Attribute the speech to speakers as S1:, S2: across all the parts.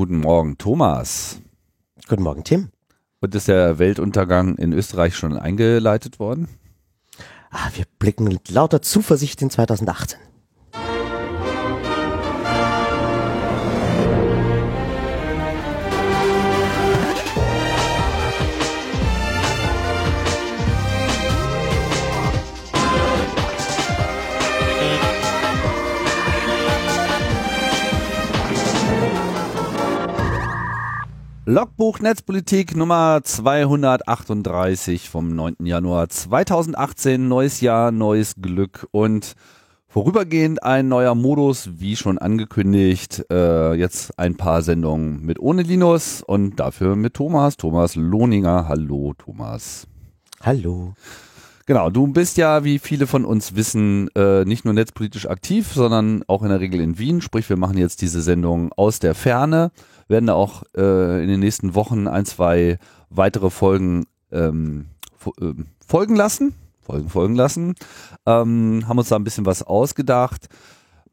S1: Guten Morgen, Thomas.
S2: Guten Morgen, Tim.
S1: Und ist der Weltuntergang in Österreich schon eingeleitet worden?
S2: Ah, wir blicken mit lauter Zuversicht in 2018.
S1: Logbuch Netzpolitik Nummer 238 vom 9. Januar 2018. Neues Jahr, neues Glück und vorübergehend ein neuer Modus, wie schon angekündigt. Äh, jetzt ein paar Sendungen mit ohne Linus und dafür mit Thomas. Thomas Lohninger. Hallo, Thomas.
S2: Hallo.
S1: Genau, du bist ja, wie viele von uns wissen, äh, nicht nur netzpolitisch aktiv, sondern auch in der Regel in Wien. Sprich, wir machen jetzt diese Sendung aus der Ferne werden da auch äh, in den nächsten Wochen ein, zwei weitere Folgen ähm, äh, folgen lassen. Folgen folgen lassen. Ähm, haben uns da ein bisschen was ausgedacht.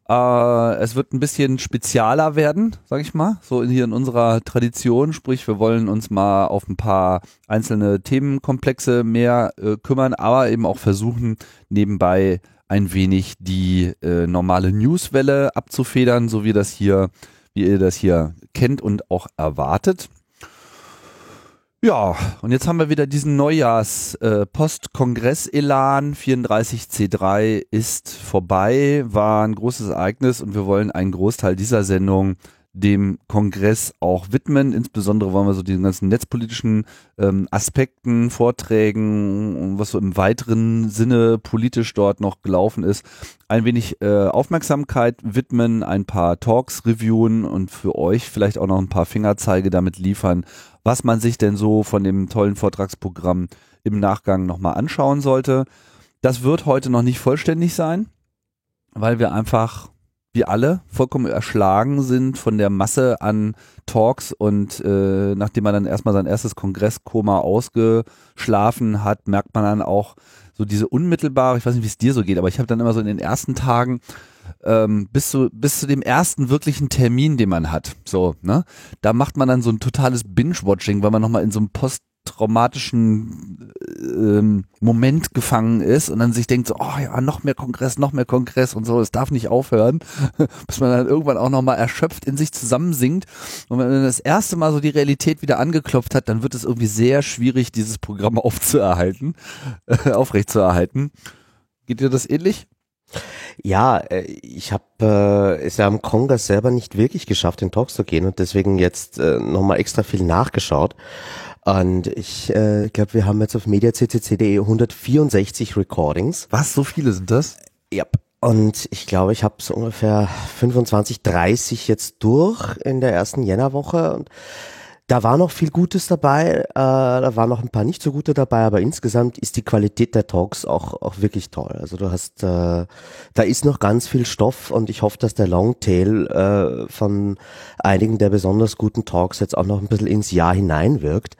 S1: Äh, es wird ein bisschen spezialer werden, sag ich mal, so in, hier in unserer Tradition. Sprich, wir wollen uns mal auf ein paar einzelne Themenkomplexe mehr äh, kümmern, aber eben auch versuchen, nebenbei ein wenig die äh, normale Newswelle abzufedern, so wie das hier wie ihr das hier kennt und auch erwartet. Ja, und jetzt haben wir wieder diesen Neujahrs äh, Post-Kongress-Elan 34C3 ist vorbei, war ein großes Ereignis und wir wollen einen Großteil dieser Sendung dem Kongress auch widmen. Insbesondere wollen wir so die ganzen netzpolitischen ähm, Aspekten, Vorträgen, was so im weiteren Sinne politisch dort noch gelaufen ist, ein wenig äh, Aufmerksamkeit widmen, ein paar Talks reviewen und für euch vielleicht auch noch ein paar Fingerzeige damit liefern, was man sich denn so von dem tollen Vortragsprogramm im Nachgang nochmal anschauen sollte. Das wird heute noch nicht vollständig sein, weil wir einfach wir alle vollkommen erschlagen sind von der Masse an Talks und äh, nachdem man dann erstmal sein erstes Kongresskoma ausgeschlafen hat, merkt man dann auch so diese unmittelbare, ich weiß nicht, wie es dir so geht, aber ich habe dann immer so in den ersten Tagen ähm, bis zu bis zu dem ersten wirklichen Termin, den man hat, so, ne? Da macht man dann so ein totales Binge-Watching, weil man nochmal in so einem Post traumatischen ähm, Moment gefangen ist und dann sich denkt so, oh ja, noch mehr Kongress, noch mehr Kongress und so, es darf nicht aufhören, bis man dann irgendwann auch nochmal erschöpft in sich zusammensinkt. Und wenn man das erste Mal so die Realität wieder angeklopft hat, dann wird es irgendwie sehr schwierig, dieses Programm aufzuerhalten, äh, aufrechtzuerhalten. Geht dir das ähnlich?
S2: Ja, äh, ich habe äh, es ja am Kongress selber nicht wirklich geschafft, in Talks zu gehen und deswegen jetzt äh, nochmal extra viel nachgeschaut. Und ich äh, glaube, wir haben jetzt auf mediaccc.de 164 Recordings.
S1: Was, so viele sind das?
S2: Ja. Und ich glaube, ich habe so ungefähr 25, 30 jetzt durch in der ersten Jännerwoche. Und da war noch viel Gutes dabei, äh, da waren noch ein paar nicht so gute dabei, aber insgesamt ist die Qualität der Talks auch, auch wirklich toll. Also du hast, äh, da ist noch ganz viel Stoff und ich hoffe, dass der Longtail äh, von einigen der besonders guten Talks jetzt auch noch ein bisschen ins Jahr hineinwirkt.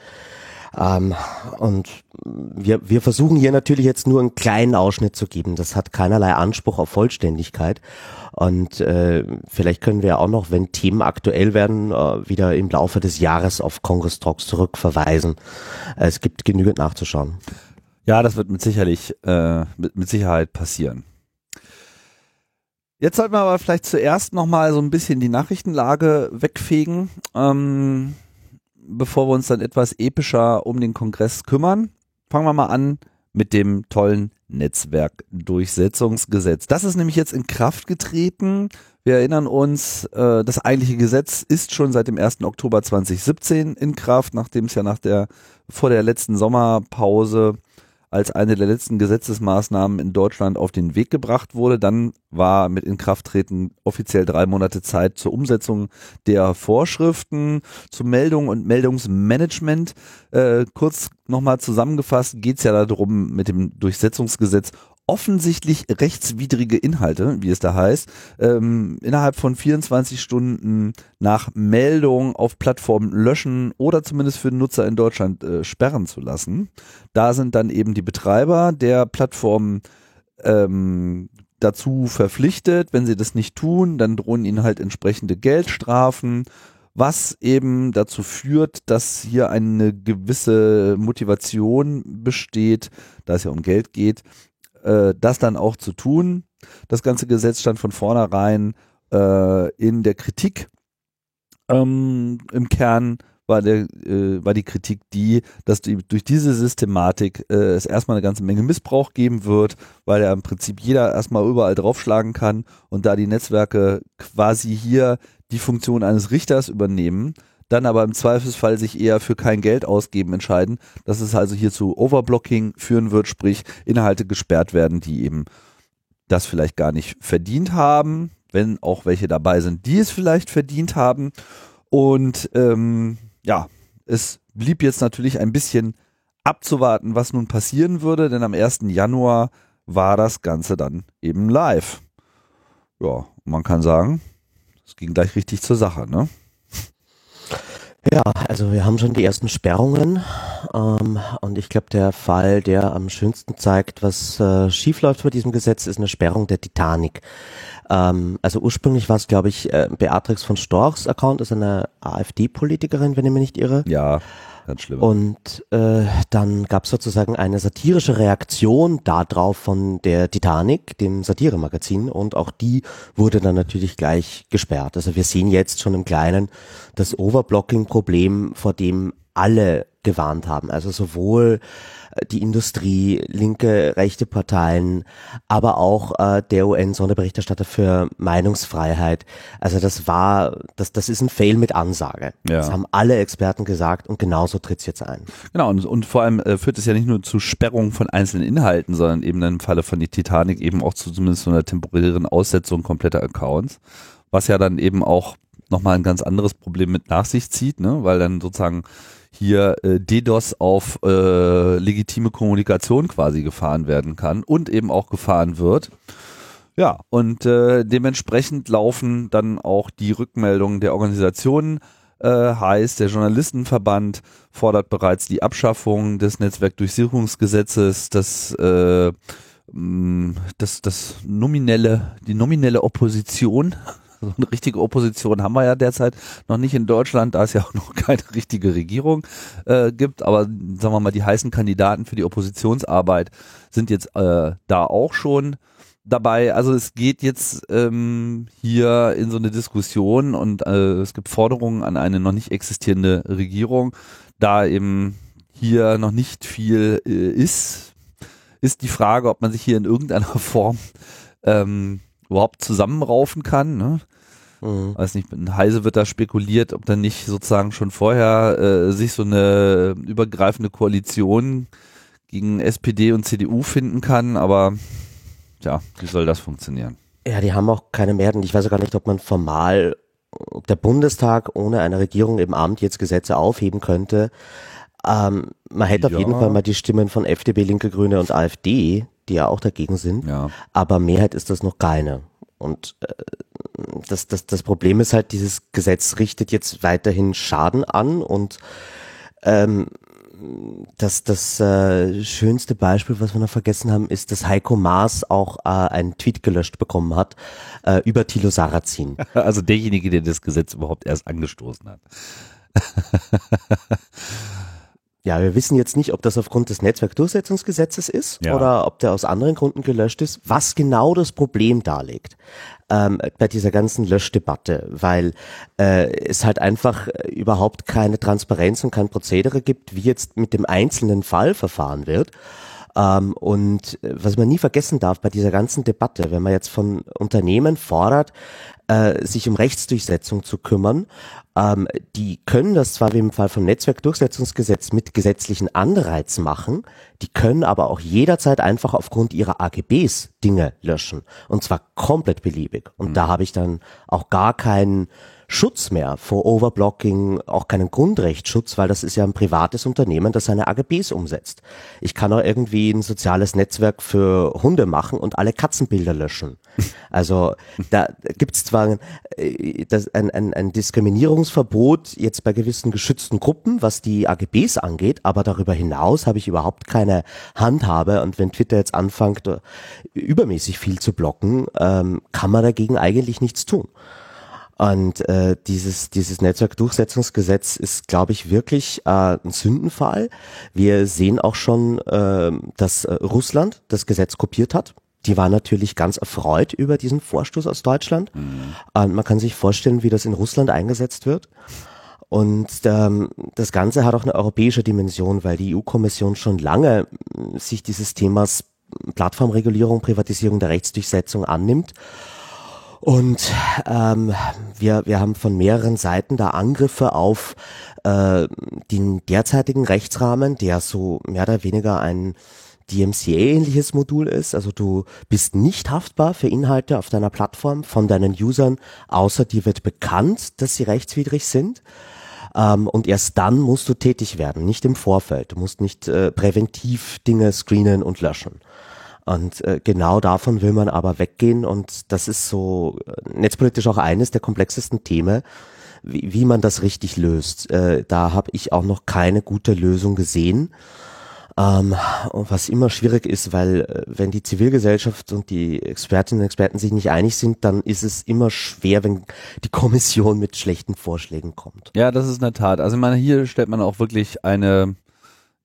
S2: Ähm, und wir, wir versuchen hier natürlich jetzt nur einen kleinen Ausschnitt zu geben. Das hat keinerlei Anspruch auf Vollständigkeit. Und äh, vielleicht können wir auch noch, wenn Themen aktuell werden, äh, wieder im Laufe des Jahres auf Congress Talks zurückverweisen. Es gibt genügend nachzuschauen.
S1: Ja, das wird mit sicherlich äh, mit, mit Sicherheit passieren. Jetzt sollten wir aber vielleicht zuerst nochmal so ein bisschen die Nachrichtenlage wegfegen. Ähm, bevor wir uns dann etwas epischer um den Kongress kümmern, fangen wir mal an mit dem tollen Netzwerkdurchsetzungsgesetz. Das ist nämlich jetzt in Kraft getreten. Wir erinnern uns, äh, das eigentliche Gesetz ist schon seit dem 1. Oktober 2017 in Kraft, nachdem es ja nach der vor der letzten Sommerpause als eine der letzten Gesetzesmaßnahmen in Deutschland auf den Weg gebracht wurde. Dann war mit Inkrafttreten offiziell drei Monate Zeit zur Umsetzung der Vorschriften, zu Meldung und Meldungsmanagement. Äh, kurz nochmal zusammengefasst geht es ja darum, mit dem Durchsetzungsgesetz offensichtlich rechtswidrige Inhalte, wie es da heißt, ähm, innerhalb von 24 Stunden nach Meldung auf Plattformen löschen oder zumindest für Nutzer in Deutschland äh, sperren zu lassen. Da sind dann eben die Betreiber der Plattformen ähm, dazu verpflichtet. Wenn sie das nicht tun, dann drohen ihnen halt entsprechende Geldstrafen was eben dazu führt, dass hier eine gewisse Motivation besteht, da es ja um Geld geht, äh, das dann auch zu tun. Das ganze Gesetz stand von vornherein äh, in der Kritik. Ähm, Im Kern war, der, äh, war die Kritik die, dass die, durch diese Systematik äh, es erstmal eine ganze Menge Missbrauch geben wird, weil ja im Prinzip jeder erstmal überall draufschlagen kann und da die Netzwerke quasi hier die Funktion eines Richters übernehmen, dann aber im Zweifelsfall sich eher für kein Geld ausgeben entscheiden, dass es also hier zu Overblocking führen wird, sprich Inhalte gesperrt werden, die eben das vielleicht gar nicht verdient haben, wenn auch welche dabei sind, die es vielleicht verdient haben. Und ähm, ja, es blieb jetzt natürlich ein bisschen abzuwarten, was nun passieren würde, denn am 1. Januar war das Ganze dann eben live. Ja, man kann sagen, es ging gleich richtig zur Sache, ne?
S2: Ja, also wir haben schon die ersten Sperrungen ähm, und ich glaube, der Fall, der am schönsten zeigt, was äh, schiefläuft bei diesem Gesetz, ist eine Sperrung der Titanic. Ähm, also ursprünglich war es, glaube ich, äh, Beatrix von Storchs Account, ist eine AfD-Politikerin, wenn ich mich nicht irre.
S1: Ja. Ganz schlimm.
S2: Und äh, dann gab es sozusagen eine satirische Reaktion darauf von der Titanic, dem Satiremagazin, und auch die wurde dann natürlich gleich gesperrt. Also wir sehen jetzt schon im Kleinen das Overblocking-Problem, vor dem alle gewarnt haben. Also sowohl die Industrie, linke, rechte Parteien, aber auch äh, der UN-Sonderberichterstatter für Meinungsfreiheit. Also das war, das, das ist ein Fail mit Ansage. Ja. Das haben alle Experten gesagt und genauso tritt es jetzt ein.
S1: Genau, und, und vor allem äh, führt es ja nicht nur zu Sperrung von einzelnen Inhalten, sondern eben im Falle von die Titanic eben auch zu zumindest so einer temporären Aussetzung kompletter Accounts, was ja dann eben auch nochmal ein ganz anderes Problem mit nach sich zieht, ne? weil dann sozusagen hier äh, DDoS auf äh, legitime Kommunikation quasi gefahren werden kann und eben auch gefahren wird. Ja, und äh, dementsprechend laufen dann auch die Rückmeldungen der Organisationen. Äh, heißt, der Journalistenverband fordert bereits die Abschaffung des Netzwerkdurchsuchungsgesetzes, das äh, das, das nominelle, die nominelle Opposition so eine richtige Opposition haben wir ja derzeit noch nicht in Deutschland, da es ja auch noch keine richtige Regierung äh, gibt. Aber sagen wir mal, die heißen Kandidaten für die Oppositionsarbeit sind jetzt äh, da auch schon dabei. Also es geht jetzt ähm, hier in so eine Diskussion und äh, es gibt Forderungen an eine noch nicht existierende Regierung, da eben hier noch nicht viel äh, ist, ist die Frage, ob man sich hier in irgendeiner Form ähm, überhaupt zusammenraufen kann. Ne? Mhm. Weiß nicht, in Heise wird da spekuliert, ob dann nicht sozusagen schon vorher äh, sich so eine übergreifende Koalition gegen SPD und CDU finden kann, aber ja, wie soll das funktionieren?
S2: Ja, die haben auch keine Mehrheiten. Ich weiß gar nicht, ob man formal, ob der Bundestag ohne eine Regierung im Amt jetzt Gesetze aufheben könnte. Ähm, man hätte ja. auf jeden Fall mal die Stimmen von FDP, Linke, Grüne und AfD die ja auch dagegen sind. Ja. Aber Mehrheit ist das noch keine. Und äh, das, das, das Problem ist halt, dieses Gesetz richtet jetzt weiterhin Schaden an und ähm, das, das äh, schönste Beispiel, was wir noch vergessen haben, ist, dass Heiko Maas auch äh, einen Tweet gelöscht bekommen hat äh, über Thilo Sarrazin.
S1: Also derjenige, der das Gesetz überhaupt erst angestoßen hat.
S2: Ja, wir wissen jetzt nicht, ob das aufgrund des Netzwerkdurchsetzungsgesetzes ist ja. oder ob der aus anderen Gründen gelöscht ist, was genau das Problem darlegt ähm, bei dieser ganzen Löschdebatte, weil äh, es halt einfach überhaupt keine Transparenz und kein Prozedere gibt, wie jetzt mit dem einzelnen Fall verfahren wird. Ähm, und was man nie vergessen darf bei dieser ganzen Debatte, wenn man jetzt von Unternehmen fordert, äh, sich um Rechtsdurchsetzung zu kümmern. Ähm, die können das zwar wie im Fall vom Netzwerkdurchsetzungsgesetz mit gesetzlichen Anreiz machen, die können aber auch jederzeit einfach aufgrund ihrer AGBs Dinge löschen. Und zwar komplett beliebig. Und mhm. da habe ich dann auch gar keinen Schutz mehr vor Overblocking, auch keinen Grundrechtsschutz, weil das ist ja ein privates Unternehmen, das seine AGBs umsetzt. Ich kann auch irgendwie ein soziales Netzwerk für Hunde machen und alle Katzenbilder löschen. Also da gibt es zwar äh, ein, ein, ein Diskriminierungsverbot jetzt bei gewissen geschützten Gruppen, was die AGBs angeht, aber darüber hinaus habe ich überhaupt keine Handhabe und wenn Twitter jetzt anfängt, übermäßig viel zu blocken, ähm, kann man dagegen eigentlich nichts tun. Und äh, dieses, dieses Netzwerkdurchsetzungsgesetz ist, glaube ich, wirklich äh, ein Sündenfall. Wir sehen auch schon, äh, dass äh, Russland das Gesetz kopiert hat. Die war natürlich ganz erfreut über diesen Vorstoß aus Deutschland. Mhm. Und man kann sich vorstellen, wie das in Russland eingesetzt wird. Und ähm, das Ganze hat auch eine europäische Dimension, weil die EU-Kommission schon lange sich dieses Themas Plattformregulierung, Privatisierung der Rechtsdurchsetzung annimmt und ähm, wir, wir haben von mehreren Seiten da Angriffe auf äh, den derzeitigen Rechtsrahmen, der so mehr oder weniger ein DMCA-ähnliches Modul ist. Also du bist nicht haftbar für Inhalte auf deiner Plattform von deinen Usern, außer dir wird bekannt, dass sie rechtswidrig sind. Ähm, und erst dann musst du tätig werden, nicht im Vorfeld. Du musst nicht äh, präventiv Dinge screenen und löschen. Und äh, genau davon will man aber weggehen und das ist so äh, netzpolitisch auch eines der komplexesten Themen, wie, wie man das richtig löst. Äh, da habe ich auch noch keine gute Lösung gesehen. Ähm, was immer schwierig ist, weil äh, wenn die Zivilgesellschaft und die Expertinnen und Experten sich nicht einig sind, dann ist es immer schwer, wenn die Kommission mit schlechten Vorschlägen kommt.
S1: Ja, das ist in der Tat. Also meine, hier stellt man auch wirklich eine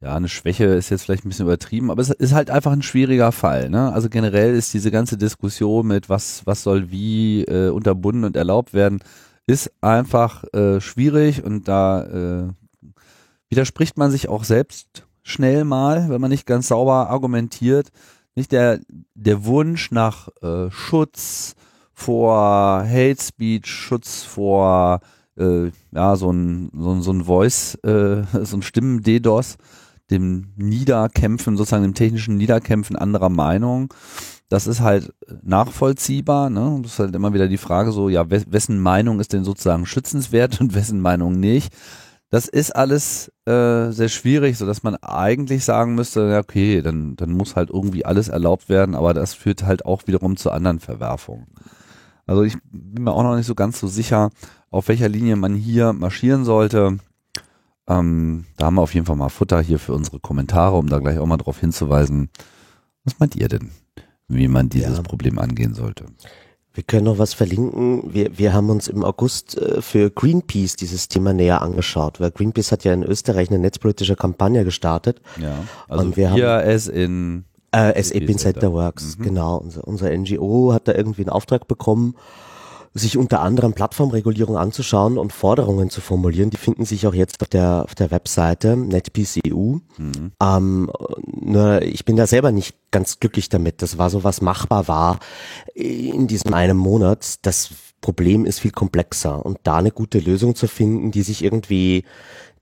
S1: ja, eine Schwäche ist jetzt vielleicht ein bisschen übertrieben, aber es ist halt einfach ein schwieriger Fall. Ne? Also generell ist diese ganze Diskussion mit was, was soll wie äh, unterbunden und erlaubt werden, ist einfach äh, schwierig und da äh, widerspricht man sich auch selbst schnell mal, wenn man nicht ganz sauber argumentiert. Nicht der, der Wunsch nach äh, Schutz vor Hate Speech, Schutz vor äh, ja, so ein, so, so ein Voice, äh, so ein Stimmen-DDoS, dem Niederkämpfen, sozusagen dem technischen Niederkämpfen anderer Meinung. Das ist halt nachvollziehbar. Ne? Das ist halt immer wieder die Frage so, ja, wessen Meinung ist denn sozusagen schützenswert und wessen Meinung nicht? Das ist alles äh, sehr schwierig, so dass man eigentlich sagen müsste, ja, okay, dann, dann muss halt irgendwie alles erlaubt werden, aber das führt halt auch wiederum zu anderen Verwerfungen. Also ich bin mir auch noch nicht so ganz so sicher, auf welcher Linie man hier marschieren sollte. Ähm, da haben wir auf jeden Fall mal Futter hier für unsere Kommentare, um da gleich auch mal drauf hinzuweisen. Was meint ihr denn, wie man dieses ja. Problem angehen sollte?
S2: Wir können noch was verlinken. Wir, wir haben uns im August äh, für Greenpeace dieses Thema näher angeschaut, weil Greenpeace hat ja in Österreich eine netzpolitische Kampagne gestartet.
S1: Ja, also und wir haben, es in
S2: äh, SAP Center Works, mhm. genau. Unser, unser NGO hat da irgendwie einen Auftrag bekommen sich unter anderem Plattformregulierung anzuschauen und Forderungen zu formulieren. Die finden sich auch jetzt auf der, auf der Webseite NetPeace.eu. Mhm. Ähm, nur ich bin da selber nicht ganz glücklich damit. Das war so, was machbar war in diesem einen Monat. Das Problem ist viel komplexer und da eine gute Lösung zu finden, die sich irgendwie,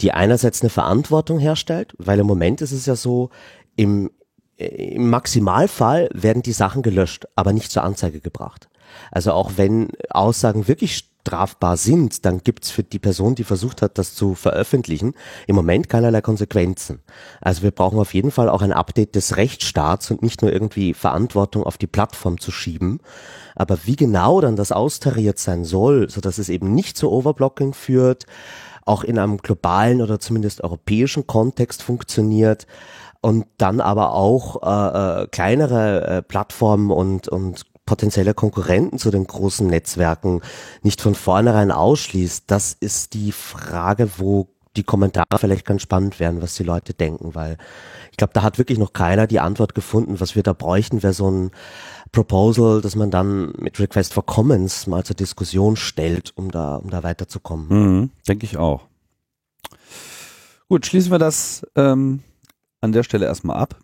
S2: die einerseits eine Verantwortung herstellt, weil im Moment ist es ja so, im, im Maximalfall werden die Sachen gelöscht, aber nicht zur Anzeige gebracht. Also auch wenn Aussagen wirklich strafbar sind, dann gibt's für die Person, die versucht hat, das zu veröffentlichen, im Moment keinerlei Konsequenzen. Also wir brauchen auf jeden Fall auch ein Update des Rechtsstaats und nicht nur irgendwie Verantwortung auf die Plattform zu schieben. Aber wie genau dann das austariert sein soll, so dass es eben nicht zu Overblocking führt, auch in einem globalen oder zumindest europäischen Kontext funktioniert, und dann aber auch äh, äh, kleinere äh, Plattformen und, und potenzielle Konkurrenten zu den großen Netzwerken nicht von vornherein ausschließt, das ist die Frage, wo die Kommentare vielleicht ganz spannend werden, was die Leute denken, weil ich glaube, da hat wirklich noch keiner die Antwort gefunden. Was wir da bräuchten, wäre so ein Proposal, dass man dann mit Request for Commons mal zur Diskussion stellt, um da, um da weiterzukommen.
S1: Mhm, Denke ich auch. Gut, schließen wir das ähm, an der Stelle erstmal ab.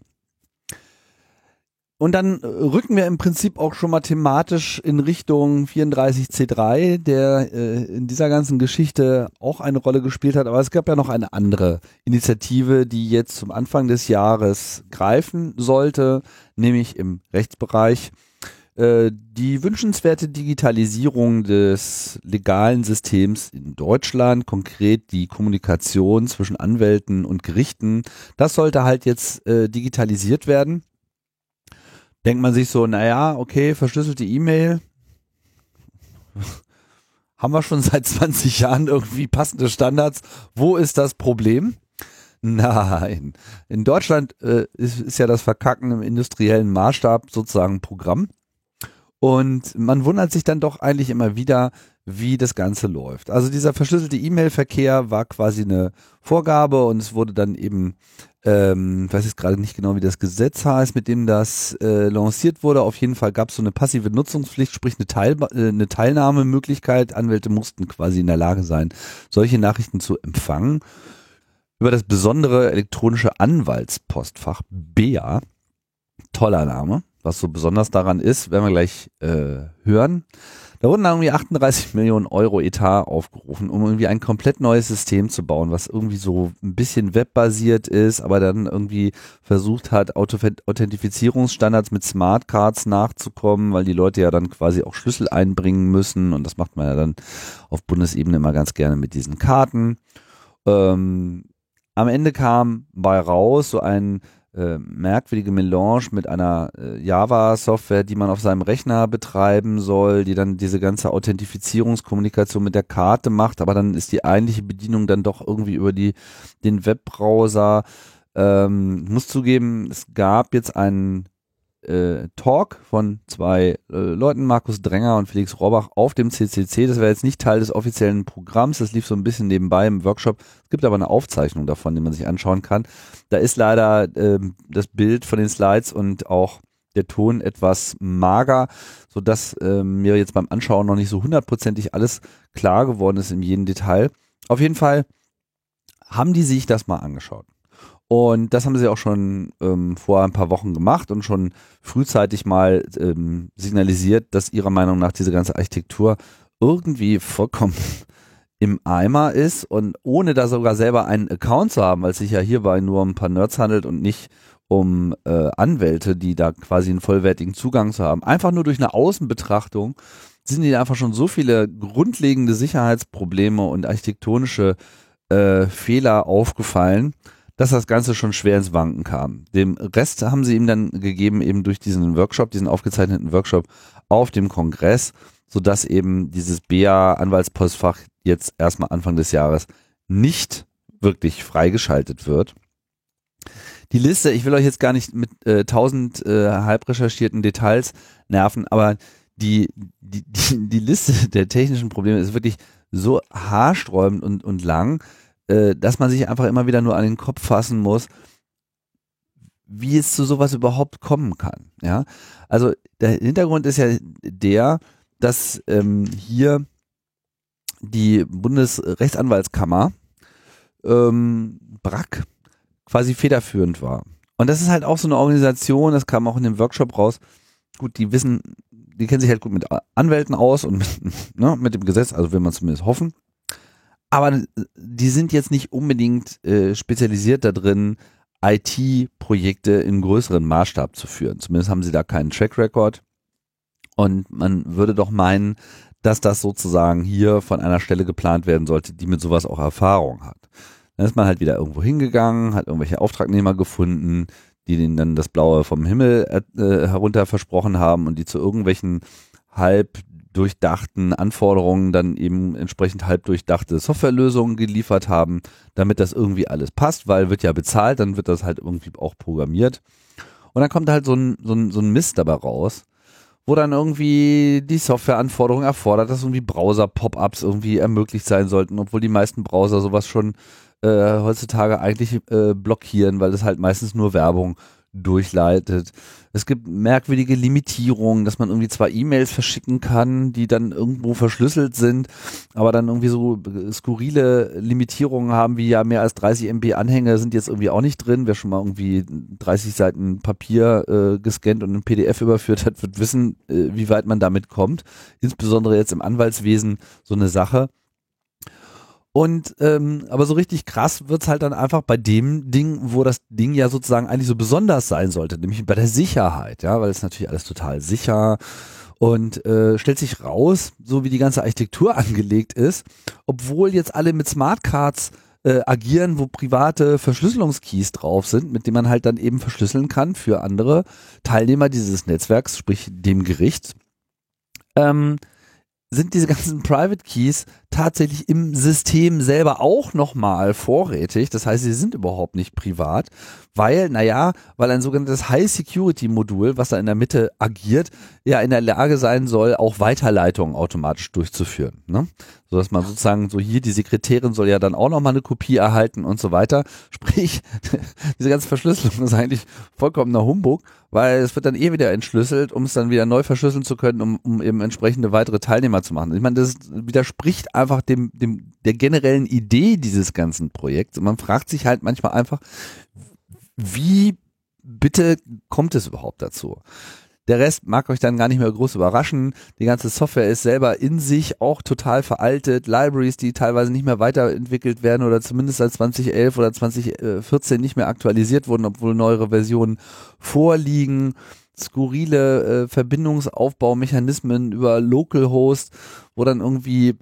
S1: Und dann äh, rücken wir im Prinzip auch schon mal thematisch in Richtung 34C3, der äh, in dieser ganzen Geschichte auch eine Rolle gespielt hat. Aber es gab ja noch eine andere Initiative, die jetzt zum Anfang des Jahres greifen sollte, nämlich im Rechtsbereich. Äh, die wünschenswerte Digitalisierung des legalen Systems in Deutschland, konkret die Kommunikation zwischen Anwälten und Gerichten, das sollte halt jetzt äh, digitalisiert werden denkt man sich so, naja, okay, verschlüsselte E-Mail. Haben wir schon seit 20 Jahren irgendwie passende Standards. Wo ist das Problem? Nein. In Deutschland äh, ist, ist ja das Verkacken im industriellen Maßstab sozusagen Programm. Und man wundert sich dann doch eigentlich immer wieder, wie das Ganze läuft. Also dieser verschlüsselte E-Mail-Verkehr war quasi eine Vorgabe und es wurde dann eben, ähm, weiß jetzt gerade nicht genau, wie das Gesetz heißt, mit dem das äh, lanciert wurde. Auf jeden Fall gab es so eine passive Nutzungspflicht, sprich eine, Teil, äh, eine Teilnahmemöglichkeit. Anwälte mussten quasi in der Lage sein, solche Nachrichten zu empfangen. Über das besondere elektronische Anwaltspostfach BEA, toller Name, was so besonders daran ist, werden wir gleich äh, hören. Da wurden irgendwie 38 Millionen Euro Etat aufgerufen, um irgendwie ein komplett neues System zu bauen, was irgendwie so ein bisschen webbasiert ist, aber dann irgendwie versucht hat, Authentifizierungsstandards mit Smartcards nachzukommen, weil die Leute ja dann quasi auch Schlüssel einbringen müssen und das macht man ja dann auf Bundesebene immer ganz gerne mit diesen Karten. Ähm, am Ende kam bei raus so ein äh, merkwürdige Melange mit einer äh, Java-Software, die man auf seinem Rechner betreiben soll, die dann diese ganze Authentifizierungskommunikation mit der Karte macht, aber dann ist die eigentliche Bedienung dann doch irgendwie über die, den Webbrowser. Ähm, muss zugeben, es gab jetzt einen äh, Talk von zwei äh, Leuten, Markus Dränger und Felix Rohrbach, auf dem CCC. Das wäre jetzt nicht Teil des offiziellen Programms, das lief so ein bisschen nebenbei im Workshop. Es gibt aber eine Aufzeichnung davon, die man sich anschauen kann. Da ist leider äh, das Bild von den Slides und auch der Ton etwas mager, so dass äh, mir jetzt beim Anschauen noch nicht so hundertprozentig alles klar geworden ist in jedem Detail. Auf jeden Fall haben die sich das mal angeschaut. Und das haben sie auch schon ähm, vor ein paar Wochen gemacht und schon frühzeitig mal ähm, signalisiert, dass ihrer Meinung nach diese ganze Architektur irgendwie vollkommen im Eimer ist und ohne da sogar selber einen Account zu haben, weil es sich ja hierbei nur um ein paar Nerds handelt und nicht um äh, Anwälte, die da quasi einen vollwertigen Zugang zu haben. Einfach nur durch eine Außenbetrachtung sind ihnen einfach schon so viele grundlegende Sicherheitsprobleme und architektonische äh, Fehler aufgefallen, dass das Ganze schon schwer ins Wanken kam. Dem Rest haben sie ihm dann gegeben, eben durch diesen Workshop, diesen aufgezeichneten Workshop auf dem Kongress, sodass eben dieses BA-Anwaltspostfach jetzt erstmal Anfang des Jahres nicht wirklich freigeschaltet wird. Die Liste, ich will euch jetzt gar nicht mit äh, tausend äh, halb recherchierten Details nerven, aber die, die, die, die Liste der technischen Probleme ist wirklich so haarsträubend und, und lang, äh, dass man sich einfach immer wieder nur an den Kopf fassen muss, wie es zu sowas überhaupt kommen kann. Ja, also der Hintergrund ist ja der, dass ähm, hier die Bundesrechtsanwaltskammer ähm, BRAC quasi federführend war. Und das ist halt auch so eine Organisation, das kam auch in dem Workshop raus. Gut, die wissen, die kennen sich halt gut mit Anwälten aus und mit, ne, mit dem Gesetz, also will man zumindest hoffen aber die sind jetzt nicht unbedingt äh, spezialisiert da drin, IT-Projekte in größeren Maßstab zu führen. Zumindest haben sie da keinen Track Record. Und man würde doch meinen, dass das sozusagen hier von einer Stelle geplant werden sollte, die mit sowas auch Erfahrung hat. Dann ist man halt wieder irgendwo hingegangen, hat irgendwelche Auftragnehmer gefunden, die denen dann das Blaue vom Himmel äh, herunter versprochen haben und die zu irgendwelchen halb durchdachten Anforderungen dann eben entsprechend halb durchdachte Softwarelösungen geliefert haben, damit das irgendwie alles passt, weil wird ja bezahlt, dann wird das halt irgendwie auch programmiert. Und dann kommt halt so ein, so ein, so ein Mist dabei raus, wo dann irgendwie die Softwareanforderung erfordert, dass irgendwie Browser-Pop-ups irgendwie ermöglicht sein sollten, obwohl die meisten Browser sowas schon äh, heutzutage eigentlich äh, blockieren, weil das halt meistens nur Werbung durchleitet. Es gibt merkwürdige Limitierungen, dass man irgendwie zwar E-Mails verschicken kann, die dann irgendwo verschlüsselt sind, aber dann irgendwie so skurrile Limitierungen haben, wie ja mehr als 30 MB Anhänge sind jetzt irgendwie auch nicht drin. Wer schon mal irgendwie 30 Seiten Papier äh, gescannt und ein PDF überführt hat, wird wissen, äh, wie weit man damit kommt. Insbesondere jetzt im Anwaltswesen so eine Sache. Und ähm, aber so richtig krass wird's halt dann einfach bei dem Ding, wo das Ding ja sozusagen eigentlich so besonders sein sollte, nämlich bei der Sicherheit, ja, weil es natürlich alles total sicher und äh, stellt sich raus, so wie die ganze Architektur angelegt ist, obwohl jetzt alle mit Smartcards äh, agieren, wo private Verschlüsselungskeys drauf sind, mit denen man halt dann eben verschlüsseln kann für andere Teilnehmer dieses Netzwerks, sprich dem Gericht. Ähm, sind diese ganzen Private Keys tatsächlich im System selber auch nochmal vorrätig. Das heißt, sie sind überhaupt nicht privat, weil, naja, weil ein sogenanntes High-Security-Modul, was da in der Mitte agiert, ja in der Lage sein soll, auch Weiterleitungen automatisch durchzuführen. Ne? So dass man sozusagen so hier, die Sekretärin soll ja dann auch nochmal eine Kopie erhalten und so weiter. Sprich, diese ganze Verschlüsselung ist eigentlich vollkommener Humbug, weil es wird dann eh wieder entschlüsselt, um es dann wieder neu verschlüsseln zu können, um, um eben entsprechende weitere Teilnehmer zu machen. Ich meine, das widerspricht einfach dem, dem, der generellen Idee dieses ganzen Projekts. Und man fragt sich halt manchmal einfach, wie bitte kommt es überhaupt dazu? Der Rest mag euch dann gar nicht mehr groß überraschen. Die ganze Software ist selber in sich auch total veraltet. Libraries, die teilweise nicht mehr weiterentwickelt werden oder zumindest seit 2011 oder 2014 nicht mehr aktualisiert wurden, obwohl neuere Versionen vorliegen. Skurrile äh, Verbindungsaufbaumechanismen über Localhost, wo dann irgendwie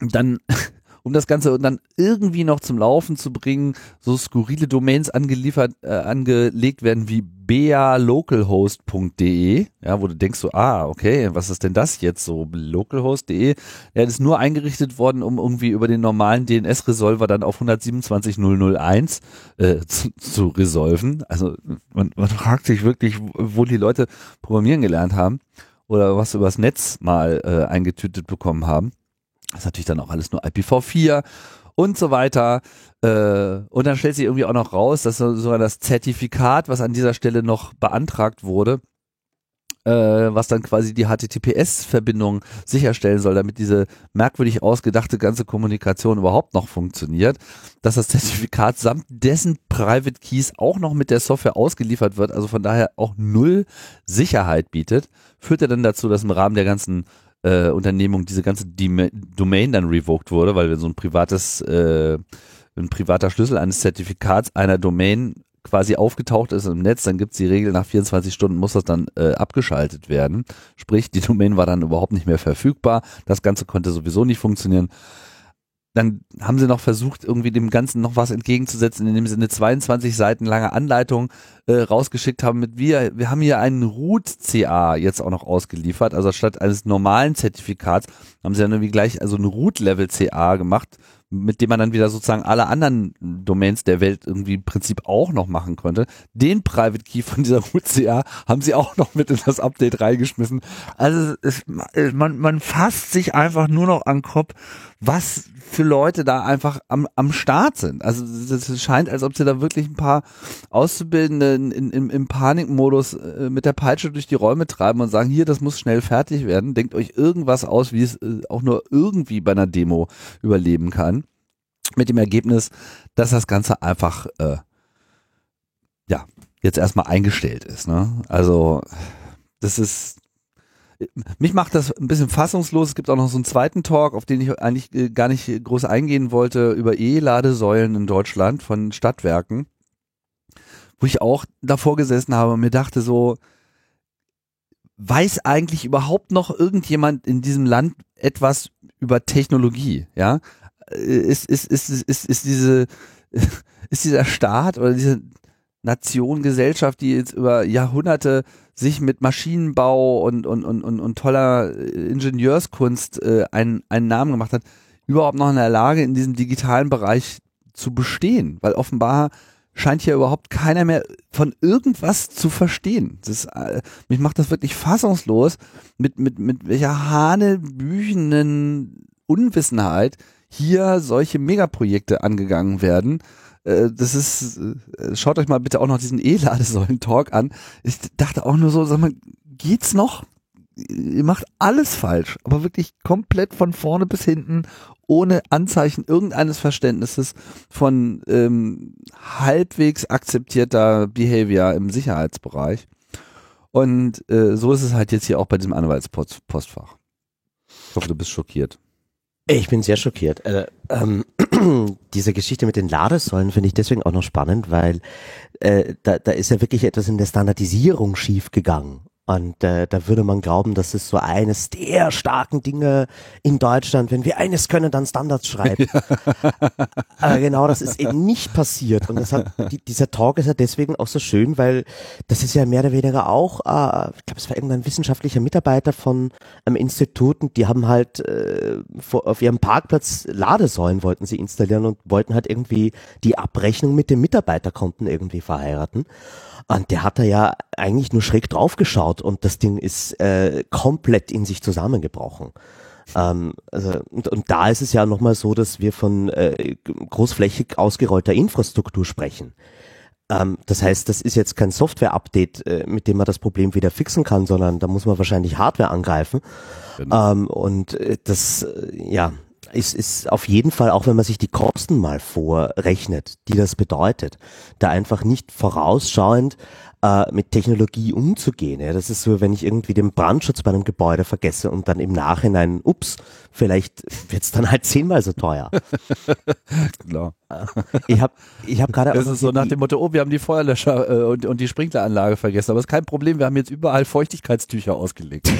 S1: dann um das Ganze dann irgendwie noch zum Laufen zu bringen, so skurrile Domains angeliefert, äh, angelegt werden wie bealocalhost.de, ja, wo du denkst so, ah, okay, was ist denn das jetzt so, localhost.de, ja, das ist nur eingerichtet worden, um irgendwie über den normalen DNS-Resolver dann auf 127.001 äh, zu, zu resolven. Also man, man fragt sich wirklich, wo die Leute programmieren gelernt haben oder was übers Netz mal äh, eingetütet bekommen haben. Das ist natürlich dann auch alles nur IPv4 und so weiter. Äh, und dann stellt sich irgendwie auch noch raus, dass sogar das Zertifikat, was an dieser Stelle noch beantragt wurde, äh, was dann quasi die HTTPS-Verbindung sicherstellen soll, damit diese merkwürdig ausgedachte ganze Kommunikation überhaupt noch funktioniert, dass das Zertifikat samt dessen Private Keys auch noch mit der Software ausgeliefert wird, also von daher auch null Sicherheit bietet, führt er dann dazu, dass im Rahmen der ganzen äh, Unternehmung diese ganze Dima Domain dann revoked wurde, weil so ein privates, äh, ein privater Schlüssel eines Zertifikats einer Domain quasi aufgetaucht ist im Netz, dann gibt's die Regel, nach 24 Stunden muss das dann äh, abgeschaltet werden. Sprich, die Domain war dann überhaupt nicht mehr verfügbar. Das Ganze konnte sowieso nicht funktionieren dann haben sie noch versucht, irgendwie dem Ganzen noch was entgegenzusetzen, indem sie eine 22 Seiten lange Anleitung äh, rausgeschickt haben mit wir, wir haben hier einen Root-CA jetzt auch noch ausgeliefert, also statt eines normalen Zertifikats haben sie dann irgendwie gleich also ein Root-Level-CA gemacht, mit dem man dann wieder sozusagen alle anderen Domains der Welt irgendwie im Prinzip auch noch machen konnte. Den Private Key von dieser Root CA haben sie auch noch mit in das Update reingeschmissen. Also es, man, man fasst sich einfach nur noch an Kopf, was für Leute da einfach am, am Start sind. Also es scheint, als ob sie da wirklich ein paar Auszubildende in, in, im Panikmodus äh, mit der Peitsche durch die Räume treiben und sagen, hier, das muss schnell fertig werden. Denkt euch irgendwas aus, wie es äh, auch nur irgendwie bei einer Demo überleben kann. Mit dem Ergebnis, dass das Ganze einfach äh, ja jetzt erstmal eingestellt ist. Ne? Also das ist mich macht das ein bisschen fassungslos. Es gibt auch noch so einen zweiten Talk, auf den ich eigentlich äh, gar nicht groß eingehen wollte, über E-Ladesäulen in Deutschland von Stadtwerken, wo ich auch davor gesessen habe und mir dachte so, weiß eigentlich überhaupt noch irgendjemand in diesem Land etwas über Technologie, ja? Äh, ist, ist, ist, ist, ist diese, ist dieser Staat oder diese Nation, Gesellschaft, die jetzt über Jahrhunderte sich mit Maschinenbau und, und, und, und, und toller äh, Ingenieurskunst äh, einen, einen Namen gemacht hat, überhaupt noch in der Lage, in diesem digitalen Bereich zu bestehen. Weil offenbar scheint hier überhaupt keiner mehr von irgendwas zu verstehen. Das ist, äh, mich macht das wirklich fassungslos, mit, mit, mit welcher hanebüchenden Unwissenheit hier solche Megaprojekte angegangen werden äh, das ist, äh, schaut euch mal bitte auch noch diesen E-Ladesäulen-Talk an. Ich dachte auch nur so, sag mal, geht's noch? Ihr macht alles falsch, aber wirklich komplett von vorne bis hinten, ohne Anzeichen irgendeines Verständnisses von ähm, halbwegs akzeptierter Behavior im Sicherheitsbereich. Und äh, so ist es halt jetzt hier auch bei diesem Anwaltspostfach. Ich hoffe, du bist schockiert.
S2: Ich bin sehr schockiert. Äh, ähm, diese Geschichte mit den Ladesäulen finde ich deswegen auch noch spannend, weil äh, da, da ist ja wirklich etwas in der Standardisierung schiefgegangen. Und äh, da würde man glauben, das ist so eines der starken Dinge in Deutschland. Wenn wir eines können, dann Standards schreiben. Aber genau das ist eben nicht passiert. Und das hat, die, dieser Talk ist ja deswegen auch so schön, weil das ist ja mehr oder weniger auch, äh, ich glaube, es war irgendein wissenschaftlicher Mitarbeiter von einem Institut und die haben halt äh, vor, auf ihrem Parkplatz Ladesäulen wollten sie installieren und wollten halt irgendwie die Abrechnung mit dem Mitarbeiterkonten irgendwie verheiraten. Und der hat da ja eigentlich nur schräg drauf geschaut und das Ding ist äh, komplett in sich zusammengebrochen. Ähm, also, und, und da ist es ja nochmal so, dass wir von äh, großflächig ausgerollter Infrastruktur sprechen. Ähm, das heißt, das ist jetzt kein Software-Update, äh, mit dem man das Problem wieder fixen kann, sondern da muss man wahrscheinlich Hardware angreifen. Genau. Ähm, und äh, das, äh, ja, ist, ist auf jeden Fall, auch wenn man sich die Kosten mal vorrechnet, die das bedeutet, da einfach nicht vorausschauend äh, mit Technologie umzugehen. Ja. Das ist so, wenn ich irgendwie den Brandschutz bei einem Gebäude vergesse und dann im Nachhinein, ups, vielleicht wird's dann halt zehnmal so teuer.
S1: Klar.
S2: Äh, ich habe ich hab gerade.
S1: Das ist so nach dem Motto, oh, wir haben die Feuerlöscher äh, und, und die Sprinkleranlage vergessen, aber ist kein Problem, wir haben jetzt überall Feuchtigkeitstücher ausgelegt.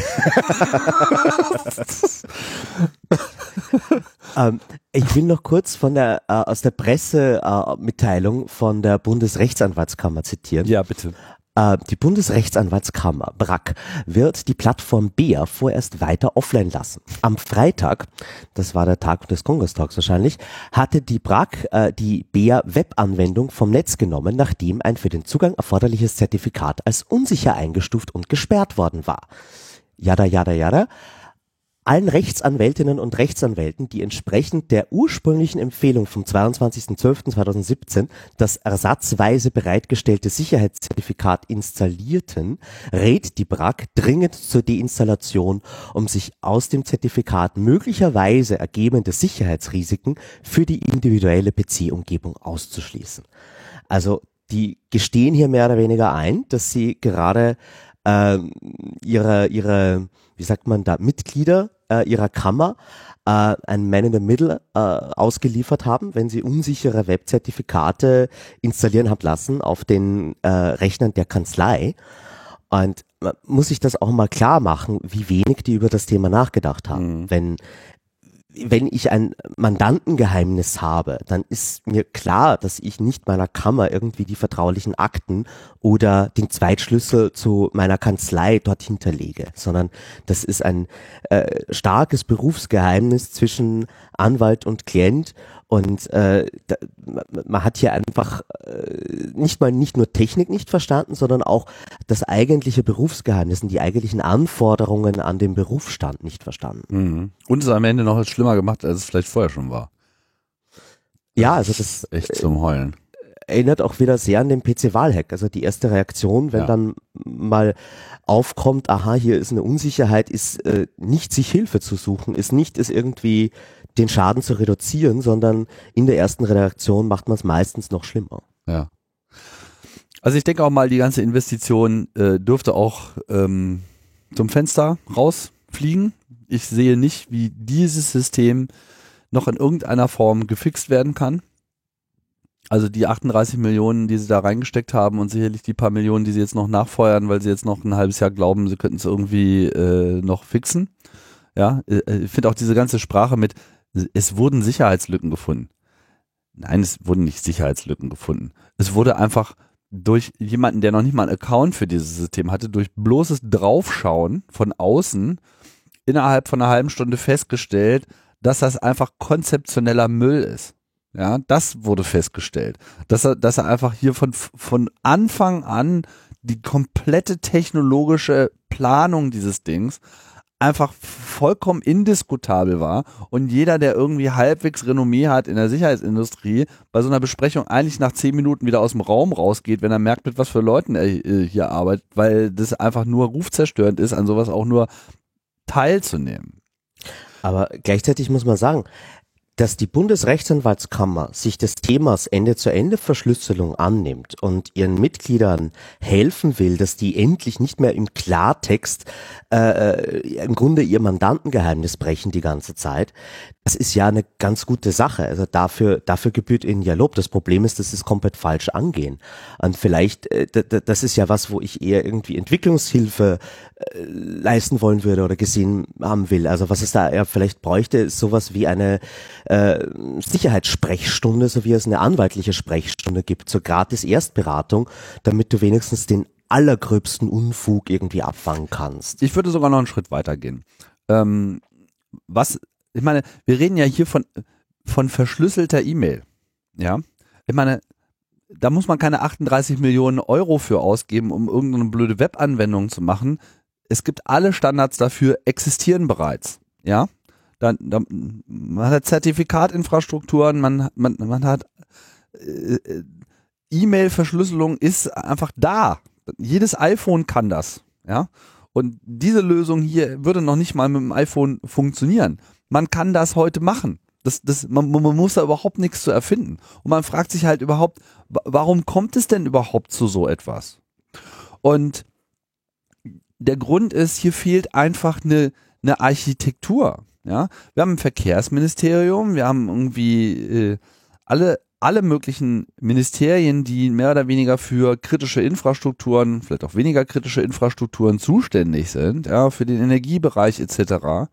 S2: ähm, ich will noch kurz von der äh, aus der Pressemitteilung äh, von der Bundesrechtsanwaltskammer zitieren.
S1: Ja, bitte.
S2: Äh, die Bundesrechtsanwaltskammer BRAC wird die Plattform BEA vorerst weiter offline lassen. Am Freitag, das war der Tag des Kongress-Talks wahrscheinlich, hatte die BRAC äh, die BEA Web-Anwendung vom Netz genommen, nachdem ein für den Zugang erforderliches Zertifikat als unsicher eingestuft und gesperrt worden war. Jada, jada, jada allen Rechtsanwältinnen und Rechtsanwälten, die entsprechend der ursprünglichen Empfehlung vom 22.12.2017 das ersatzweise bereitgestellte Sicherheitszertifikat installierten, rät die BRAC dringend zur Deinstallation, um sich aus dem Zertifikat möglicherweise ergebende Sicherheitsrisiken für die individuelle PC-Umgebung auszuschließen. Also die gestehen hier mehr oder weniger ein, dass sie gerade äh, ihre, ihre, wie sagt man da, Mitglieder äh, ihrer Kammer äh, ein Man in the Middle äh, ausgeliefert haben, wenn sie unsichere Webzertifikate installieren haben lassen auf den äh, Rechnern der Kanzlei. Und man muss sich das auch mal klar machen, wie wenig die über das Thema nachgedacht haben. Mhm. Wenn wenn ich ein Mandantengeheimnis habe, dann ist mir klar, dass ich nicht meiner Kammer irgendwie die vertraulichen Akten oder den Zweitschlüssel zu meiner Kanzlei dort hinterlege, sondern das ist ein äh, starkes Berufsgeheimnis zwischen Anwalt und Klient und äh, da, man hat hier einfach äh, nicht mal nicht nur Technik nicht verstanden, sondern auch das eigentliche Berufsgeheimnis und die eigentlichen Anforderungen an den Berufsstand nicht verstanden.
S1: Mhm. Und es am Ende noch schlimmer gemacht, als es vielleicht vorher schon war.
S2: Ja, also das
S1: echt zum Heulen.
S2: Erinnert auch wieder sehr an den PC-Wahlhack. Also die erste Reaktion, wenn ja. dann mal aufkommt, aha, hier ist eine Unsicherheit, ist äh, nicht sich Hilfe zu suchen, ist nicht es irgendwie den Schaden zu reduzieren, sondern in der ersten Redaktion macht man es meistens noch schlimmer.
S1: Ja. Also ich denke auch mal, die ganze Investition äh, dürfte auch ähm, zum Fenster rausfliegen. Ich sehe nicht, wie dieses System noch in irgendeiner Form gefixt werden kann. Also die 38 Millionen, die sie da reingesteckt haben und sicherlich die paar Millionen, die sie jetzt noch nachfeuern, weil sie jetzt noch ein halbes Jahr glauben, sie könnten es irgendwie äh, noch fixen. Ja, äh, ich finde auch diese ganze Sprache mit, es wurden Sicherheitslücken gefunden. Nein, es wurden nicht Sicherheitslücken gefunden. Es wurde einfach durch jemanden, der noch nicht mal einen Account für dieses System hatte, durch bloßes Draufschauen von außen innerhalb von einer halben Stunde festgestellt, dass das einfach konzeptioneller Müll ist. Ja, das wurde festgestellt. Dass er, dass er einfach hier von, von Anfang an die komplette technologische Planung dieses Dings einfach vollkommen indiskutabel war und jeder, der irgendwie halbwegs Renommee hat in der Sicherheitsindustrie, bei so einer Besprechung eigentlich nach zehn Minuten wieder aus dem Raum rausgeht, wenn er merkt, mit was für Leuten er äh, hier arbeitet, weil das einfach nur rufzerstörend ist, an sowas auch nur teilzunehmen.
S2: Aber gleichzeitig muss man sagen, dass die Bundesrechtsanwaltskammer sich des Themas Ende-zu-Ende-Verschlüsselung annimmt und ihren Mitgliedern helfen will, dass die endlich nicht mehr im Klartext äh, im Grunde ihr Mandantengeheimnis brechen die ganze Zeit, das ist ja eine ganz gute Sache. Also dafür, dafür gebührt ihnen ja Lob. Das Problem ist, dass sie es komplett falsch angehen. Und vielleicht, äh, das ist ja was, wo ich eher irgendwie Entwicklungshilfe äh, leisten wollen würde oder gesehen haben will. Also was es da ja vielleicht bräuchte, ist sowas wie eine äh, Sicherheitssprechstunde, so wie es eine anwaltliche Sprechstunde gibt, zur gratis Erstberatung, damit du wenigstens den allergröbsten Unfug irgendwie abfangen kannst.
S1: Ich würde sogar noch einen Schritt weiter gehen. Ähm, was, ich meine, wir reden ja hier von, von verschlüsselter E-Mail. Ja. Ich meine, da muss man keine 38 Millionen Euro für ausgeben, um irgendeine blöde Webanwendung zu machen. Es gibt alle Standards dafür, existieren bereits. Ja dann, dann man hat Zertifikatinfrastrukturen, man, man, man hat äh, E-Mail-Verschlüsselung ist einfach da. Jedes iPhone kann das, ja. Und diese Lösung hier würde noch nicht mal mit dem iPhone funktionieren. Man kann das heute machen. Das, das, man, man muss da überhaupt nichts zu erfinden. Und man fragt sich halt überhaupt, warum kommt es denn überhaupt zu so etwas? Und der Grund ist, hier fehlt einfach eine, eine Architektur. Ja, wir haben ein Verkehrsministerium, wir haben irgendwie äh, alle alle möglichen Ministerien, die mehr oder weniger für kritische Infrastrukturen, vielleicht auch weniger kritische Infrastrukturen zuständig sind, ja, für den Energiebereich etc.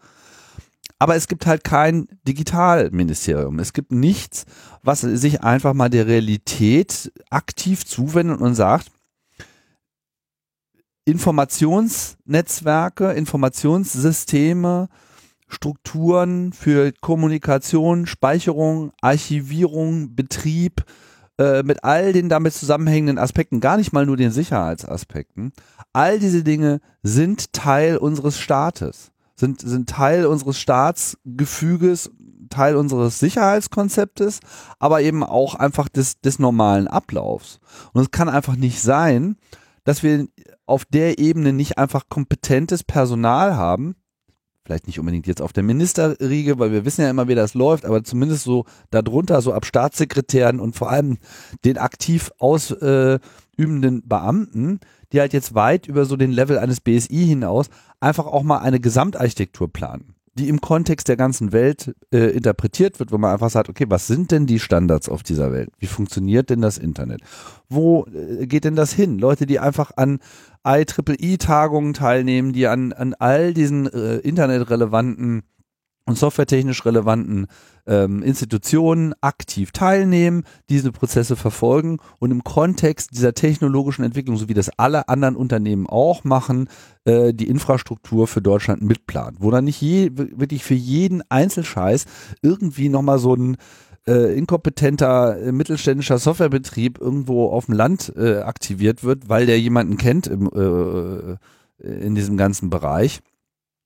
S1: Aber es gibt halt kein Digitalministerium. Es gibt nichts, was sich einfach mal der Realität aktiv zuwendet und sagt, Informationsnetzwerke, Informationssysteme, Strukturen für Kommunikation, Speicherung, Archivierung, Betrieb, äh, mit all den damit zusammenhängenden Aspekten, gar nicht mal nur den Sicherheitsaspekten. All diese Dinge sind Teil unseres Staates, sind, sind Teil unseres Staatsgefüges, Teil unseres Sicherheitskonzeptes, aber eben auch einfach des, des normalen Ablaufs. Und es kann einfach nicht sein, dass wir auf der Ebene nicht einfach kompetentes Personal haben, vielleicht nicht unbedingt jetzt auf der Ministerriege, weil wir wissen ja immer, wie das läuft, aber zumindest so darunter, so ab Staatssekretären und vor allem den aktiv ausübenden Beamten, die halt jetzt weit über so den Level eines BSI hinaus einfach auch mal eine Gesamtarchitektur planen die im Kontext der ganzen Welt äh, interpretiert wird, wo man einfach sagt, okay, was sind denn die Standards auf dieser Welt? Wie funktioniert denn das Internet? Wo äh, geht denn das hin? Leute, die einfach an IEEE-Tagungen teilnehmen, die an, an all diesen äh, internetrelevanten und softwaretechnisch relevanten ähm, Institutionen aktiv teilnehmen, diese Prozesse verfolgen und im Kontext dieser technologischen Entwicklung, so wie das alle anderen Unternehmen auch machen, äh, die Infrastruktur für Deutschland mitplanen, wo dann nicht je, wirklich für jeden Einzelscheiß irgendwie nochmal so ein äh, inkompetenter äh, mittelständischer Softwarebetrieb irgendwo auf dem Land äh, aktiviert wird, weil der jemanden kennt im, äh, in diesem ganzen Bereich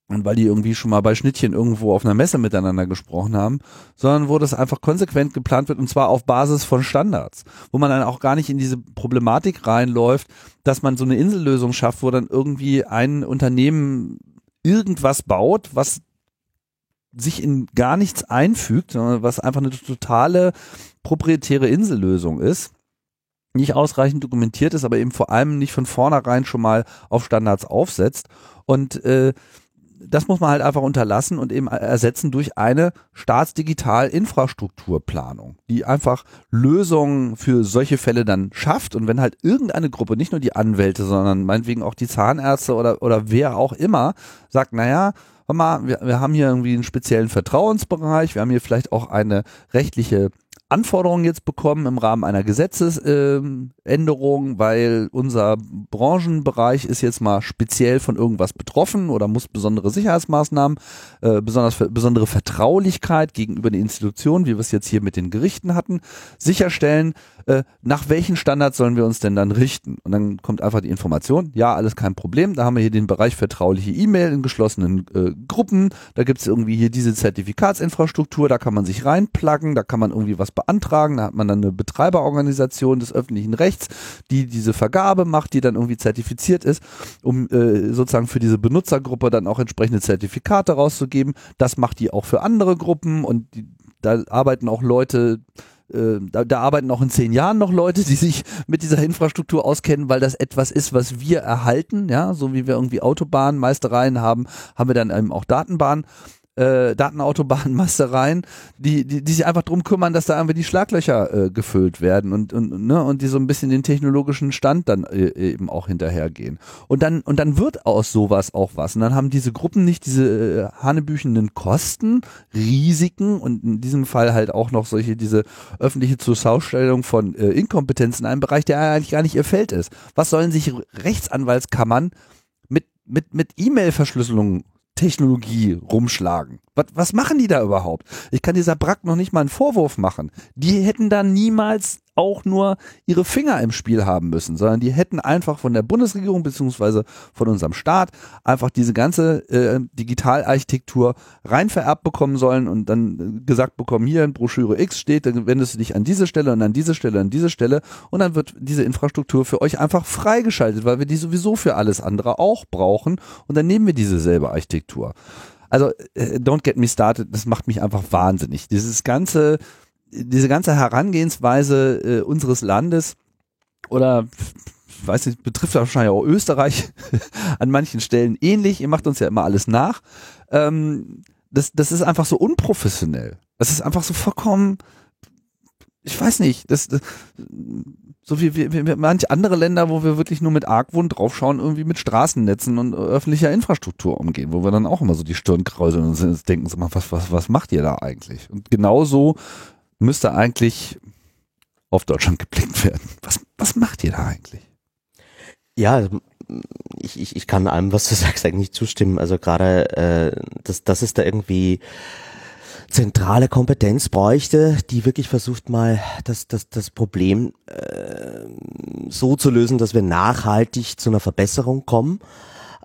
S1: und weil die irgendwie schon mal bei Schnittchen irgendwo auf einer Messe miteinander gesprochen haben, sondern wo das einfach konsequent geplant wird und zwar auf Basis von Standards, wo man dann auch gar nicht in diese Problematik reinläuft, dass man so eine Insellösung schafft, wo dann irgendwie ein Unternehmen irgendwas baut, was sich in gar nichts einfügt, sondern was einfach eine totale proprietäre Insellösung ist nicht ausreichend dokumentiert ist, aber eben vor allem nicht von vornherein schon mal auf Standards aufsetzt. Und äh, das muss man halt einfach unterlassen und eben ersetzen durch eine Staatsdigital-Infrastrukturplanung, die einfach Lösungen für solche Fälle dann schafft. Und wenn halt irgendeine Gruppe, nicht nur die Anwälte, sondern meinetwegen auch die Zahnärzte oder, oder wer auch immer, sagt, naja, mal, wir, wir haben hier irgendwie einen speziellen Vertrauensbereich, wir haben hier vielleicht auch eine rechtliche Anforderungen jetzt bekommen im Rahmen einer Gesetzesänderung, äh, weil unser Branchenbereich ist jetzt mal speziell von irgendwas betroffen oder muss besondere Sicherheitsmaßnahmen, äh, besonders besondere Vertraulichkeit gegenüber den Institutionen, wie wir es jetzt hier mit den Gerichten hatten, sicherstellen, äh, nach welchen Standards sollen wir uns denn dann richten? Und dann kommt einfach die Information, ja, alles kein Problem, da haben wir hier den Bereich vertrauliche E-Mail in geschlossenen äh, Gruppen, da gibt es irgendwie hier diese Zertifikatsinfrastruktur, da kann man sich reinpluggen, da kann man irgendwie was beantragen, da hat man dann eine Betreiberorganisation des öffentlichen Rechts, die diese Vergabe macht, die dann irgendwie zertifiziert ist, um äh, sozusagen für diese Benutzergruppe dann auch entsprechende Zertifikate rauszugeben. Das macht die auch für andere Gruppen und die da arbeiten auch Leute, äh, da, da arbeiten auch in zehn Jahren noch Leute, die sich mit dieser Infrastruktur auskennen, weil das etwas ist, was wir erhalten, ja, so wie wir irgendwie Autobahnen, Meistereien haben, haben wir dann eben auch Datenbahnen äh, Datenautobahn-Mastereien, die, die, die sich einfach drum kümmern, dass da irgendwie die Schlaglöcher äh, gefüllt werden und, und, ne, und die so ein bisschen den technologischen Stand dann äh, eben auch hinterhergehen. Und dann, und dann wird aus sowas auch was. Und dann haben diese Gruppen nicht diese äh, hanebüchenden Kosten, Risiken und in diesem Fall halt auch noch solche, diese öffentliche Zuschaustellung von äh, Inkompetenz in einem Bereich, der eigentlich gar nicht ihr Feld ist. Was sollen sich Rechtsanwaltskammern mit, mit, mit E-Mail-Verschlüsselung Technologie rumschlagen. Was, was machen die da überhaupt? Ich kann dieser Brack noch nicht mal einen Vorwurf machen. Die hätten da niemals auch nur ihre Finger im Spiel haben müssen, sondern die hätten einfach von der Bundesregierung beziehungsweise von unserem Staat einfach diese ganze äh, Digitalarchitektur rein vererbt bekommen sollen und dann gesagt bekommen, hier in Broschüre X steht, dann wendest du dich an diese Stelle und an diese Stelle, an diese Stelle und dann wird diese Infrastruktur für euch einfach freigeschaltet, weil wir die sowieso für alles andere auch brauchen und dann nehmen wir diese selbe Architektur. Also äh, don't get me started, das macht mich einfach wahnsinnig. Dieses ganze diese ganze Herangehensweise äh, unseres Landes oder ich weiß nicht, betrifft wahrscheinlich auch Österreich an manchen Stellen ähnlich. Ihr macht uns ja immer alles nach. Ähm, das, das ist einfach so unprofessionell. Das ist einfach so vollkommen, ich weiß nicht, das, das so wie, wie, wie manche andere Länder, wo wir wirklich nur mit Argwohn draufschauen, irgendwie mit Straßennetzen und öffentlicher Infrastruktur umgehen, wo wir dann auch immer so die Stirn kräuseln und denken, was, was, was macht ihr da eigentlich? Und genauso müsste eigentlich auf Deutschland geblickt werden. Was, was macht ihr da eigentlich?
S2: Ja, ich, ich, ich kann allem, was du sagst, eigentlich zustimmen. Also gerade, äh, dass, dass es da irgendwie zentrale Kompetenz bräuchte, die wirklich versucht mal das, das, das Problem äh, so zu lösen, dass wir nachhaltig zu einer Verbesserung kommen.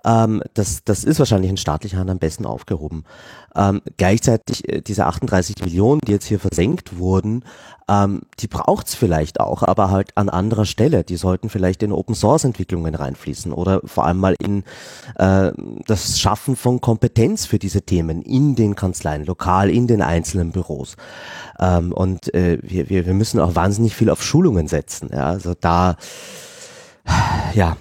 S2: Ähm, das, das ist wahrscheinlich in staatlicher Hand am besten aufgehoben. Ähm, gleichzeitig äh, diese 38 Millionen, die jetzt hier versenkt wurden, ähm, die braucht's vielleicht auch, aber halt an anderer Stelle. Die sollten vielleicht in Open Source Entwicklungen reinfließen oder vor allem mal in äh, das Schaffen von Kompetenz für diese Themen in den Kanzleien, lokal in den einzelnen Büros. Ähm, und äh, wir, wir, wir müssen auch wahnsinnig viel auf Schulungen setzen. Ja? Also da, ja,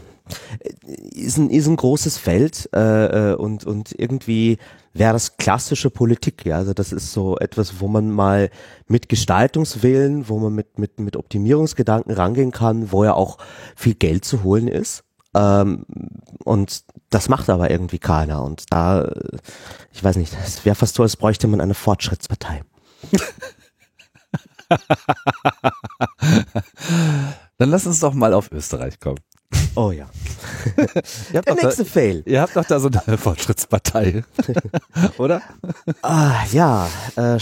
S2: ist ein, ist ein großes Feld äh, äh, und, und irgendwie wäre das klassische Politik. Ja? Also das ist so etwas, wo man mal mit Gestaltungswillen, wo man mit, mit, mit Optimierungsgedanken rangehen kann, wo ja auch viel Geld zu holen ist. Ähm, und das macht aber irgendwie keiner. Und da, ich weiß nicht, es wäre fast so, als bräuchte man eine Fortschrittspartei.
S1: Dann lass uns doch mal auf Österreich kommen.
S2: Oh ja. Der nächste
S1: da,
S2: Fail.
S1: Ihr habt doch da so eine Fortschrittspartei, oder?
S2: Ah, ja, äh,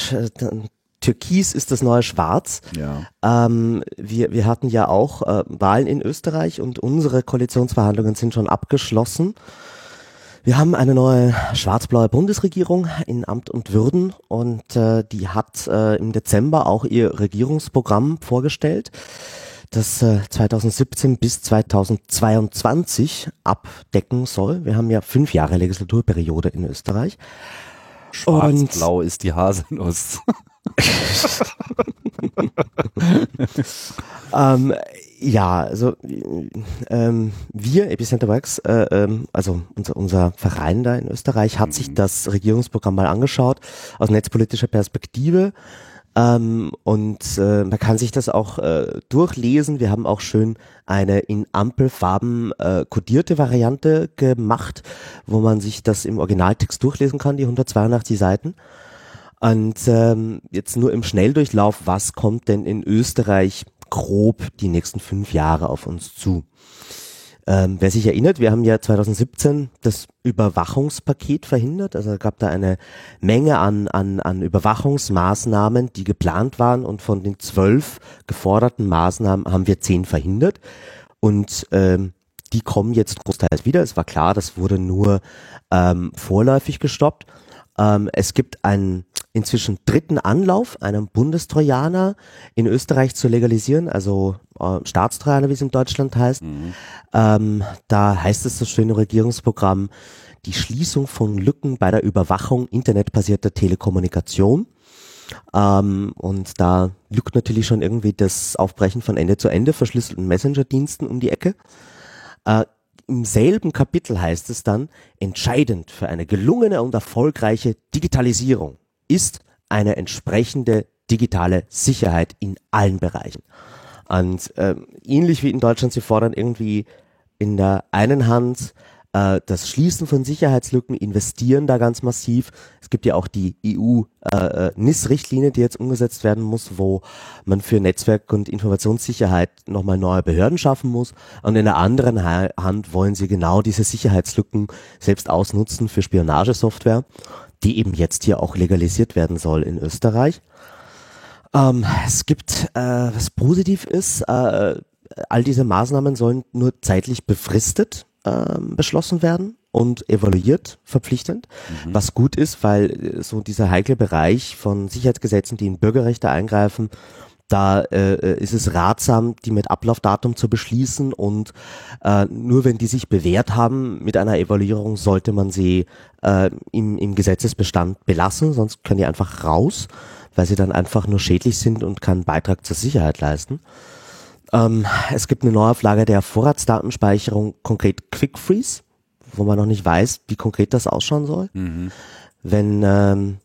S2: Türkis ist das neue Schwarz.
S1: Ja.
S2: Ähm, wir, wir hatten ja auch äh, Wahlen in Österreich und unsere Koalitionsverhandlungen sind schon abgeschlossen. Wir haben eine neue schwarz-blaue Bundesregierung in Amt und Würden und äh, die hat äh, im Dezember auch ihr Regierungsprogramm vorgestellt das äh, 2017 bis 2022 abdecken soll. Wir haben ja fünf Jahre Legislaturperiode in Österreich.
S1: Schwarz-blau ist die Haselnuss.
S2: ähm, ja, also ähm, wir, Epicenter Works, äh, ähm, also unser, unser Verein da in Österreich, hat mhm. sich das Regierungsprogramm mal angeschaut aus netzpolitischer Perspektive ähm, und äh, man kann sich das auch äh, durchlesen. Wir haben auch schön eine in Ampelfarben äh, kodierte Variante gemacht, wo man sich das im Originaltext durchlesen kann, die 182 Seiten. Und ähm, jetzt nur im Schnelldurchlauf, was kommt denn in Österreich grob die nächsten fünf Jahre auf uns zu? Ähm, wer sich erinnert, wir haben ja 2017 das Überwachungspaket verhindert. Also gab da eine Menge an, an, an Überwachungsmaßnahmen, die geplant waren und von den zwölf geforderten Maßnahmen haben wir zehn verhindert. Und ähm, die kommen jetzt großteils wieder. Es war klar, das wurde nur ähm, vorläufig gestoppt. Ähm, es gibt einen inzwischen dritten Anlauf, einen Bundestrojaner in Österreich zu legalisieren, also äh, Staatstrojaner, wie es in Deutschland heißt. Mhm. Ähm, da heißt es das schöne Regierungsprogramm, die Schließung von Lücken bei der Überwachung internetbasierter Telekommunikation. Ähm, und da lückt natürlich schon irgendwie das Aufbrechen von Ende zu Ende verschlüsselten Messenger-Diensten um die Ecke. Äh, Im selben Kapitel heißt es dann, entscheidend für eine gelungene und erfolgreiche Digitalisierung ist eine entsprechende digitale Sicherheit in allen Bereichen. Und äh, ähnlich wie in Deutschland, sie fordern irgendwie in der einen Hand äh, das Schließen von Sicherheitslücken, investieren da ganz massiv. Es gibt ja auch die EU-NIS-Richtlinie, äh, die jetzt umgesetzt werden muss, wo man für Netzwerk- und Informationssicherheit nochmal neue Behörden schaffen muss. Und in der anderen Hand wollen sie genau diese Sicherheitslücken selbst ausnutzen für Spionagesoftware, die eben jetzt hier auch legalisiert werden soll in Österreich. Ähm, es gibt, äh, was positiv ist, äh, all diese Maßnahmen sollen nur zeitlich befristet ähm, beschlossen werden und evaluiert verpflichtend, mhm. was gut ist, weil äh, so dieser heikle Bereich von Sicherheitsgesetzen, die in Bürgerrechte eingreifen, da äh, ist es ratsam, die mit Ablaufdatum zu beschließen und äh, nur wenn die sich bewährt haben mit einer Evaluierung, sollte man sie äh, im, im Gesetzesbestand belassen, sonst können die einfach raus, weil sie dann einfach nur schädlich sind und keinen Beitrag zur Sicherheit leisten. Ähm, es gibt eine Neuauflage der Vorratsdatenspeicherung, konkret Quick Freeze, wo man noch nicht weiß, wie konkret das ausschauen soll. Mhm. Wenn ähm,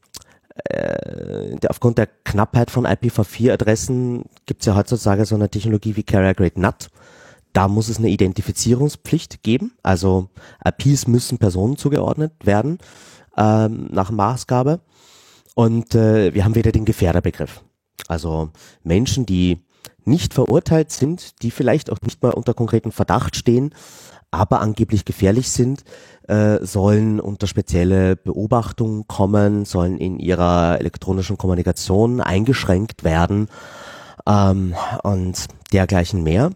S2: äh, aufgrund der Knappheit von IPv4-Adressen gibt es ja heutzutage so eine Technologie wie Carrier Grade NAT. Da muss es eine Identifizierungspflicht geben. Also IPs müssen Personen zugeordnet werden ähm, nach Maßgabe. Und äh, wir haben wieder den Gefährderbegriff. Also Menschen, die nicht verurteilt sind, die vielleicht auch nicht mal unter konkreten Verdacht stehen, aber angeblich gefährlich sind, äh, sollen unter spezielle Beobachtung kommen, sollen in ihrer elektronischen Kommunikation eingeschränkt werden ähm, und dergleichen mehr.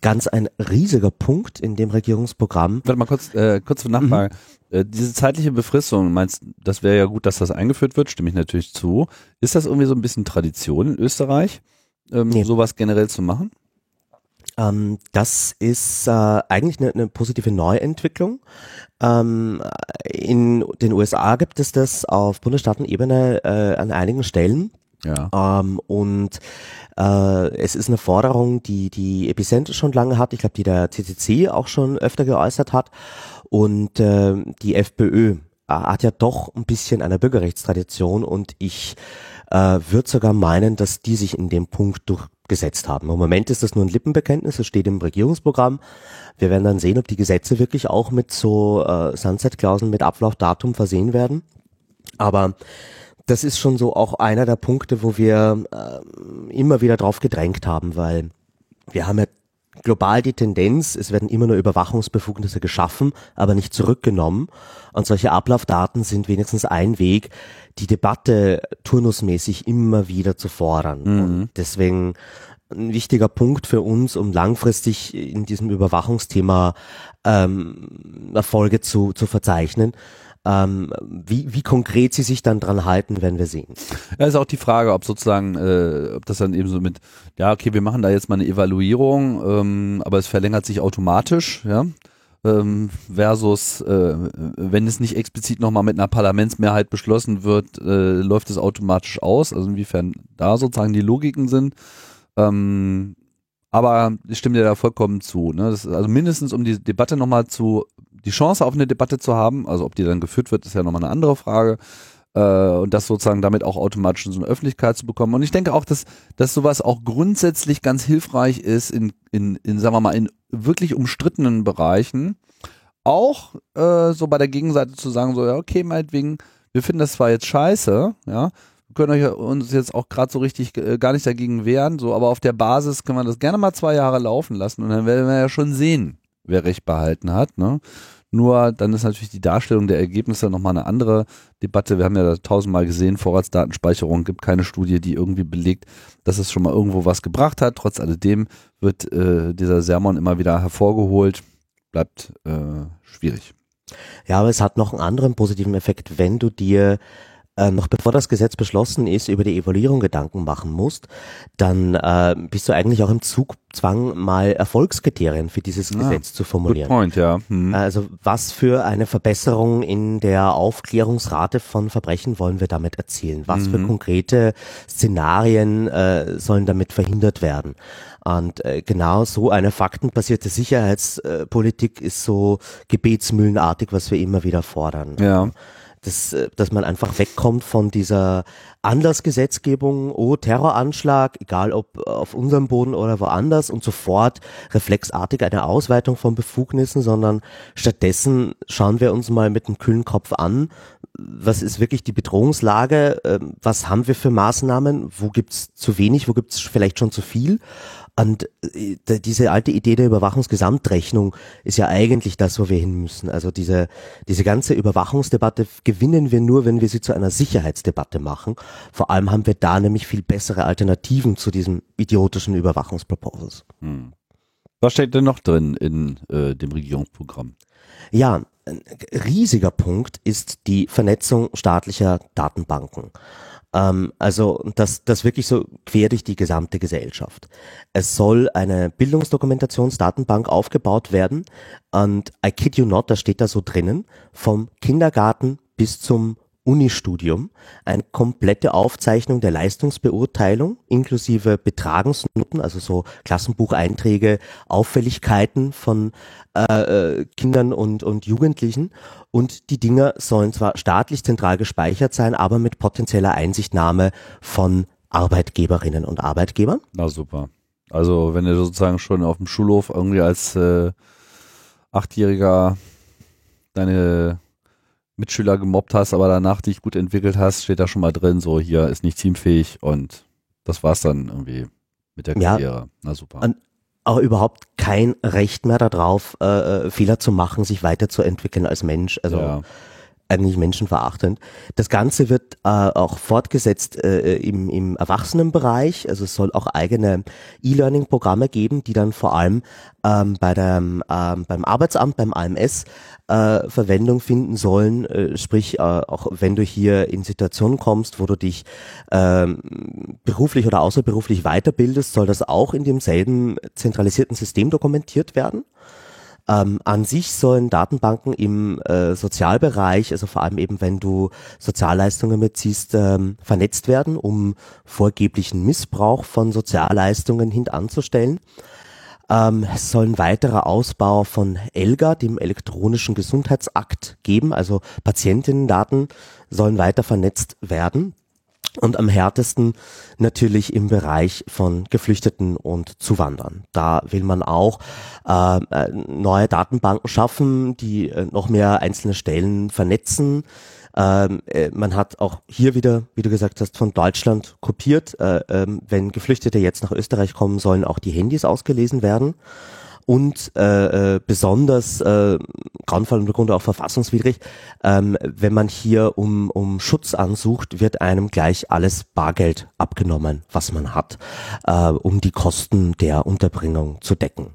S2: Ganz ein riesiger Punkt in dem Regierungsprogramm.
S1: Warte mal kurz, äh, kurz Nachfrage. Mhm. Äh, diese zeitliche Befristung, meinst das wäre ja gut, dass das eingeführt wird, stimme ich natürlich zu. Ist das irgendwie so ein bisschen Tradition in Österreich? ähm, nee. sowas generell zu machen?
S2: Ähm, das ist äh, eigentlich eine, eine positive Neuentwicklung. Ähm, in den USA gibt es das auf Bundesstaatenebene äh, an einigen Stellen. Ja. Ähm, und äh, es ist eine Forderung, die die Epicenter schon lange hat, ich glaube, die der CCC auch schon öfter geäußert hat. Und äh, die FPÖ äh, hat ja doch ein bisschen eine Bürgerrechtstradition und ich äh, würde sogar meinen, dass die sich in dem Punkt durchgesetzt haben. Im Moment ist das nur ein Lippenbekenntnis, es steht im Regierungsprogramm. Wir werden dann sehen, ob die Gesetze wirklich auch mit so äh, Sunset-Klauseln mit Ablaufdatum versehen werden. Aber das ist schon so auch einer der Punkte, wo wir äh, immer wieder drauf gedrängt haben, weil wir haben ja global die Tendenz, es werden immer nur Überwachungsbefugnisse geschaffen, aber nicht zurückgenommen. Und solche Ablaufdaten sind wenigstens ein Weg, die Debatte turnusmäßig immer wieder zu fordern. Mhm. Und deswegen ein wichtiger Punkt für uns, um langfristig in diesem Überwachungsthema ähm, Erfolge zu, zu verzeichnen. Ähm, wie, wie konkret sie sich dann dran halten, werden wir sehen.
S1: Ja, ist auch die Frage, ob sozusagen, äh, ob das dann eben so mit, ja, okay, wir machen da jetzt mal eine Evaluierung, ähm, aber es verlängert sich automatisch, ja ähm, versus äh, wenn es nicht explizit nochmal mit einer Parlamentsmehrheit beschlossen wird, äh, läuft es automatisch aus. Also inwiefern da sozusagen die Logiken sind. Ähm, aber ich stimme dir da vollkommen zu. Ne? Also mindestens um die Debatte nochmal zu, die Chance auf eine Debatte zu haben, also ob die dann geführt wird, ist ja nochmal eine andere Frage. Äh, und das sozusagen damit auch automatisch in so eine Öffentlichkeit zu bekommen. Und ich denke auch, dass, dass sowas auch grundsätzlich ganz hilfreich ist in, in, in sagen wir mal, in wirklich umstrittenen Bereichen. Auch äh, so bei der Gegenseite zu sagen, so, ja, okay, meinetwegen, wir finden das zwar jetzt scheiße, ja, können euch uns jetzt auch gerade so richtig äh, gar nicht dagegen wehren, so, aber auf der Basis können wir das gerne mal zwei Jahre laufen lassen und dann werden wir ja schon sehen, wer recht behalten hat, ne? Nur dann ist natürlich die Darstellung der Ergebnisse nochmal eine andere Debatte. Wir haben ja tausendmal gesehen, Vorratsdatenspeicherung gibt keine Studie, die irgendwie belegt, dass es schon mal irgendwo was gebracht hat. Trotz alledem wird äh, dieser Sermon immer wieder hervorgeholt. Bleibt äh, schwierig.
S2: Ja, aber es hat noch einen anderen positiven Effekt, wenn du dir äh, noch bevor das Gesetz beschlossen ist, über die Evaluierung Gedanken machen musst, dann äh, bist du eigentlich auch im Zugzwang, mal Erfolgskriterien für dieses ah, Gesetz zu formulieren.
S1: Good point, ja.
S2: Hm. Also was für eine Verbesserung in der Aufklärungsrate von Verbrechen wollen wir damit erzielen? Was mhm. für konkrete Szenarien äh, sollen damit verhindert werden? Und äh, genau so eine faktenbasierte Sicherheitspolitik ist so gebetsmühlenartig, was wir immer wieder fordern.
S1: Ja
S2: dass, äh, dass man einfach wegkommt von dieser Anlassgesetzgebung, oh, Terroranschlag, egal ob auf unserem Boden oder woanders und sofort reflexartig eine Ausweitung von Befugnissen, sondern stattdessen schauen wir uns mal mit einem kühlen Kopf an, was ist wirklich die Bedrohungslage, ähm, was haben wir für Maßnahmen, wo gibt's zu wenig, wo gibt's vielleicht schon zu viel und äh, diese alte Idee der Überwachungsgesamtrechnung ist ja eigentlich das, wo wir hin müssen. Also diese, diese ganze Überwachungsdebatte gewinnen wir nur, wenn wir sie zu einer Sicherheitsdebatte machen. Vor allem haben wir da nämlich viel bessere Alternativen zu diesem idiotischen Überwachungsproposals. Hm.
S1: Was steht denn noch drin in äh, dem Regierungsprogramm?
S2: Ja, ein riesiger Punkt ist die Vernetzung staatlicher Datenbanken. Ähm, also das, das wirklich so quer durch die gesamte Gesellschaft. Es soll eine Bildungsdokumentationsdatenbank aufgebaut werden und I kid you not, das steht da so drinnen, vom Kindergarten bis zum Unistudium eine komplette Aufzeichnung der Leistungsbeurteilung inklusive Betragensnoten, also so Klassenbucheinträge, Auffälligkeiten von äh, äh, Kindern und, und Jugendlichen. Und die Dinger sollen zwar staatlich zentral gespeichert sein, aber mit potenzieller Einsichtnahme von Arbeitgeberinnen und Arbeitgebern.
S1: Na super. Also wenn du sozusagen schon auf dem Schulhof irgendwie als äh, Achtjähriger deine Mitschüler gemobbt hast, aber danach dich gut entwickelt hast, steht da schon mal drin, so hier ist nicht teamfähig und das war's dann irgendwie mit der Karriere. Ja, Na super.
S2: Und auch überhaupt kein Recht mehr darauf, äh, äh, Fehler zu machen, sich weiterzuentwickeln als Mensch. Also ja eigentlich menschenverachtend. Das Ganze wird äh, auch fortgesetzt äh, im, im Erwachsenenbereich. Also es soll auch eigene E-Learning-Programme geben, die dann vor allem ähm, bei der, ähm, beim Arbeitsamt, beim AMS äh, Verwendung finden sollen. Äh, sprich, äh, auch wenn du hier in Situationen kommst, wo du dich äh, beruflich oder außerberuflich weiterbildest, soll das auch in demselben zentralisierten System dokumentiert werden. Ähm, an sich sollen Datenbanken im äh, Sozialbereich, also vor allem eben wenn du Sozialleistungen beziehst, ähm, vernetzt werden, um vorgeblichen Missbrauch von Sozialleistungen hintanzustellen. Ähm, es soll ein weiterer Ausbau von ELGA, dem elektronischen Gesundheitsakt, geben. Also Patientinnendaten sollen weiter vernetzt werden und am härtesten natürlich im Bereich von Geflüchteten und Zuwandern. Da will man auch äh, äh, neue Datenbanken schaffen, die äh, noch mehr einzelne Stellen vernetzen. Ähm, äh, man hat auch hier wieder, wie du gesagt hast, von Deutschland kopiert. Äh, äh, wenn Geflüchtete jetzt nach Österreich kommen, sollen auch die Handys ausgelesen werden und äh, äh, besonders äh, Grauenfall und Grunde auch verfassungswidrig, ähm, wenn man hier um, um Schutz ansucht, wird einem gleich alles Bargeld abgenommen, was man hat, äh, um die Kosten der Unterbringung zu decken.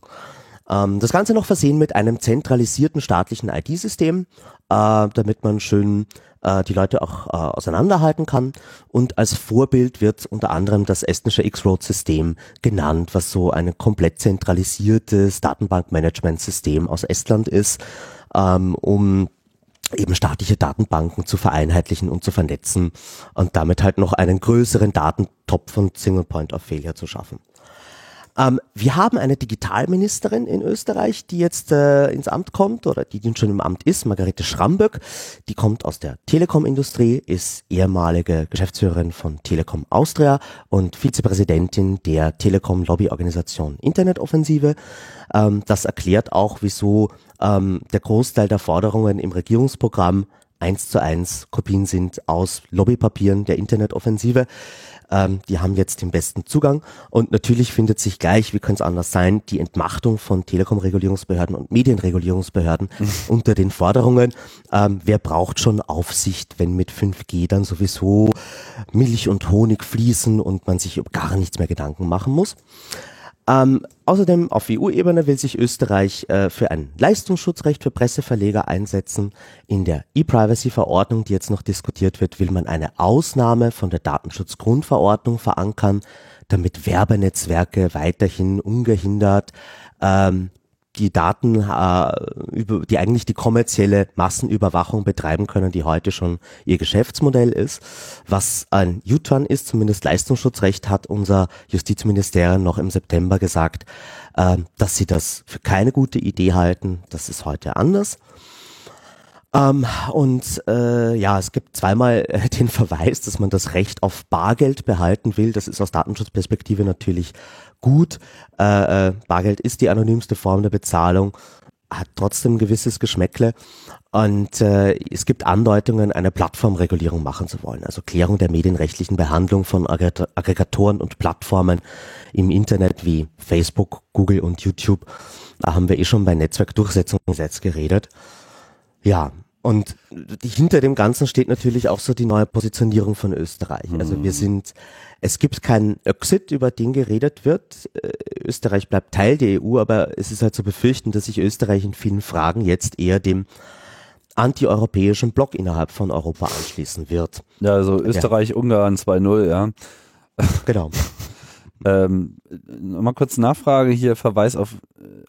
S2: Ähm, das Ganze noch versehen mit einem zentralisierten staatlichen ID-System, äh, damit man schön äh, die Leute auch äh, auseinanderhalten kann. Und als Vorbild wird unter anderem das estnische X-Road-System genannt, was so ein komplett zentralisiertes Datenbankmanagementsystem aus Estland ist, ähm, um eben staatliche Datenbanken zu vereinheitlichen und zu vernetzen und damit halt noch einen größeren Datentopf von Single Point of Failure zu schaffen. Ähm, wir haben eine Digitalministerin in Österreich, die jetzt äh, ins Amt kommt oder die, die schon im Amt ist, Margarete Schramböck. Die kommt aus der Telekom-Industrie, ist ehemalige Geschäftsführerin von Telekom Austria und Vizepräsidentin der Telekom-Lobbyorganisation Internetoffensive. Ähm, das erklärt auch, wieso ähm, der Großteil der Forderungen im Regierungsprogramm eins zu eins Kopien sind aus Lobbypapieren der Internetoffensive. Ähm, die haben jetzt den besten Zugang und natürlich findet sich gleich, wie könnte es anders sein, die Entmachtung von Telekom-Regulierungsbehörden und Medienregulierungsbehörden mhm. unter den Forderungen. Ähm, wer braucht schon Aufsicht, wenn mit 5G dann sowieso Milch und Honig fließen und man sich über gar nichts mehr Gedanken machen muss? Ähm, außerdem auf EU-Ebene will sich Österreich äh, für ein Leistungsschutzrecht für Presseverleger einsetzen. In der E-Privacy-Verordnung, die jetzt noch diskutiert wird, will man eine Ausnahme von der Datenschutzgrundverordnung verankern, damit Werbenetzwerke weiterhin ungehindert ähm, die Daten, äh, über, die eigentlich die kommerzielle Massenüberwachung betreiben können, die heute schon ihr Geschäftsmodell ist. Was ein U-Turn ist, zumindest Leistungsschutzrecht, hat unser Justizministerium noch im September gesagt, äh, dass sie das für keine gute Idee halten. Das ist heute anders. Ähm, und äh, ja, es gibt zweimal äh, den Verweis, dass man das Recht auf Bargeld behalten will. Das ist aus Datenschutzperspektive natürlich gut. Äh, äh, Bargeld ist die anonymste Form der Bezahlung, hat trotzdem ein gewisses Geschmäckle. Und äh, es gibt Andeutungen, eine Plattformregulierung machen zu wollen, also Klärung der medienrechtlichen Behandlung von Aggregatoren und Plattformen im Internet wie Facebook, Google und YouTube. Da haben wir eh schon bei Netzwerkdurchsetzungsgesetz geredet. Ja, und hinter dem Ganzen steht natürlich auch so die neue Positionierung von Österreich. Also wir mhm. sind, es gibt keinen Exit, über den geredet wird. Äh, Österreich bleibt Teil der EU, aber es ist halt zu befürchten, dass sich Österreich in vielen Fragen jetzt eher dem antieuropäischen Block innerhalb von Europa anschließen wird.
S1: Ja, also Österreich, ja. Ungarn 2-0, ja.
S2: Genau.
S1: ähm, Nochmal kurz Nachfrage hier, Verweis auf,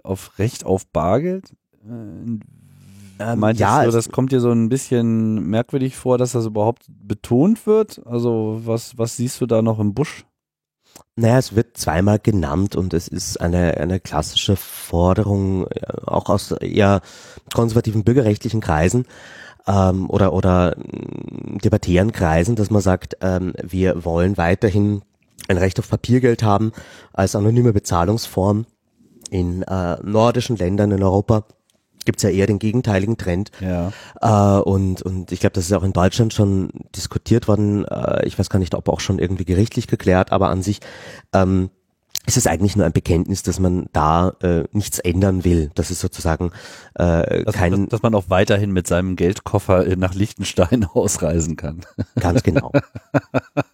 S1: auf Recht auf Bargeld. Äh, ähm, Meintest ja, du, das kommt dir so ein bisschen merkwürdig vor, dass das überhaupt betont wird? Also was, was siehst du da noch im Busch?
S2: Naja, es wird zweimal genannt und es ist eine, eine klassische Forderung, äh, auch aus eher konservativen bürgerrechtlichen Kreisen ähm, oder, oder mm, debattieren Kreisen, dass man sagt, ähm, wir wollen weiterhin ein Recht auf Papiergeld haben als anonyme Bezahlungsform in äh, nordischen Ländern in Europa gibt's ja eher den gegenteiligen Trend.
S1: Ja.
S2: Äh, und, und ich glaube, das ist auch in Deutschland schon diskutiert worden. Äh, ich weiß gar nicht, ob auch schon irgendwie gerichtlich geklärt, aber an sich ähm, ist es eigentlich nur ein Bekenntnis, dass man da äh, nichts ändern will. Das ist sozusagen äh,
S1: dass,
S2: kein...
S1: Dass, dass man auch weiterhin mit seinem Geldkoffer nach Liechtenstein ausreisen kann.
S2: Ganz genau.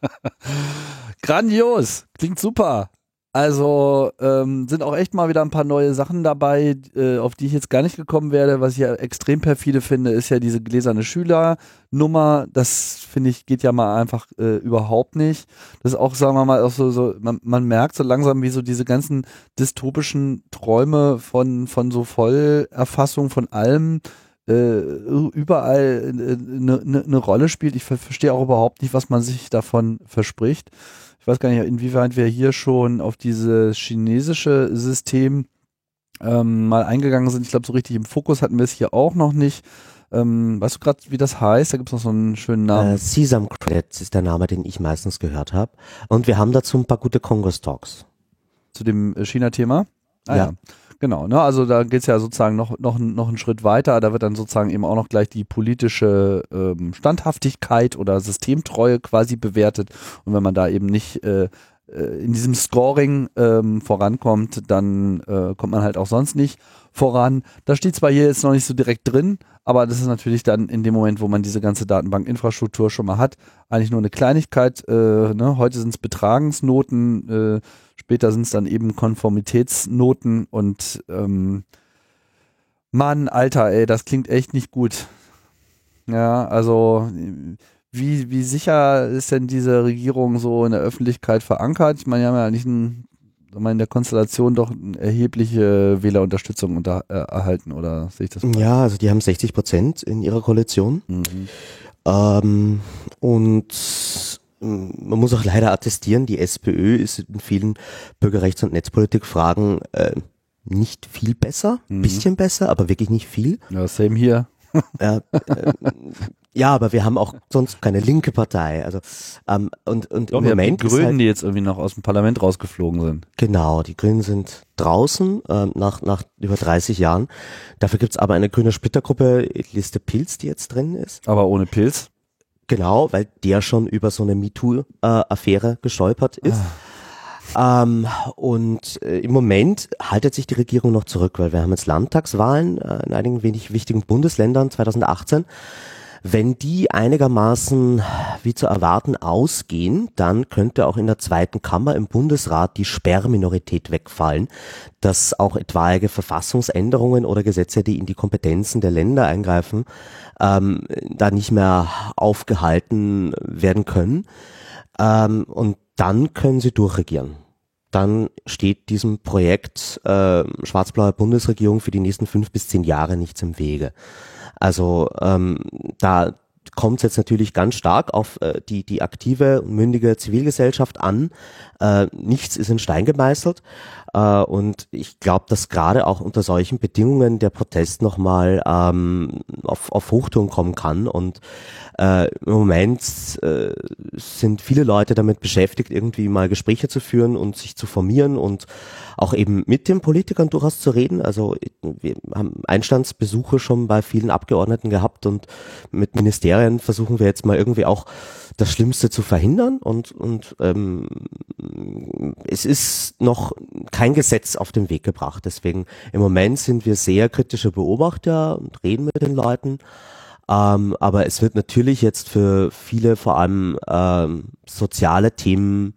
S1: Grandios, klingt super. Also ähm, sind auch echt mal wieder ein paar neue Sachen dabei, äh, auf die ich jetzt gar nicht gekommen werde. Was ich ja extrem perfide finde, ist ja diese gläserne Schülernummer. Das finde ich geht ja mal einfach äh, überhaupt nicht. Das ist auch, sagen wir mal, auch so, so man, man merkt so langsam, wie so diese ganzen dystopischen Träume von von so Vollerfassung von allem äh, überall eine äh, ne, ne, Rolle spielt. Ich verstehe auch überhaupt nicht, was man sich davon verspricht. Ich weiß gar nicht, inwieweit wir hier schon auf dieses chinesische System ähm, mal eingegangen sind. Ich glaube, so richtig im Fokus hatten wir es hier auch noch nicht. Ähm, weißt du gerade, wie das heißt? Da gibt es noch so einen schönen Namen.
S2: Äh, Sesam Credits ist der Name, den ich meistens gehört habe. Und wir haben dazu ein paar gute Congress-Talks.
S1: Zu dem äh, China-Thema?
S2: Ah, ja. ja.
S1: Genau, ne? also da geht's ja sozusagen noch, noch, noch einen Schritt weiter. Da wird dann sozusagen eben auch noch gleich die politische ähm, Standhaftigkeit oder Systemtreue quasi bewertet. Und wenn man da eben nicht äh, äh, in diesem Scoring ähm, vorankommt, dann äh, kommt man halt auch sonst nicht voran. Da steht zwar hier jetzt noch nicht so direkt drin, aber das ist natürlich dann in dem Moment, wo man diese ganze Datenbankinfrastruktur schon mal hat, eigentlich nur eine Kleinigkeit. Äh, ne? Heute sind es Betragensnoten, äh, Später sind es dann eben Konformitätsnoten und ähm, Mann, Alter, ey, das klingt echt nicht gut. Ja, also wie, wie sicher ist denn diese Regierung so in der Öffentlichkeit verankert? Ich meine, die haben ja nicht ein, in der Konstellation doch eine erhebliche Wählerunterstützung unter, äh, erhalten, oder sehe ich das?
S2: Mal? Ja, also die haben 60 Prozent in ihrer Koalition. Mhm. Ähm, und man muss auch leider attestieren, die SPÖ ist in vielen Bürgerrechts- und Netzpolitikfragen äh, nicht viel besser, mhm. bisschen besser, aber wirklich nicht viel.
S1: Ja, same hier.
S2: ja, äh, ja, aber wir haben auch sonst keine linke Partei. Also ähm, und und
S1: Doch, im Moment die Grünen, halt, die jetzt irgendwie noch aus dem Parlament rausgeflogen sind.
S2: Genau, die Grünen sind draußen äh, nach nach über 30 Jahren. Dafür gibt's aber eine grüne Splittergruppe, Liste Pilz, die jetzt drin ist.
S1: Aber ohne Pilz?
S2: Genau, weil der schon über so eine MeToo-Affäre gestolpert ist. Ähm, und äh, im Moment haltet sich die Regierung noch zurück, weil wir haben jetzt Landtagswahlen äh, in einigen wenig wichtigen Bundesländern 2018. Wenn die einigermaßen wie zu erwarten ausgehen, dann könnte auch in der zweiten Kammer im Bundesrat die Sperrminorität wegfallen, dass auch etwaige Verfassungsänderungen oder Gesetze, die in die Kompetenzen der Länder eingreifen, ähm, da nicht mehr aufgehalten werden können. Ähm, und dann können sie durchregieren dann steht diesem Projekt äh, schwarz-blaue Bundesregierung für die nächsten fünf bis zehn Jahre nichts im Wege. Also ähm, da kommt es jetzt natürlich ganz stark auf äh, die, die aktive und mündige Zivilgesellschaft an. Äh, nichts ist in Stein gemeißelt. Äh, und ich glaube, dass gerade auch unter solchen Bedingungen der Protest nochmal ähm, auf, auf Hochtouren kommen kann. Und äh, im Moment äh, sind viele Leute damit beschäftigt, irgendwie mal Gespräche zu führen und sich zu formieren und auch eben mit den Politikern durchaus zu reden. Also wir haben Einstandsbesuche schon bei vielen Abgeordneten gehabt und mit Ministerien versuchen wir jetzt mal irgendwie auch das Schlimmste zu verhindern und, und ähm, es ist noch kein Gesetz auf den Weg gebracht. Deswegen im Moment sind wir sehr kritische Beobachter und reden mit den Leuten. Ähm, aber es wird natürlich jetzt für viele vor allem ähm, soziale Themen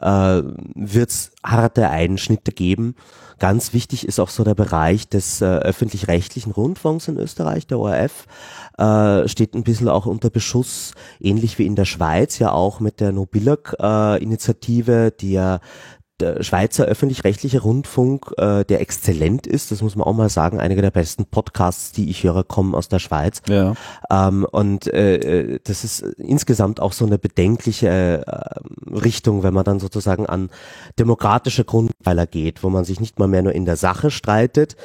S2: äh, wird es harte Einschnitte geben. Ganz wichtig ist auch so der Bereich des äh, öffentlich-rechtlichen Rundfunks in Österreich, der ORF, äh, steht ein bisschen auch unter Beschuss, ähnlich wie in der Schweiz, ja auch mit der Nobilak-Initiative, äh, die ja der Schweizer öffentlich-rechtliche Rundfunk, äh, der exzellent ist, das muss man auch mal sagen, einige der besten Podcasts, die ich höre, kommen aus der Schweiz. Ja. Ähm, und äh, äh das ist insgesamt auch so eine bedenkliche äh, Richtung, wenn man dann sozusagen an demokratische Grundpfeiler geht, wo man sich nicht mal mehr nur in der Sache streitet,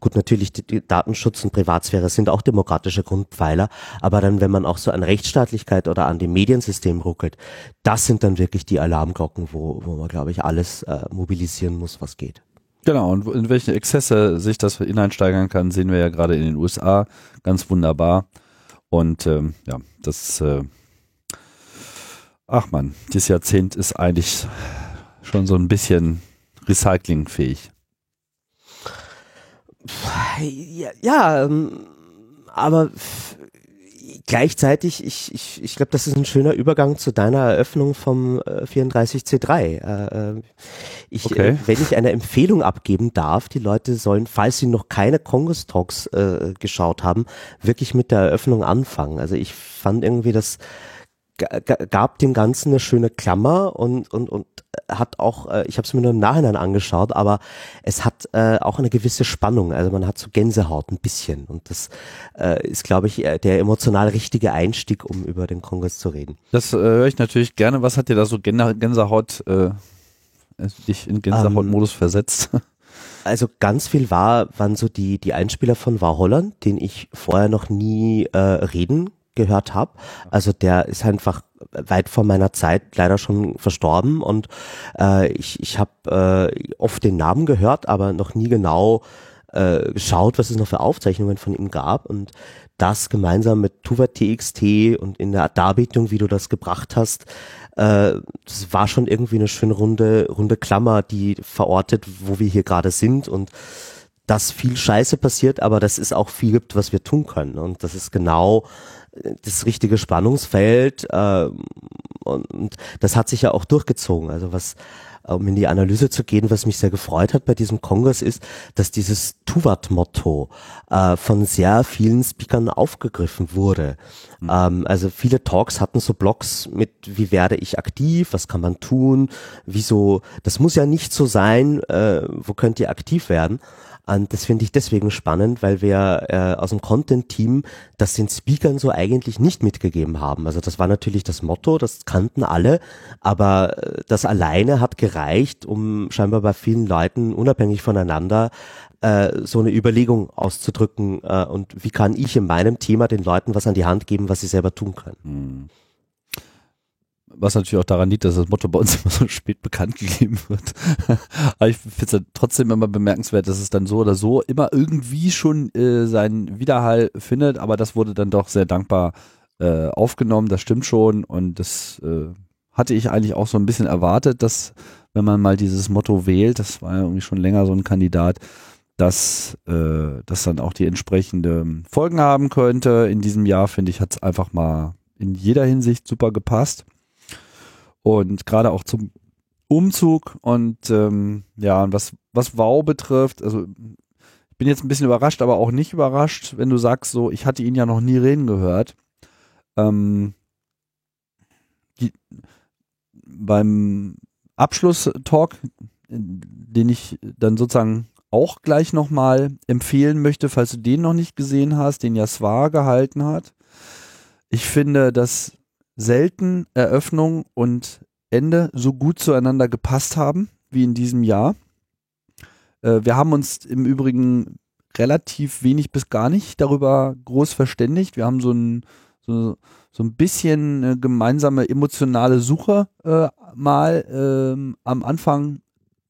S2: Gut, natürlich die, Datenschutz und Privatsphäre sind auch demokratische Grundpfeiler, aber dann, wenn man auch so an Rechtsstaatlichkeit oder an dem Mediensystem ruckelt, das sind dann wirklich die Alarmglocken, wo, wo man, glaube ich, alles äh, mobilisieren muss, was geht.
S1: Genau, und in welche Exzesse sich das hineinsteigern kann, sehen wir ja gerade in den USA ganz wunderbar. Und ähm, ja, das, äh, ach man, dieses Jahrzehnt ist eigentlich schon so ein bisschen recyclingfähig.
S2: Ja, ja ähm, aber gleichzeitig, ich, ich, ich glaube, das ist ein schöner Übergang zu deiner Eröffnung vom äh, 34C3. Äh, äh, ich, okay. äh, wenn ich eine Empfehlung abgeben darf, die Leute sollen, falls sie noch keine Congress Talks äh, geschaut haben, wirklich mit der Eröffnung anfangen. Also ich fand irgendwie das gab dem Ganzen eine schöne Klammer und, und, und hat auch, äh, ich habe es mir nur im Nachhinein angeschaut, aber es hat äh, auch eine gewisse Spannung. Also man hat so Gänsehaut ein bisschen. Und das äh, ist, glaube ich, äh, der emotional richtige Einstieg, um über den Kongress zu reden.
S1: Das äh, höre ich natürlich gerne. Was hat dir da so Gänsehaut, äh, dich in Gänsehautmodus ähm, versetzt?
S2: Also ganz viel war, waren so die, die Einspieler von War Holland, den ich vorher noch nie äh, reden gehört habe. Also der ist einfach weit vor meiner Zeit leider schon verstorben und äh, ich, ich habe äh, oft den Namen gehört, aber noch nie genau äh, geschaut, was es noch für Aufzeichnungen von ihm gab und das gemeinsam mit Tuva TXT und in der Darbietung, wie du das gebracht hast, äh, das war schon irgendwie eine schöne runde, runde Klammer, die verortet, wo wir hier gerade sind und dass viel Scheiße passiert, aber dass es auch viel gibt, was wir tun können. Und das ist genau das richtige Spannungsfeld äh, und, und das hat sich ja auch durchgezogen. Also was um in die Analyse zu gehen, was mich sehr gefreut hat bei diesem Kongress ist, dass dieses Tuvat-Motto äh, von sehr vielen Speakern aufgegriffen wurde. Mhm. Ähm, also viele Talks hatten so Blogs mit, wie werde ich aktiv, was kann man tun, wieso, das muss ja nicht so sein, äh, wo könnt ihr aktiv werden, und das finde ich deswegen spannend, weil wir äh, aus dem Content-Team das den Speakern so eigentlich nicht mitgegeben haben. Also das war natürlich das Motto, das kannten alle, aber äh, das alleine hat gereicht, um scheinbar bei vielen Leuten unabhängig voneinander äh, so eine Überlegung auszudrücken äh, und wie kann ich in meinem Thema den Leuten was an die Hand geben, was sie selber tun können. Mhm
S1: was natürlich auch daran liegt, dass das Motto bei uns immer so spät bekannt gegeben wird. Aber ich finde es trotzdem immer bemerkenswert, dass es dann so oder so immer irgendwie schon äh, seinen Widerhall findet, aber das wurde dann doch sehr dankbar äh, aufgenommen, das stimmt schon und das äh, hatte ich eigentlich auch so ein bisschen erwartet, dass wenn man mal dieses Motto wählt, das war ja irgendwie schon länger so ein Kandidat, dass äh, das dann auch die entsprechenden Folgen haben könnte. In diesem Jahr, finde ich, hat es einfach mal in jeder Hinsicht super gepasst. Und gerade auch zum Umzug und ähm, ja, und was, was Wow betrifft, also ich bin jetzt ein bisschen überrascht, aber auch nicht überrascht, wenn du sagst, so, ich hatte ihn ja noch nie reden gehört. Ähm, die, beim Abschlusstalk, den ich dann sozusagen auch gleich nochmal empfehlen möchte, falls du den noch nicht gesehen hast, den Jaswar gehalten hat. Ich finde, dass selten Eröffnung und Ende so gut zueinander gepasst haben wie in diesem Jahr. Äh, wir haben uns im Übrigen relativ wenig bis gar nicht darüber groß verständigt. Wir haben so ein, so, so ein bisschen äh, gemeinsame emotionale Suche äh, mal ähm, am Anfang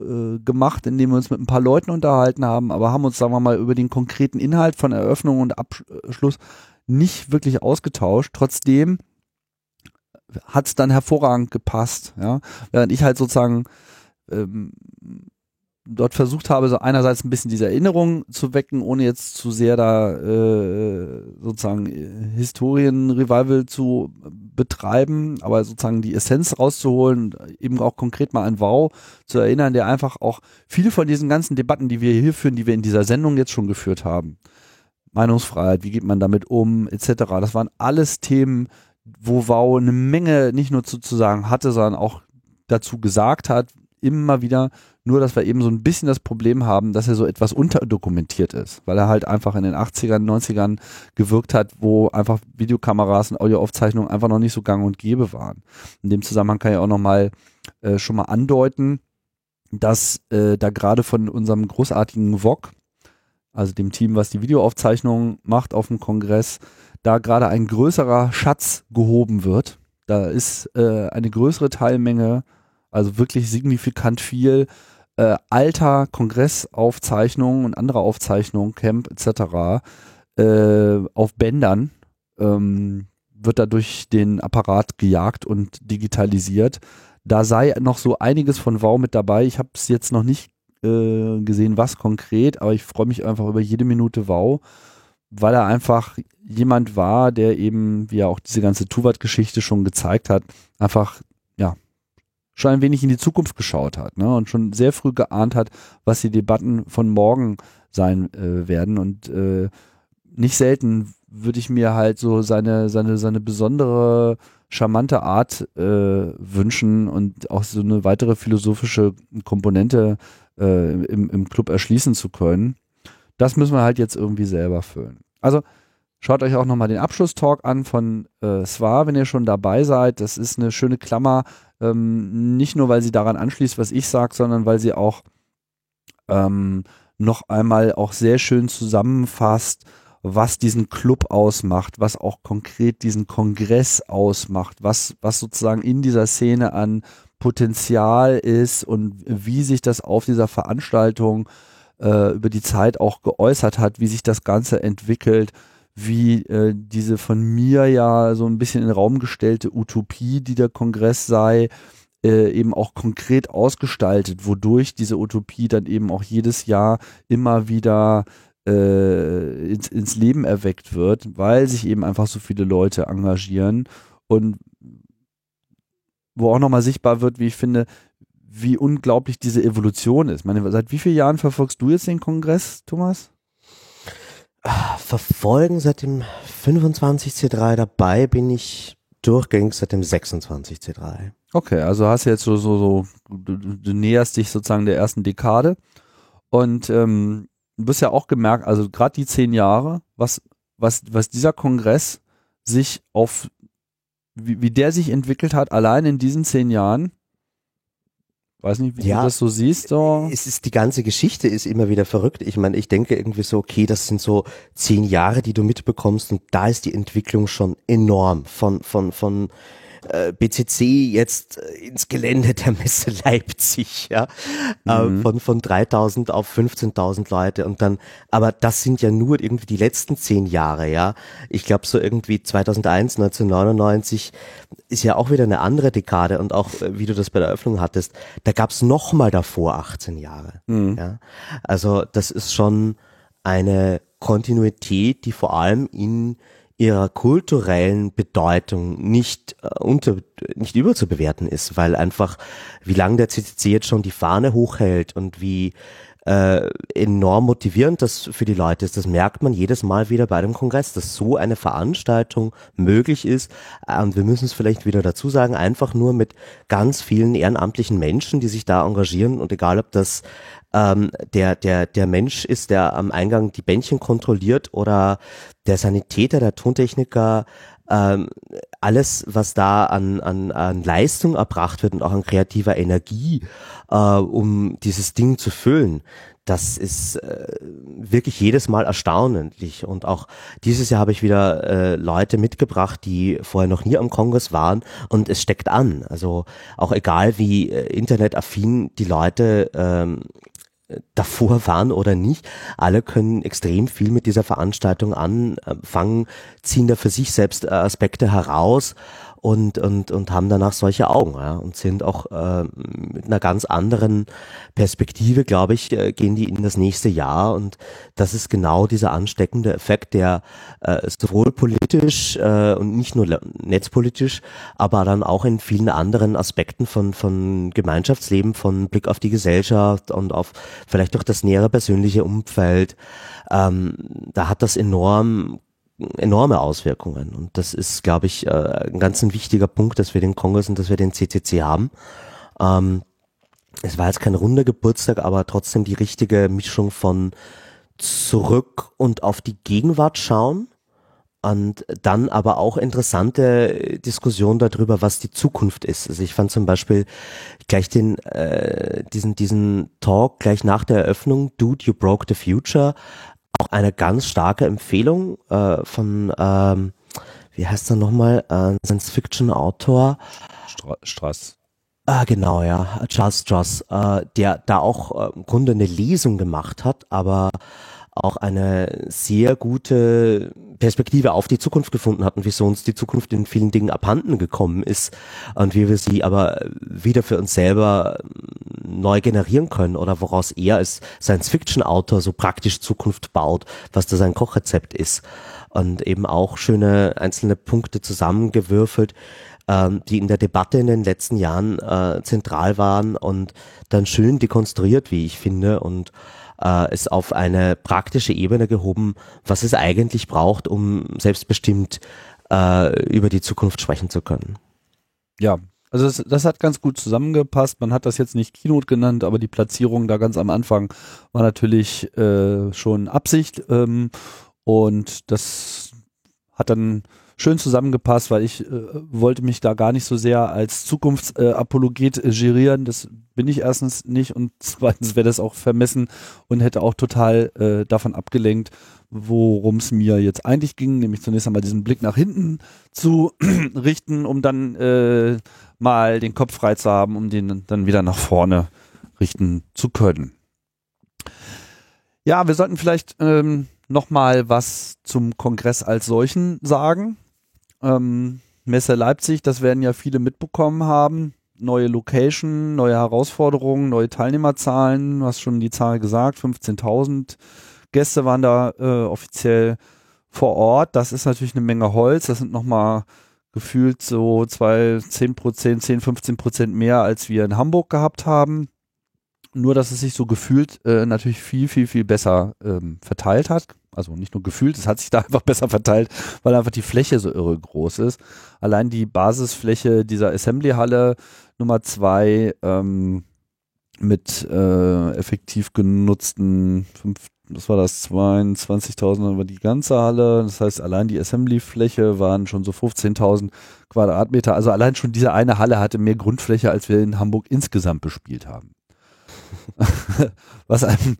S1: äh, gemacht, indem wir uns mit ein paar Leuten unterhalten haben, aber haben uns, sagen wir mal, über den konkreten Inhalt von Eröffnung und Abschluss nicht wirklich ausgetauscht. Trotzdem hat es dann hervorragend gepasst, ja. Während ich halt sozusagen ähm, dort versucht habe, so einerseits ein bisschen diese Erinnerung zu wecken, ohne jetzt zu sehr da äh, sozusagen Historien-Revival zu betreiben, aber sozusagen die Essenz rauszuholen, eben auch konkret mal an Wow zu erinnern, der einfach auch viele von diesen ganzen Debatten, die wir hier führen, die wir in dieser Sendung jetzt schon geführt haben, Meinungsfreiheit, wie geht man damit um, etc., das waren alles Themen, wo Wow eine Menge nicht nur zu, sagen hatte, sondern auch dazu gesagt hat, immer wieder, nur dass wir eben so ein bisschen das Problem haben, dass er so etwas unterdokumentiert ist, weil er halt einfach in den 80ern, 90ern gewirkt hat, wo einfach Videokameras und Audioaufzeichnungen einfach noch nicht so gang und gäbe waren. In dem Zusammenhang kann ich auch nochmal äh, schon mal andeuten, dass äh, da gerade von unserem großartigen VOG, also dem Team, was die Videoaufzeichnungen macht auf dem Kongress, da gerade ein größerer Schatz gehoben wird. Da ist äh, eine größere Teilmenge, also wirklich signifikant viel äh, alter Kongressaufzeichnungen und andere Aufzeichnungen, Camp etc. Äh, auf Bändern ähm, wird da durch den Apparat gejagt und digitalisiert. Da sei noch so einiges von Wow mit dabei. Ich habe es jetzt noch nicht äh, gesehen, was konkret, aber ich freue mich einfach über jede Minute Wow weil er einfach jemand war, der eben, wie er auch diese ganze Tuvat-Geschichte schon gezeigt hat, einfach, ja, schon ein wenig in die Zukunft geschaut hat ne? und schon sehr früh geahnt hat, was die Debatten von morgen sein äh, werden. Und äh, nicht selten würde ich mir halt so seine, seine, seine besondere, charmante Art äh, wünschen und auch so eine weitere philosophische Komponente äh, im, im Club erschließen zu können. Das müssen wir halt jetzt irgendwie selber füllen. Also schaut euch auch nochmal den Abschlusstalk an von äh, Swa, wenn ihr schon dabei seid. Das ist eine schöne Klammer, ähm, nicht nur, weil sie daran anschließt, was ich sage, sondern weil sie auch ähm, noch einmal auch sehr schön zusammenfasst, was diesen Club ausmacht, was auch konkret diesen Kongress ausmacht, was, was sozusagen in dieser Szene an Potenzial ist und wie sich das auf dieser Veranstaltung äh, über die Zeit auch geäußert hat, wie sich das Ganze entwickelt, wie äh, diese von mir ja so ein bisschen in den Raum gestellte Utopie, die der Kongress sei, äh, eben auch konkret ausgestaltet, wodurch diese Utopie dann eben auch jedes Jahr immer wieder äh, ins, ins Leben erweckt wird, weil sich eben einfach so viele Leute engagieren und wo auch nochmal sichtbar wird, wie ich finde, wie unglaublich diese Evolution ist. Ich meine, seit wie vielen Jahren verfolgst du jetzt den Kongress, Thomas?
S2: Verfolgen seit dem 25C3 dabei bin ich durchgängig seit dem 26C3.
S1: Okay, also hast du jetzt so, so, so du, du näherst dich sozusagen der ersten Dekade und ähm, du bist ja auch gemerkt, also gerade die zehn Jahre, was, was, was dieser Kongress sich auf, wie, wie der sich entwickelt hat, allein in diesen zehn Jahren, Weiß nicht, wie ja, du das so siehst. So.
S2: Es ist die ganze Geschichte ist immer wieder verrückt. Ich meine, ich denke irgendwie so, okay, das sind so zehn Jahre, die du mitbekommst und da ist die Entwicklung schon enorm von von von äh, BCC jetzt äh, ins Gelände der Messe Leipzig, ja, äh, mhm. äh, von, von 3000 auf 15.000 Leute und dann, aber das sind ja nur irgendwie die letzten zehn Jahre, ja. Ich glaube so irgendwie 2001, 1999 ist ja auch wieder eine andere Dekade und auch, äh, wie du das bei der Eröffnung hattest, da gab's noch mal davor 18 Jahre, mhm. ja. Also das ist schon eine Kontinuität, die vor allem in ihrer kulturellen Bedeutung nicht äh, unter nicht überzubewerten ist, weil einfach wie lange der CCC jetzt schon die Fahne hochhält und wie äh, enorm motivierend das für die Leute ist. Das merkt man jedes Mal wieder bei dem Kongress, dass so eine Veranstaltung möglich ist. Und wir müssen es vielleicht wieder dazu sagen, einfach nur mit ganz vielen ehrenamtlichen Menschen, die sich da engagieren und egal ob das ähm, der, der, der Mensch ist, der am Eingang die Bändchen kontrolliert oder der Sanitäter, der Tontechniker, ähm, alles, was da an, an, an Leistung erbracht wird und auch an kreativer Energie, äh, um dieses Ding zu füllen, das ist äh, wirklich jedes Mal erstaunlich. Und auch dieses Jahr habe ich wieder äh, Leute mitgebracht, die vorher noch nie am Kongress waren und es steckt an. Also auch egal wie äh, internetaffin die Leute ähm, davor waren oder nicht. Alle können extrem viel mit dieser Veranstaltung anfangen, ziehen da für sich selbst äh, Aspekte heraus und, und, und haben danach solche Augen ja, und sind auch äh, mit einer ganz anderen Perspektive, glaube ich, äh, gehen die in das nächste Jahr. Und das ist genau dieser ansteckende Effekt, der äh, sowohl politisch äh, und nicht nur netzpolitisch, aber dann auch in vielen anderen Aspekten von, von Gemeinschaftsleben, von Blick auf die Gesellschaft und auf vielleicht auch das nähere persönliche Umfeld, ähm, da hat das enorm enorme Auswirkungen. Und das ist, glaube ich, äh, ein ganz ein wichtiger Punkt, dass wir den Kongress und dass wir den CCC haben. Ähm, es war jetzt kein runder Geburtstag, aber trotzdem die richtige Mischung von zurück und auf die Gegenwart schauen und dann aber auch interessante Diskussion darüber, was die Zukunft ist. Also ich fand zum Beispiel gleich den äh, diesen diesen Talk gleich nach der Eröffnung, Dude, you broke the future, auch eine ganz starke Empfehlung äh, von, ähm, wie heißt er nochmal, äh, Science-Fiction-Autor.
S1: Stra Strass.
S2: Ah, genau, ja, Charles Strass, äh, der da auch äh, im Grunde eine Lesung gemacht hat, aber auch eine sehr gute Perspektive auf die Zukunft gefunden hat und wieso uns die Zukunft in vielen Dingen abhanden gekommen ist und wie wir sie aber wieder für uns selber neu generieren können oder woraus er als Science-Fiction-Autor so praktisch Zukunft baut, was da sein Kochrezept ist. Und eben auch schöne einzelne Punkte zusammengewürfelt, ähm, die in der Debatte in den letzten Jahren äh, zentral waren und dann schön dekonstruiert, wie ich finde und äh, es auf eine praktische Ebene gehoben, was es eigentlich braucht, um selbstbestimmt äh, über die Zukunft sprechen zu können.
S1: Ja, also das, das hat ganz gut zusammengepasst. Man hat das jetzt nicht Keynote genannt, aber die Platzierung da ganz am Anfang war natürlich äh, schon Absicht ähm, und das hat dann schön zusammengepasst, weil ich äh, wollte mich da gar nicht so sehr als Zukunftsapologet äh, gerieren. Das bin ich erstens nicht und zweitens wäre das auch vermessen und hätte auch total äh, davon abgelenkt, worum es mir jetzt eigentlich ging, nämlich zunächst einmal diesen Blick nach hinten zu richten, um dann äh, mal den Kopf frei zu haben, um den dann wieder nach vorne richten zu können. Ja, wir sollten vielleicht ähm, noch mal was zum Kongress als solchen sagen. Ähm, Messe Leipzig, das werden ja viele mitbekommen haben. Neue Location, neue Herausforderungen, neue Teilnehmerzahlen. Du hast schon die Zahl gesagt, 15.000 Gäste waren da äh, offiziell vor Ort. Das ist natürlich eine Menge Holz. Das sind nochmal gefühlt so zwei, 10 Prozent, 10, 15 Prozent mehr, als wir in Hamburg gehabt haben. Nur, dass es sich so gefühlt äh, natürlich viel, viel, viel besser ähm, verteilt hat. Also nicht nur gefühlt, es hat sich da einfach besser verteilt, weil einfach die Fläche so irre groß ist. Allein die Basisfläche dieser Assembly-Halle Nummer zwei ähm, mit äh, effektiv genutzten fünf, was war das, 22.000 war die ganze Halle. Das heißt, allein die Assembly-Fläche waren schon so 15.000 Quadratmeter. Also allein schon diese eine Halle hatte mehr Grundfläche, als wir in Hamburg insgesamt bespielt haben. was einem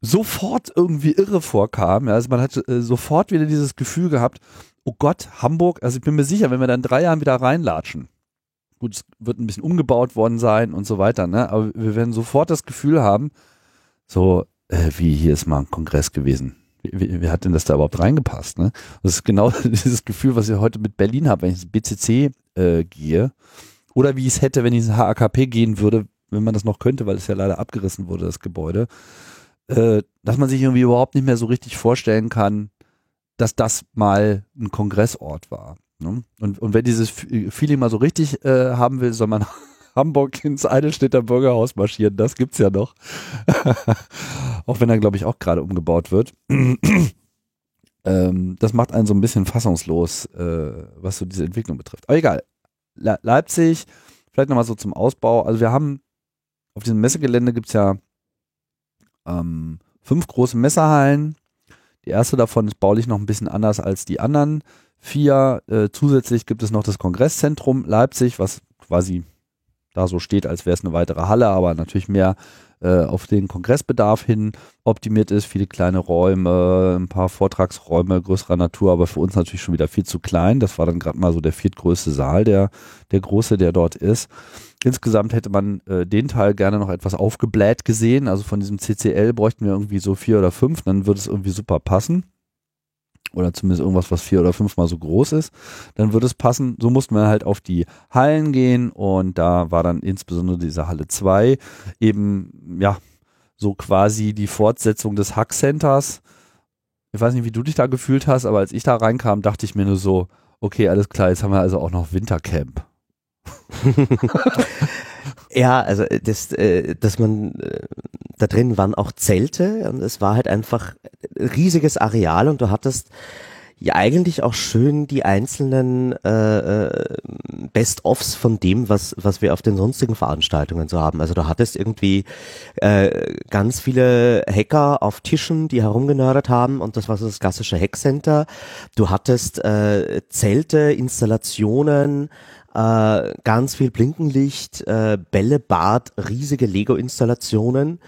S1: sofort irgendwie irre vorkam. Ja, also man hat äh, sofort wieder dieses Gefühl gehabt, oh Gott, Hamburg, also ich bin mir sicher, wenn wir dann drei Jahren wieder reinlatschen, gut, es wird ein bisschen umgebaut worden sein und so weiter, ne? Aber wir werden sofort das Gefühl haben, so, äh, wie hier ist mal ein Kongress gewesen. Wie, wie, hat denn das da überhaupt reingepasst, ne? Das ist genau dieses Gefühl, was ich heute mit Berlin habe, wenn ich ins BCC äh, gehe. Oder wie ich es hätte, wenn ich ins HAKP gehen würde, wenn man das noch könnte, weil es ja leider abgerissen wurde, das Gebäude. Äh, dass man sich irgendwie überhaupt nicht mehr so richtig vorstellen kann, dass das mal ein Kongressort war. Ne? Und, und wenn dieses Feeling mal so richtig äh, haben will, soll man Hamburg ins Eidelstädter Bürgerhaus marschieren. Das gibt's ja noch. auch wenn er, glaube ich, auch gerade umgebaut wird. ähm, das macht einen so ein bisschen fassungslos, äh, was so diese Entwicklung betrifft. Aber egal. Le Leipzig, vielleicht nochmal so zum Ausbau. Also wir haben auf diesem Messegelände gibt's ja ähm, fünf große Messerhallen. Die erste davon ist baulich noch ein bisschen anders als die anderen vier. Äh, zusätzlich gibt es noch das Kongresszentrum Leipzig, was quasi da so steht, als wäre es eine weitere Halle, aber natürlich mehr äh, auf den Kongressbedarf hin optimiert ist. Viele kleine Räume, ein paar Vortragsräume größerer Natur, aber für uns natürlich schon wieder viel zu klein. Das war dann gerade mal so der viertgrößte Saal, der, der große, der dort ist. Insgesamt hätte man äh, den Teil gerne noch etwas aufgebläht gesehen. Also von diesem CCL bräuchten wir irgendwie so vier oder fünf, dann würde es irgendwie super passen oder zumindest irgendwas, was vier oder fünfmal so groß ist, dann würde es passen. So mussten wir halt auf die Hallen gehen und da war dann insbesondere diese Halle 2 eben, ja, so quasi die Fortsetzung des Hack Centers. Ich weiß nicht, wie du dich da gefühlt hast, aber als ich da reinkam, dachte ich mir nur so, okay, alles klar, jetzt haben wir also auch noch Wintercamp.
S2: ja, also äh, das, äh, dass man äh, da drin waren auch Zelte und es war halt einfach riesiges Areal und du hattest ja eigentlich auch schön die einzelnen äh, Best-ofs von dem, was was wir auf den sonstigen Veranstaltungen so haben. Also du hattest irgendwie äh, ganz viele Hacker auf Tischen, die herumgenördert haben und das war so das klassische Hackcenter. Du hattest äh, Zelte, Installationen, äh, ganz viel Blinkenlicht, äh, Bällebad, riesige Lego-Installationen,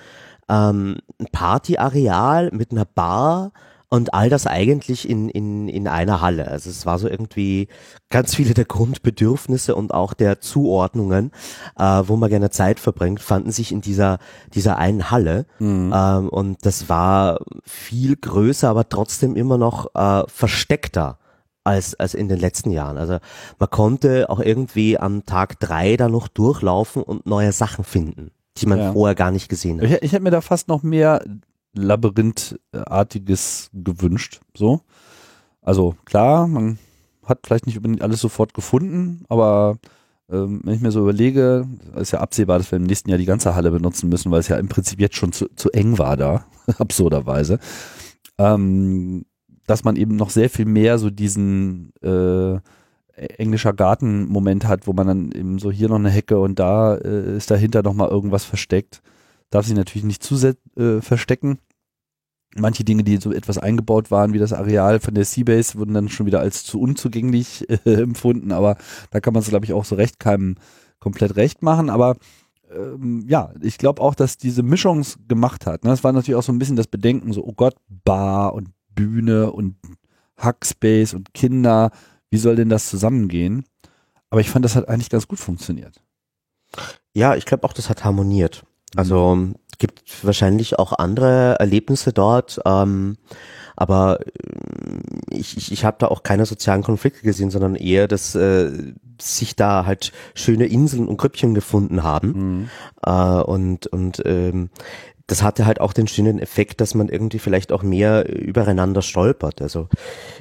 S2: ähm, ein Partyareal mit einer Bar und all das eigentlich in, in, in einer Halle. Also es war so irgendwie ganz viele der Grundbedürfnisse und auch der Zuordnungen, äh, wo man gerne Zeit verbringt, fanden sich in dieser, dieser einen Halle. Mhm. Ähm, und das war viel größer, aber trotzdem immer noch äh, versteckter als, als in den letzten Jahren. Also man konnte auch irgendwie am Tag drei da noch durchlaufen und neue Sachen finden, die man ja. vorher gar nicht gesehen hat.
S1: Ich, ich hätte mir da fast noch mehr Labyrinthartiges gewünscht. So. Also klar, man hat vielleicht nicht alles sofort gefunden, aber ähm, wenn ich mir so überlege, ist ja absehbar, dass wir im nächsten Jahr die ganze Halle benutzen müssen, weil es ja im Prinzip jetzt schon zu, zu eng war da, absurderweise. Ähm, dass man eben noch sehr viel mehr so diesen äh, englischer Garten-Moment hat, wo man dann eben so hier noch eine Hecke und da äh, ist dahinter noch mal irgendwas versteckt. Darf sich natürlich nicht zu sehr äh, verstecken. Manche Dinge, die so etwas eingebaut waren, wie das Areal von der Seabase, wurden dann schon wieder als zu unzugänglich äh, empfunden, aber da kann man es, glaube ich, auch so recht keinem komplett recht machen. Aber ähm, ja, ich glaube auch, dass diese Mischung gemacht hat. Ne? Das war natürlich auch so ein bisschen das Bedenken, so, oh Gott, Bar und Bühne und Hackspace und Kinder. Wie soll denn das zusammengehen? Aber ich fand, das hat eigentlich ganz gut funktioniert.
S2: Ja, ich glaube auch, das hat harmoniert. Also mhm. gibt wahrscheinlich auch andere Erlebnisse dort, ähm, aber äh, ich, ich, ich habe da auch keine sozialen Konflikte gesehen, sondern eher, dass äh, sich da halt schöne Inseln und Grüppchen gefunden haben mhm. äh, und und ähm, das hatte halt auch den schönen Effekt, dass man irgendwie vielleicht auch mehr übereinander stolpert. Also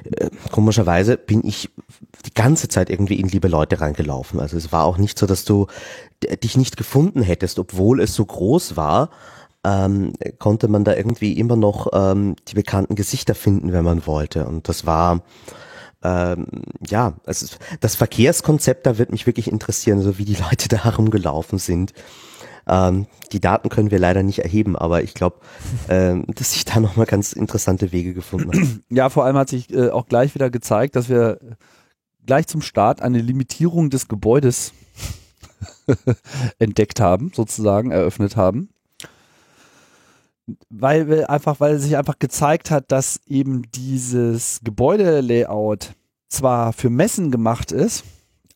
S2: äh, komischerweise bin ich die ganze Zeit irgendwie in liebe Leute reingelaufen. Also es war auch nicht so, dass du dich nicht gefunden hättest, obwohl es so groß war. Ähm, konnte man da irgendwie immer noch ähm, die bekannten Gesichter finden, wenn man wollte. Und das war ähm, ja, also das Verkehrskonzept da wird mich wirklich interessieren, so wie die Leute da herumgelaufen sind. Ähm, die Daten können wir leider nicht erheben, aber ich glaube, ähm, dass sich da nochmal ganz interessante Wege gefunden haben.
S1: Ja, vor allem hat sich äh, auch gleich wieder gezeigt, dass wir gleich zum Start eine Limitierung des Gebäudes entdeckt haben, sozusagen eröffnet haben. Weil wir einfach, weil sich einfach gezeigt hat, dass eben dieses Gebäudelayout zwar für Messen gemacht ist,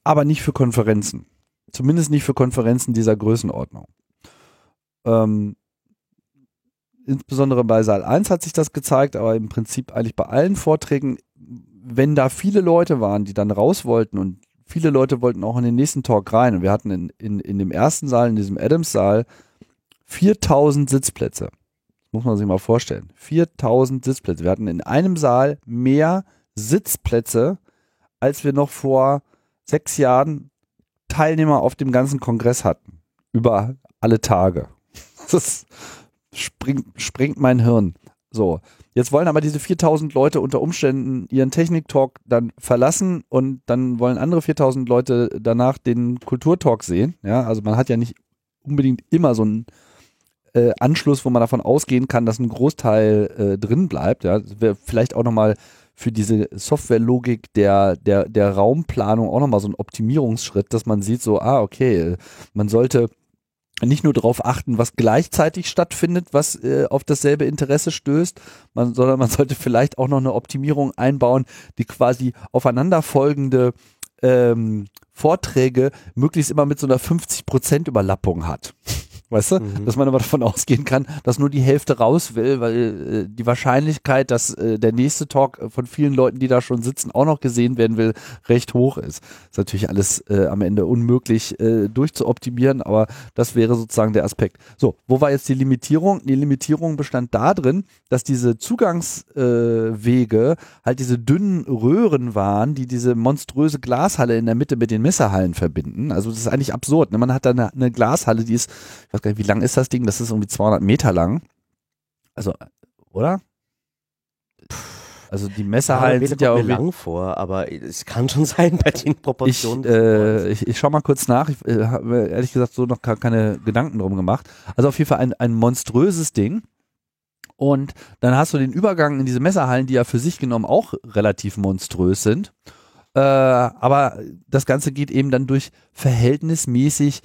S1: aber nicht für Konferenzen. Zumindest nicht für Konferenzen dieser Größenordnung. Ähm, insbesondere bei Saal 1 hat sich das gezeigt, aber im Prinzip eigentlich bei allen Vorträgen, wenn da viele Leute waren, die dann raus wollten und viele Leute wollten auch in den nächsten Talk rein und wir hatten in, in, in dem ersten Saal, in diesem Adams-Saal, 4000 Sitzplätze. Das muss man sich mal vorstellen. 4000 Sitzplätze. Wir hatten in einem Saal mehr Sitzplätze, als wir noch vor sechs Jahren Teilnehmer auf dem ganzen Kongress hatten. Über alle Tage. Das springt, springt mein Hirn. So. Jetzt wollen aber diese 4000 Leute unter Umständen ihren Technik-Talk dann verlassen und dann wollen andere 4000 Leute danach den Kulturtalk sehen. Ja, also man hat ja nicht unbedingt immer so einen äh, Anschluss, wo man davon ausgehen kann, dass ein Großteil äh, drin bleibt. Ja, vielleicht auch nochmal für diese Softwarelogik der, der, der Raumplanung auch nochmal so ein Optimierungsschritt, dass man sieht so, ah, okay, man sollte nicht nur darauf achten, was gleichzeitig stattfindet, was äh, auf dasselbe Interesse stößt, man, sondern man sollte vielleicht auch noch eine Optimierung einbauen, die quasi aufeinanderfolgende ähm, Vorträge möglichst immer mit so einer 50% Überlappung hat. Weißt du? Mhm. Dass man aber davon ausgehen kann, dass nur die Hälfte raus will, weil äh, die Wahrscheinlichkeit, dass äh, der nächste Talk von vielen Leuten, die da schon sitzen, auch noch gesehen werden will, recht hoch ist. Ist natürlich alles äh, am Ende unmöglich äh, durchzuoptimieren, aber das wäre sozusagen der Aspekt. So, wo war jetzt die Limitierung? Die Limitierung bestand darin, dass diese Zugangswege äh, halt diese dünnen Röhren waren, die diese monströse Glashalle in der Mitte mit den Messerhallen verbinden. Also das ist eigentlich absurd. Ne? Man hat da eine, eine Glashalle, die ist, ich weiß gar nicht, wie lang ist das Ding? Das ist irgendwie 200 Meter lang. Also, oder? Also die Messerhallen ja, sind ja
S2: irgendwie lang vor, aber es kann schon sein bei den Proportionen.
S1: Ich, äh, ich, ich schau mal kurz nach. Ich äh, habe ehrlich gesagt so noch keine Gedanken drum gemacht. Also auf jeden Fall ein, ein monströses Ding. Und dann hast du den Übergang in diese Messerhallen, die ja für sich genommen auch relativ monströs sind. Äh, aber das Ganze geht eben dann durch verhältnismäßig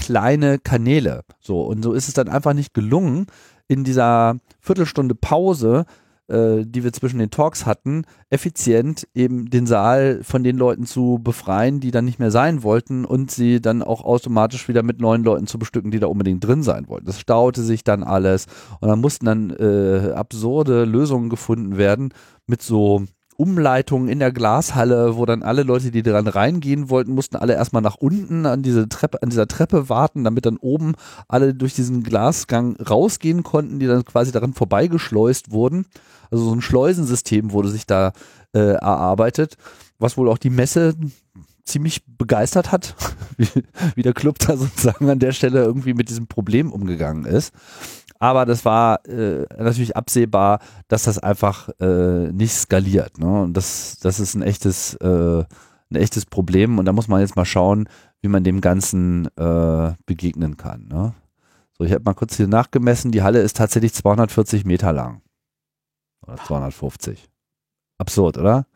S1: kleine Kanäle. So, und so ist es dann einfach nicht gelungen, in dieser Viertelstunde Pause, äh, die wir zwischen den Talks hatten, effizient eben den Saal von den Leuten zu befreien, die dann nicht mehr sein wollten und sie dann auch automatisch wieder mit neuen Leuten zu bestücken, die da unbedingt drin sein wollten. Das staute sich dann alles und dann mussten dann äh, absurde Lösungen gefunden werden mit so Umleitungen in der Glashalle, wo dann alle Leute, die dran reingehen wollten, mussten alle erstmal nach unten an diese Treppe, an dieser Treppe warten, damit dann oben alle durch diesen Glasgang rausgehen konnten, die dann quasi daran vorbeigeschleust wurden. Also so ein Schleusensystem wurde sich da äh, erarbeitet, was wohl auch die Messe ziemlich begeistert hat, wie, wie der Club da sozusagen an der Stelle irgendwie mit diesem Problem umgegangen ist. Aber das war äh, natürlich absehbar, dass das einfach äh, nicht skaliert. Ne? Und das, das ist ein echtes, äh, ein echtes Problem. Und da muss man jetzt mal schauen, wie man dem Ganzen äh, begegnen kann. Ne? So, ich habe mal kurz hier nachgemessen. Die Halle ist tatsächlich 240 Meter lang. Oder 250. Absurd, oder?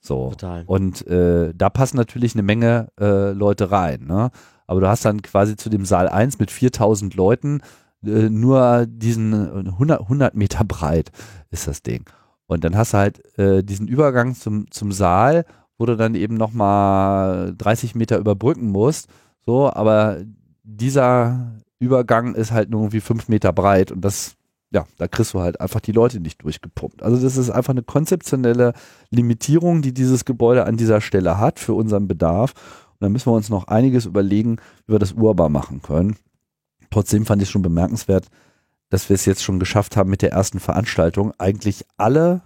S1: So. Total. Und äh, da passen natürlich eine Menge äh, Leute rein. Ne? Aber du hast dann quasi zu dem Saal 1 mit 4000 Leuten äh, nur diesen 100, 100 Meter breit ist das Ding. Und dann hast du halt äh, diesen Übergang zum, zum Saal, wo du dann eben nochmal 30 Meter überbrücken musst. So, aber dieser Übergang ist halt nur irgendwie 5 Meter breit und das, ja, da kriegst du halt einfach die Leute nicht durchgepumpt. Also das ist einfach eine konzeptionelle Limitierung, die dieses Gebäude an dieser Stelle hat für unseren Bedarf. Und da müssen wir uns noch einiges überlegen, wie wir das urbar machen können. Trotzdem fand ich schon bemerkenswert, dass wir es jetzt schon geschafft haben mit der ersten Veranstaltung, eigentlich alle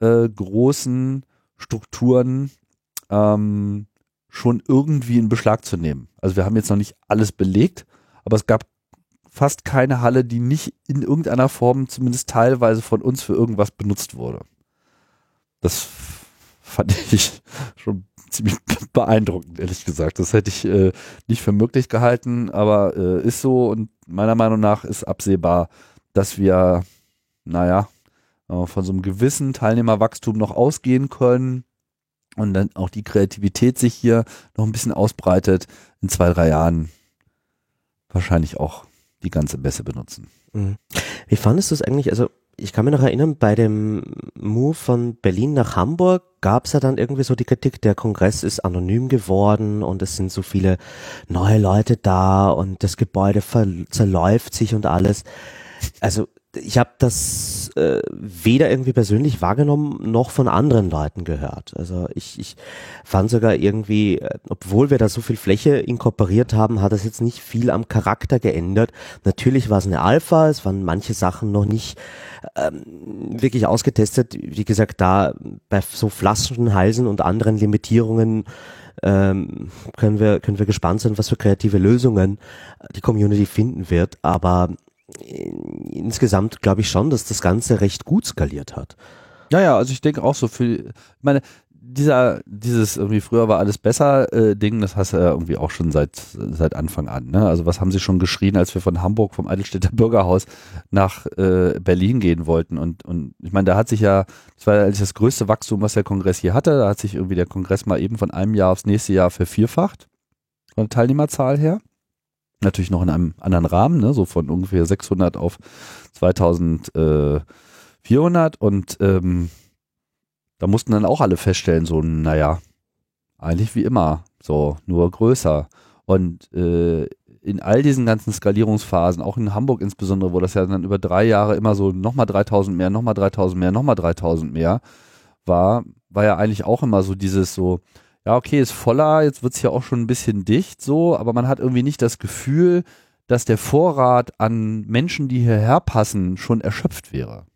S1: äh, großen Strukturen ähm, schon irgendwie in Beschlag zu nehmen. Also wir haben jetzt noch nicht alles belegt, aber es gab fast keine Halle, die nicht in irgendeiner Form zumindest teilweise von uns für irgendwas benutzt wurde. Das fand ich schon ziemlich beeindruckend, ehrlich gesagt. Das hätte ich äh, nicht für möglich gehalten, aber äh, ist so und meiner Meinung nach ist absehbar, dass wir, naja, äh, von so einem gewissen Teilnehmerwachstum noch ausgehen können und dann auch die Kreativität sich hier noch ein bisschen ausbreitet, in zwei, drei Jahren wahrscheinlich auch die ganze Messe benutzen.
S2: Mhm. Wie fandest du es eigentlich? Also ich kann mich noch erinnern, bei dem Move von Berlin nach Hamburg gab es ja dann irgendwie so die Kritik, der Kongress ist anonym geworden und es sind so viele neue Leute da und das Gebäude zerläuft sich und alles. Also ich habe das äh, weder irgendwie persönlich wahrgenommen noch von anderen Leuten gehört. Also ich, ich fand sogar irgendwie, äh, obwohl wir da so viel Fläche inkorporiert haben, hat das jetzt nicht viel am Charakter geändert. Natürlich war es eine Alpha, es waren manche Sachen noch nicht ähm, wirklich ausgetestet. Wie gesagt, da bei so Flaschenhalsen und anderen Limitierungen ähm, können wir können wir gespannt sein, was für kreative Lösungen die Community finden wird. Aber insgesamt glaube ich schon, dass das Ganze recht gut skaliert hat.
S1: Ja, ja, also ich denke auch so für, ich meine, dieser, dieses irgendwie früher war alles besser äh, Ding, das hast du ja irgendwie auch schon seit, seit Anfang an. Ne? Also was haben sie schon geschrien, als wir von Hamburg vom Eidelstädter Bürgerhaus nach äh, Berlin gehen wollten? Und, und ich meine, da hat sich ja, das war ja das größte Wachstum, was der Kongress hier hatte. Da hat sich irgendwie der Kongress mal eben von einem Jahr aufs nächste Jahr vervierfacht, von der Teilnehmerzahl her. Natürlich noch in einem anderen Rahmen, ne? so von ungefähr 600 auf 2400 und ähm, da mussten dann auch alle feststellen, so, naja, eigentlich wie immer, so, nur größer. Und äh, in all diesen ganzen Skalierungsphasen, auch in Hamburg insbesondere, wo das ja dann über drei Jahre immer so nochmal 3000 mehr, nochmal 3000 mehr, nochmal 3000 mehr war, war ja eigentlich auch immer so dieses so, ja, okay, ist voller, jetzt wird's ja auch schon ein bisschen dicht so, aber man hat irgendwie nicht das Gefühl, dass der Vorrat an Menschen, die hierher passen, schon erschöpft wäre.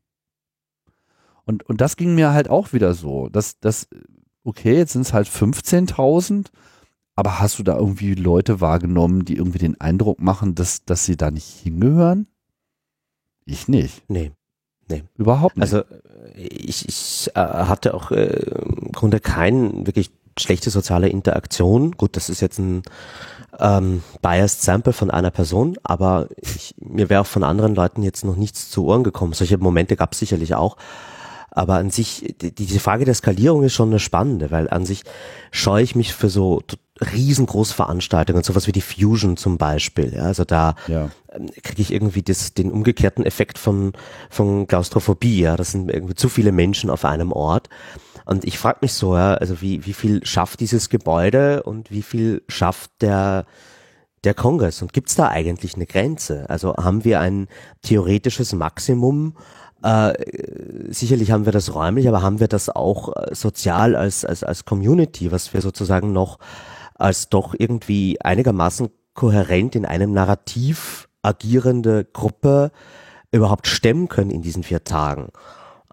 S1: Und, und das ging mir halt auch wieder so, dass, dass okay, jetzt sind es halt 15.000, aber hast du da irgendwie Leute wahrgenommen, die irgendwie den Eindruck machen, dass, dass sie da nicht hingehören? Ich nicht.
S2: Nee. Nee.
S1: Überhaupt nicht.
S2: Also ich, ich äh, hatte auch äh, im Grunde keinen wirklich schlechte soziale Interaktion. Gut, das ist jetzt ein ähm, biased Sample von einer Person, aber ich, mir wäre auch von anderen Leuten jetzt noch nichts zu Ohren gekommen. Solche Momente gab es sicherlich auch. Aber an sich, die, diese Frage der Skalierung ist schon eine spannende, weil an sich scheue ich mich für so riesengroße Veranstaltungen, sowas wie die Fusion zum Beispiel. Ja, also da ja. Ähm, kriege ich irgendwie das, den umgekehrten Effekt von, von Klaustrophobie. Ja, das sind irgendwie zu viele Menschen auf einem Ort. Und ich frage mich so, ja, also wie, wie viel schafft dieses Gebäude und wie viel schafft der, der Kongress? Und gibt's da eigentlich eine Grenze? Also haben wir ein theoretisches Maximum? Äh, sicherlich haben wir das räumlich, aber haben wir das auch äh, sozial als, als, als Community, was wir sozusagen noch als doch irgendwie einigermaßen kohärent in einem Narrativ agierende Gruppe überhaupt stemmen können in diesen vier Tagen.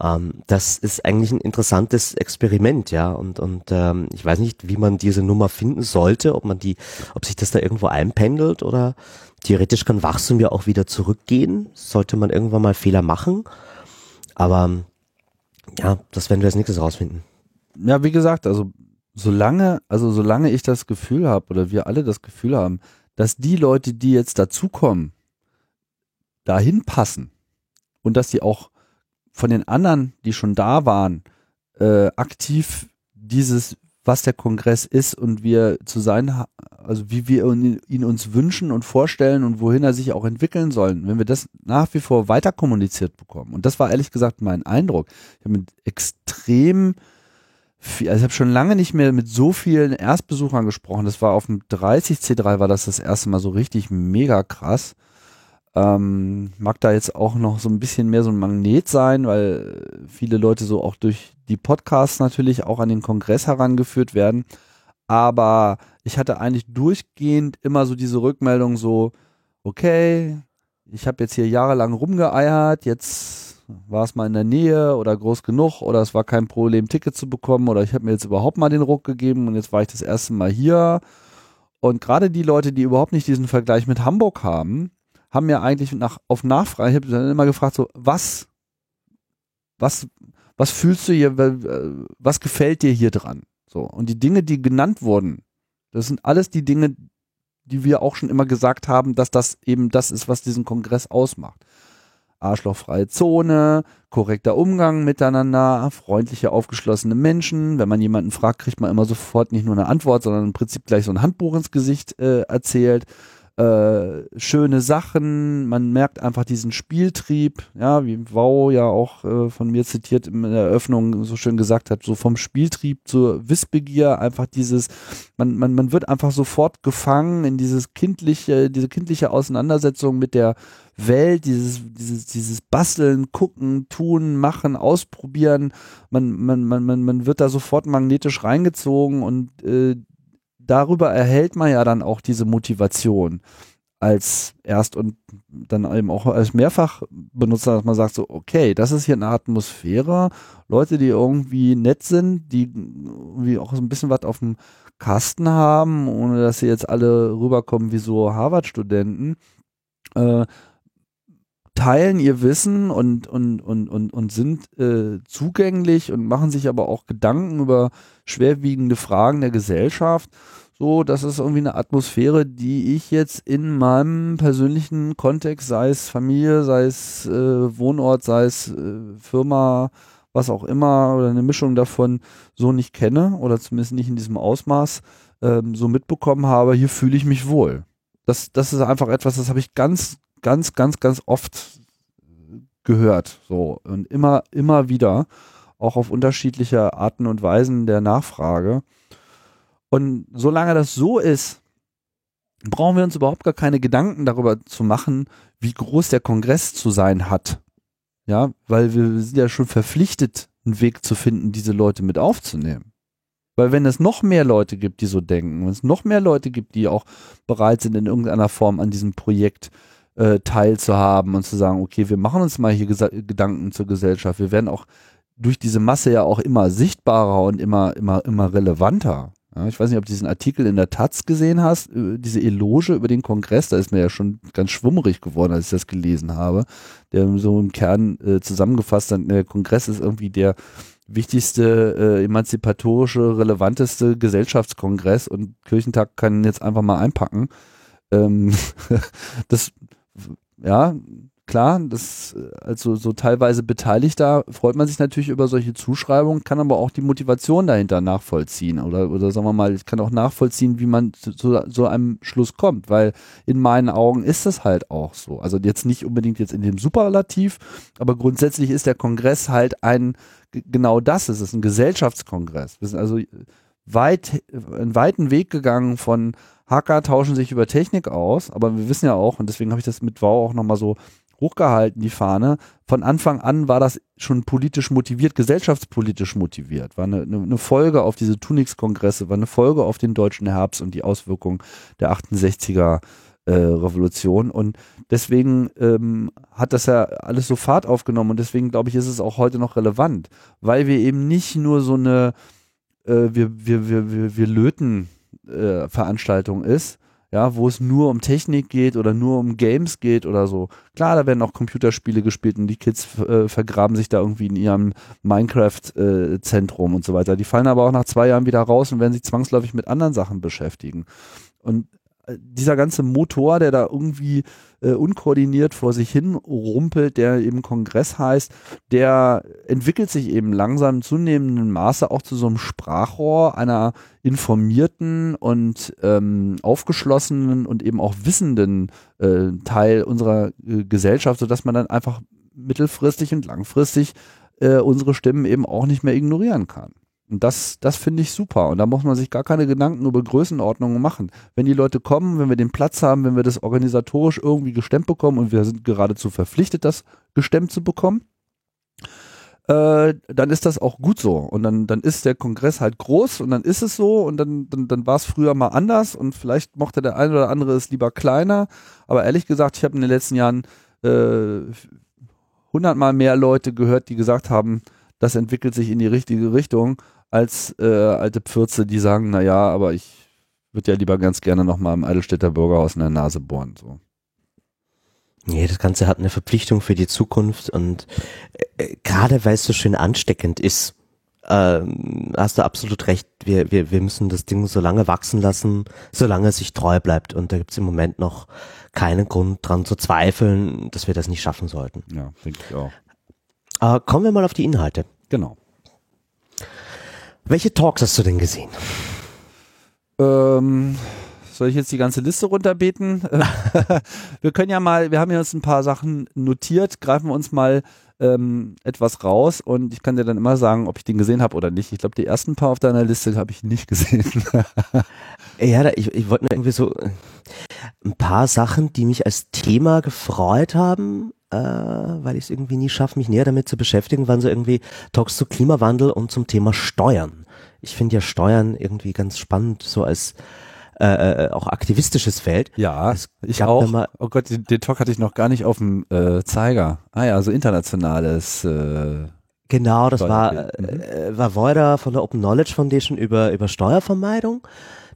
S2: Ähm, das ist eigentlich ein interessantes Experiment, ja. Und, und ähm, ich weiß nicht, wie man diese Nummer finden sollte, ob man die, ob sich das da irgendwo einpendelt oder theoretisch kann Wachstum ja auch wieder zurückgehen. Sollte man irgendwann mal Fehler machen. Aber ja, das werden wir als nächstes rausfinden.
S1: Ja, wie gesagt, also solange, also solange ich das Gefühl habe oder wir alle das Gefühl haben, dass die Leute, die jetzt dazukommen, dahin passen und dass die auch von den anderen, die schon da waren, äh, aktiv dieses, was der Kongress ist und wir zu sein, also wie wir ihn uns wünschen und vorstellen und wohin er sich auch entwickeln sollen, wenn wir das nach wie vor weiter kommuniziert bekommen. Und das war ehrlich gesagt mein Eindruck. Ich habe mit extrem viel, also ich habe schon lange nicht mehr mit so vielen Erstbesuchern gesprochen. Das war auf dem 30C3 war das das erste Mal so richtig mega krass. Ähm, mag da jetzt auch noch so ein bisschen mehr so ein Magnet sein, weil viele Leute so auch durch die Podcasts natürlich auch an den Kongress herangeführt werden. Aber ich hatte eigentlich durchgehend immer so diese Rückmeldung so, okay, ich habe jetzt hier jahrelang rumgeeiert, jetzt war es mal in der Nähe oder groß genug oder es war kein Problem, Ticket zu bekommen oder ich habe mir jetzt überhaupt mal den Ruck gegeben und jetzt war ich das erste Mal hier. Und gerade die Leute, die überhaupt nicht diesen Vergleich mit Hamburg haben, haben mir eigentlich nach, auf Nachfrage, dann immer gefragt, so, was, was, was fühlst du hier, was gefällt dir hier dran? So. Und die Dinge, die genannt wurden, das sind alles die Dinge, die wir auch schon immer gesagt haben, dass das eben das ist, was diesen Kongress ausmacht. Arschlochfreie Zone, korrekter Umgang miteinander, freundliche, aufgeschlossene Menschen. Wenn man jemanden fragt, kriegt man immer sofort nicht nur eine Antwort, sondern im Prinzip gleich so ein Handbuch ins Gesicht äh, erzählt äh, schöne Sachen, man merkt einfach diesen Spieltrieb, ja, wie Wow ja auch äh, von mir zitiert in der Eröffnung so schön gesagt hat, so vom Spieltrieb zur Wissbegier, einfach dieses, man, man, man wird einfach sofort gefangen in dieses kindliche, diese kindliche Auseinandersetzung mit der Welt, dieses, dieses, dieses Basteln, gucken, tun, machen, ausprobieren, man, man, man, man, man wird da sofort magnetisch reingezogen und äh, darüber erhält man ja dann auch diese Motivation als erst und dann eben auch als Mehrfachbenutzer, dass man sagt so, okay, das ist hier eine Atmosphäre, Leute, die irgendwie nett sind, die irgendwie auch so ein bisschen was auf dem Kasten haben, ohne dass sie jetzt alle rüberkommen wie so Harvard-Studenten, äh, teilen ihr Wissen und, und, und, und, und sind äh, zugänglich und machen sich aber auch Gedanken über schwerwiegende Fragen der Gesellschaft. So, das ist irgendwie eine Atmosphäre, die ich jetzt in meinem persönlichen Kontext, sei es Familie, sei es äh, Wohnort, sei es äh, Firma, was auch immer, oder eine Mischung davon so nicht kenne oder zumindest nicht in diesem Ausmaß ähm, so mitbekommen habe. Hier fühle ich mich wohl. Das, das ist einfach etwas, das habe ich ganz, ganz, ganz, ganz oft gehört. So und immer, immer wieder, auch auf unterschiedliche Arten und Weisen der Nachfrage. Und solange das so ist, brauchen wir uns überhaupt gar keine Gedanken darüber zu machen, wie groß der Kongress zu sein hat. Ja, weil wir sind ja schon verpflichtet, einen Weg zu finden, diese Leute mit aufzunehmen. Weil wenn es noch mehr Leute gibt, die so denken, wenn es noch mehr Leute gibt, die auch bereit sind, in irgendeiner Form an diesem Projekt äh, teilzuhaben und zu sagen, okay, wir machen uns mal hier Gedanken zur Gesellschaft. Wir werden auch durch diese Masse ja auch immer sichtbarer und immer, immer, immer relevanter. Ja, ich weiß nicht, ob du diesen Artikel in der Taz gesehen hast, äh, diese Eloge über den Kongress, da ist mir ja schon ganz schwummerig geworden, als ich das gelesen habe, der so im Kern äh, zusammengefasst hat, der Kongress ist irgendwie der wichtigste, äh, emanzipatorische, relevanteste Gesellschaftskongress und Kirchentag kann jetzt einfach mal einpacken. Ähm, das ja, klar, das also so teilweise beteiligt da freut man sich natürlich über solche Zuschreibungen, kann aber auch die Motivation dahinter nachvollziehen oder oder sagen wir mal, ich kann auch nachvollziehen, wie man zu, so einem Schluss kommt, weil in meinen Augen ist das halt auch so. Also jetzt nicht unbedingt jetzt in dem Superlativ, aber grundsätzlich ist der Kongress halt ein genau das, es ist ein Gesellschaftskongress. Wir sind also weit einen weiten Weg gegangen von Hacker tauschen sich über Technik aus, aber wir wissen ja auch, und deswegen habe ich das mit Wow auch nochmal so hochgehalten, die Fahne. Von Anfang an war das schon politisch motiviert, gesellschaftspolitisch motiviert. War eine, eine Folge auf diese Tunix-Kongresse, war eine Folge auf den deutschen Herbst und die Auswirkungen der 68er äh, Revolution. Und deswegen ähm, hat das ja alles so Fahrt aufgenommen und deswegen glaube ich, ist es auch heute noch relevant, weil wir eben nicht nur so eine, äh, wir, wir, wir, wir, wir löten äh, Veranstaltung ist, ja, wo es nur um Technik geht oder nur um Games geht oder so. Klar, da werden auch Computerspiele gespielt und die Kids äh, vergraben sich da irgendwie in ihrem Minecraft-Zentrum äh, und so weiter. Die fallen aber auch nach zwei Jahren wieder raus und werden sich zwangsläufig mit anderen Sachen beschäftigen. Und dieser ganze Motor, der da irgendwie äh, unkoordiniert vor sich hin rumpelt, der eben Kongress heißt, der entwickelt sich eben langsam zunehmendem Maße auch zu so einem Sprachrohr einer informierten und ähm, aufgeschlossenen und eben auch wissenden äh, Teil unserer äh, Gesellschaft, sodass man dann einfach mittelfristig und langfristig äh, unsere Stimmen eben auch nicht mehr ignorieren kann. Und das, das finde ich super. Und da muss man sich gar keine Gedanken über Größenordnungen machen. Wenn die Leute kommen, wenn wir den Platz haben, wenn wir das organisatorisch irgendwie gestemmt bekommen und wir sind geradezu verpflichtet, das gestemmt zu bekommen, äh, dann ist das auch gut so. Und dann, dann ist der Kongress halt groß und dann ist es so und dann, dann, dann war es früher mal anders und vielleicht mochte der eine oder andere es lieber kleiner. Aber ehrlich gesagt, ich habe in den letzten Jahren äh, hundertmal mehr Leute gehört, die gesagt haben, das entwickelt sich in die richtige Richtung als äh, alte Pfürze, die sagen, na ja, aber ich würde ja lieber ganz gerne noch mal im Eidelstädter Bürgerhaus in der Nase bohren. So.
S2: Nee, das Ganze hat eine Verpflichtung für die Zukunft und äh, äh gerade weil es so schön ansteckend ist, äh, hast du absolut recht. Wir, wir, wir müssen das Ding so lange wachsen lassen, solange es sich treu bleibt. Und da gibt es im Moment noch keinen Grund dran zu zweifeln, dass wir das nicht schaffen sollten.
S1: Ja, denke ich auch.
S2: Äh, kommen wir mal auf die Inhalte.
S1: Genau.
S2: Welche Talks hast du denn gesehen?
S1: Ähm, Soll ich jetzt die ganze Liste runterbeten? wir können ja mal, wir haben ja uns ein paar Sachen notiert, greifen wir uns mal ähm, etwas raus und ich kann dir dann immer sagen, ob ich den gesehen habe oder nicht. Ich glaube, die ersten paar auf deiner Liste habe ich nicht gesehen.
S2: ja, ich, ich wollte irgendwie so äh, ein paar Sachen, die mich als Thema gefreut haben, äh, weil ich es irgendwie nie schaffe, mich näher damit zu beschäftigen, waren so irgendwie Talks zu Klimawandel und zum Thema Steuern. Ich finde ja Steuern irgendwie ganz spannend, so als äh, äh, auch aktivistisches Feld.
S1: Ja, es ich auch. Mal, oh Gott, den, den, Talk hatte ich noch gar nicht auf dem äh, Zeiger. Ah ja, so internationales. Äh,
S2: genau, das war, äh, war Voida von der Open Knowledge Foundation über, über Steuervermeidung.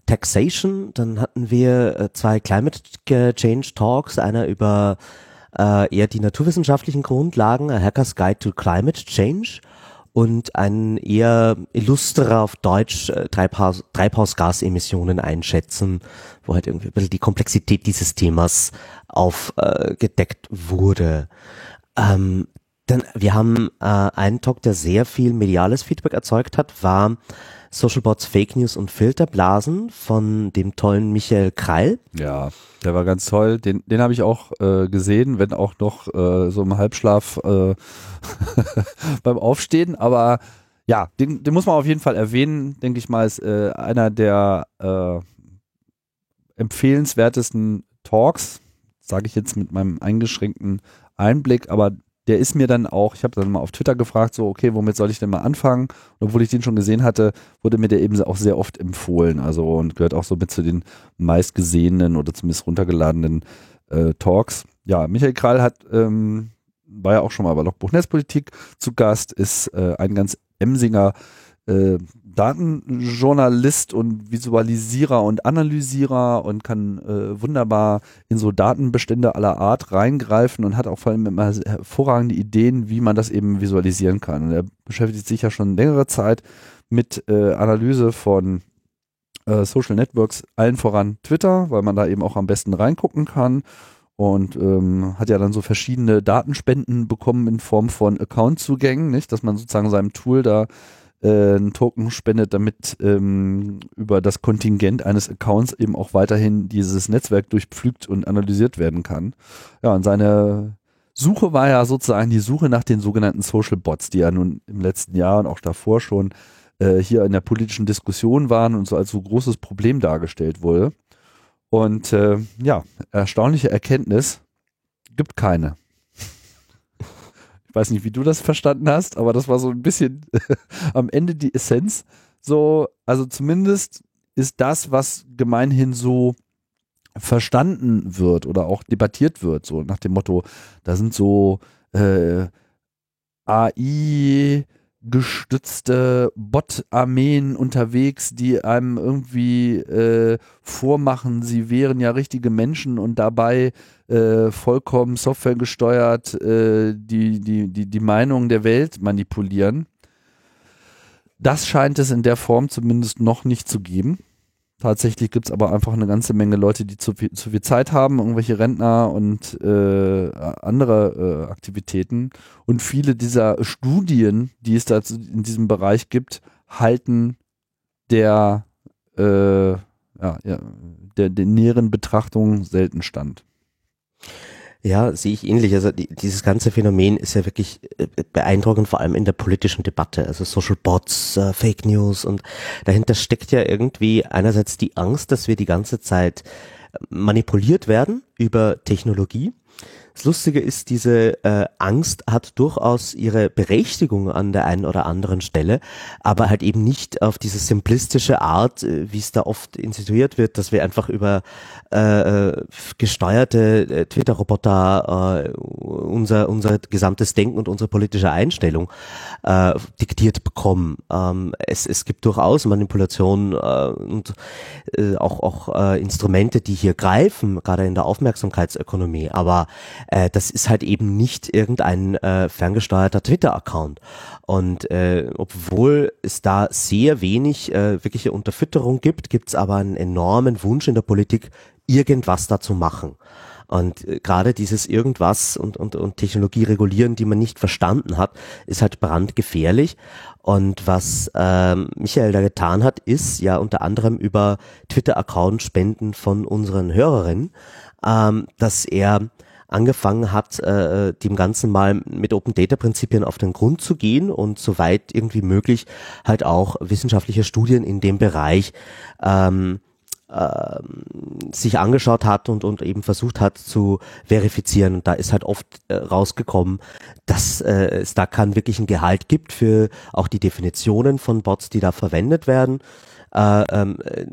S2: Taxation, dann hatten wir äh, zwei Climate Change Talks, einer über äh, eher die naturwissenschaftlichen Grundlagen, A Hacker's Guide to Climate Change. Und ein eher illustrer auf Deutsch äh, Treibhaus, Treibhausgasemissionen einschätzen, wo halt irgendwie ein bisschen die Komplexität dieses Themas aufgedeckt äh, wurde. Ähm, dann, wir haben äh, einen Talk, der sehr viel mediales Feedback erzeugt hat, war Social Bots, Fake News und Filterblasen von dem tollen Michael Kreil.
S1: Ja, der war ganz toll. Den, den habe ich auch äh, gesehen, wenn auch noch äh, so im Halbschlaf äh, beim Aufstehen. Aber ja, den, den muss man auf jeden Fall erwähnen, denke ich mal, ist äh, einer der äh, empfehlenswertesten Talks, sage ich jetzt mit meinem eingeschränkten Einblick, aber der ist mir dann auch, ich habe dann mal auf Twitter gefragt, so, okay, womit soll ich denn mal anfangen? Und obwohl ich den schon gesehen hatte, wurde mir der eben auch sehr oft empfohlen. Also und gehört auch so mit zu den meistgesehenen oder zumindest runtergeladenen äh, Talks. Ja, Michael Krall hat, ähm, war ja auch schon mal bei Logbuch Netzpolitik zu Gast, ist äh, ein ganz Emsinger äh, Datenjournalist und Visualisierer und Analysierer und kann äh, wunderbar in so Datenbestände aller Art reingreifen und hat auch vor allem immer hervorragende Ideen, wie man das eben visualisieren kann. Und er beschäftigt sich ja schon längere Zeit mit äh, Analyse von äh, Social Networks, allen voran Twitter, weil man da eben auch am besten reingucken kann und ähm, hat ja dann so verschiedene Datenspenden bekommen in Form von Accountzugängen, nicht, dass man sozusagen seinem Tool da äh, einen Token spendet, damit ähm, über das Kontingent eines Accounts eben auch weiterhin dieses Netzwerk durchpflügt und analysiert werden kann. Ja, und seine Suche war ja sozusagen die Suche nach den sogenannten Social Bots, die ja nun im letzten Jahr und auch davor schon äh, hier in der politischen Diskussion waren und so als so großes Problem dargestellt wurde. Und äh, ja, erstaunliche Erkenntnis, gibt keine. Ich weiß nicht, wie du das verstanden hast, aber das war so ein bisschen am Ende die Essenz. So, also zumindest ist das, was gemeinhin so verstanden wird oder auch debattiert wird, so nach dem Motto, da sind so äh, AI gestützte Bot-Armeen unterwegs, die einem irgendwie äh, vormachen, sie wären ja richtige Menschen und dabei äh, vollkommen softwaregesteuert äh, die, die, die, die Meinung der Welt manipulieren. Das scheint es in der Form zumindest noch nicht zu geben. Tatsächlich gibt es aber einfach eine ganze Menge Leute, die zu viel, zu viel Zeit haben, irgendwelche Rentner und äh, andere äh, Aktivitäten. Und viele dieser Studien, die es da in diesem Bereich gibt, halten der, äh, ja, der, der näheren Betrachtung selten stand.
S2: Ja, sehe ich ähnlich. Also die, dieses ganze Phänomen ist ja wirklich äh, beeindruckend, vor allem in der politischen Debatte. Also Social Bots, äh, Fake News und dahinter steckt ja irgendwie einerseits die Angst, dass wir die ganze Zeit manipuliert werden über Technologie das Lustige ist, diese äh, Angst hat durchaus ihre Berechtigung an der einen oder anderen Stelle, aber halt eben nicht auf diese simplistische Art, äh, wie es da oft instituiert wird, dass wir einfach über äh, äh gesteuerte äh, Twitter-Roboter äh, unser, unser gesamtes Denken und unsere politische Einstellung äh, diktiert bekommen. Ähm, es, es gibt durchaus Manipulation äh, und äh, auch, auch äh, Instrumente, die hier greifen, gerade in der Aufmerksamkeitsökonomie, aber äh, das ist halt eben nicht irgendein äh, ferngesteuerter Twitter-Account. Und äh, obwohl es da sehr wenig äh, wirkliche Unterfütterung gibt, gibt es aber einen enormen Wunsch in der Politik, irgendwas da zu machen. Und äh, gerade dieses irgendwas und, und, und Technologie regulieren, die man nicht verstanden hat, ist halt brandgefährlich. Und was ähm, Michael da getan hat, ist ja unter anderem über Twitter-Account Spenden von unseren Hörerinnen, ähm, dass er angefangen hat, äh, dem Ganzen mal mit Open Data Prinzipien auf den Grund zu gehen und soweit irgendwie möglich halt auch wissenschaftliche Studien in dem Bereich ähm, äh, sich angeschaut hat und, und eben versucht hat zu verifizieren. Und da ist halt oft äh, rausgekommen, dass äh, es da keinen wirklichen Gehalt gibt für auch die Definitionen von Bots, die da verwendet werden. Äh, ähm, äh,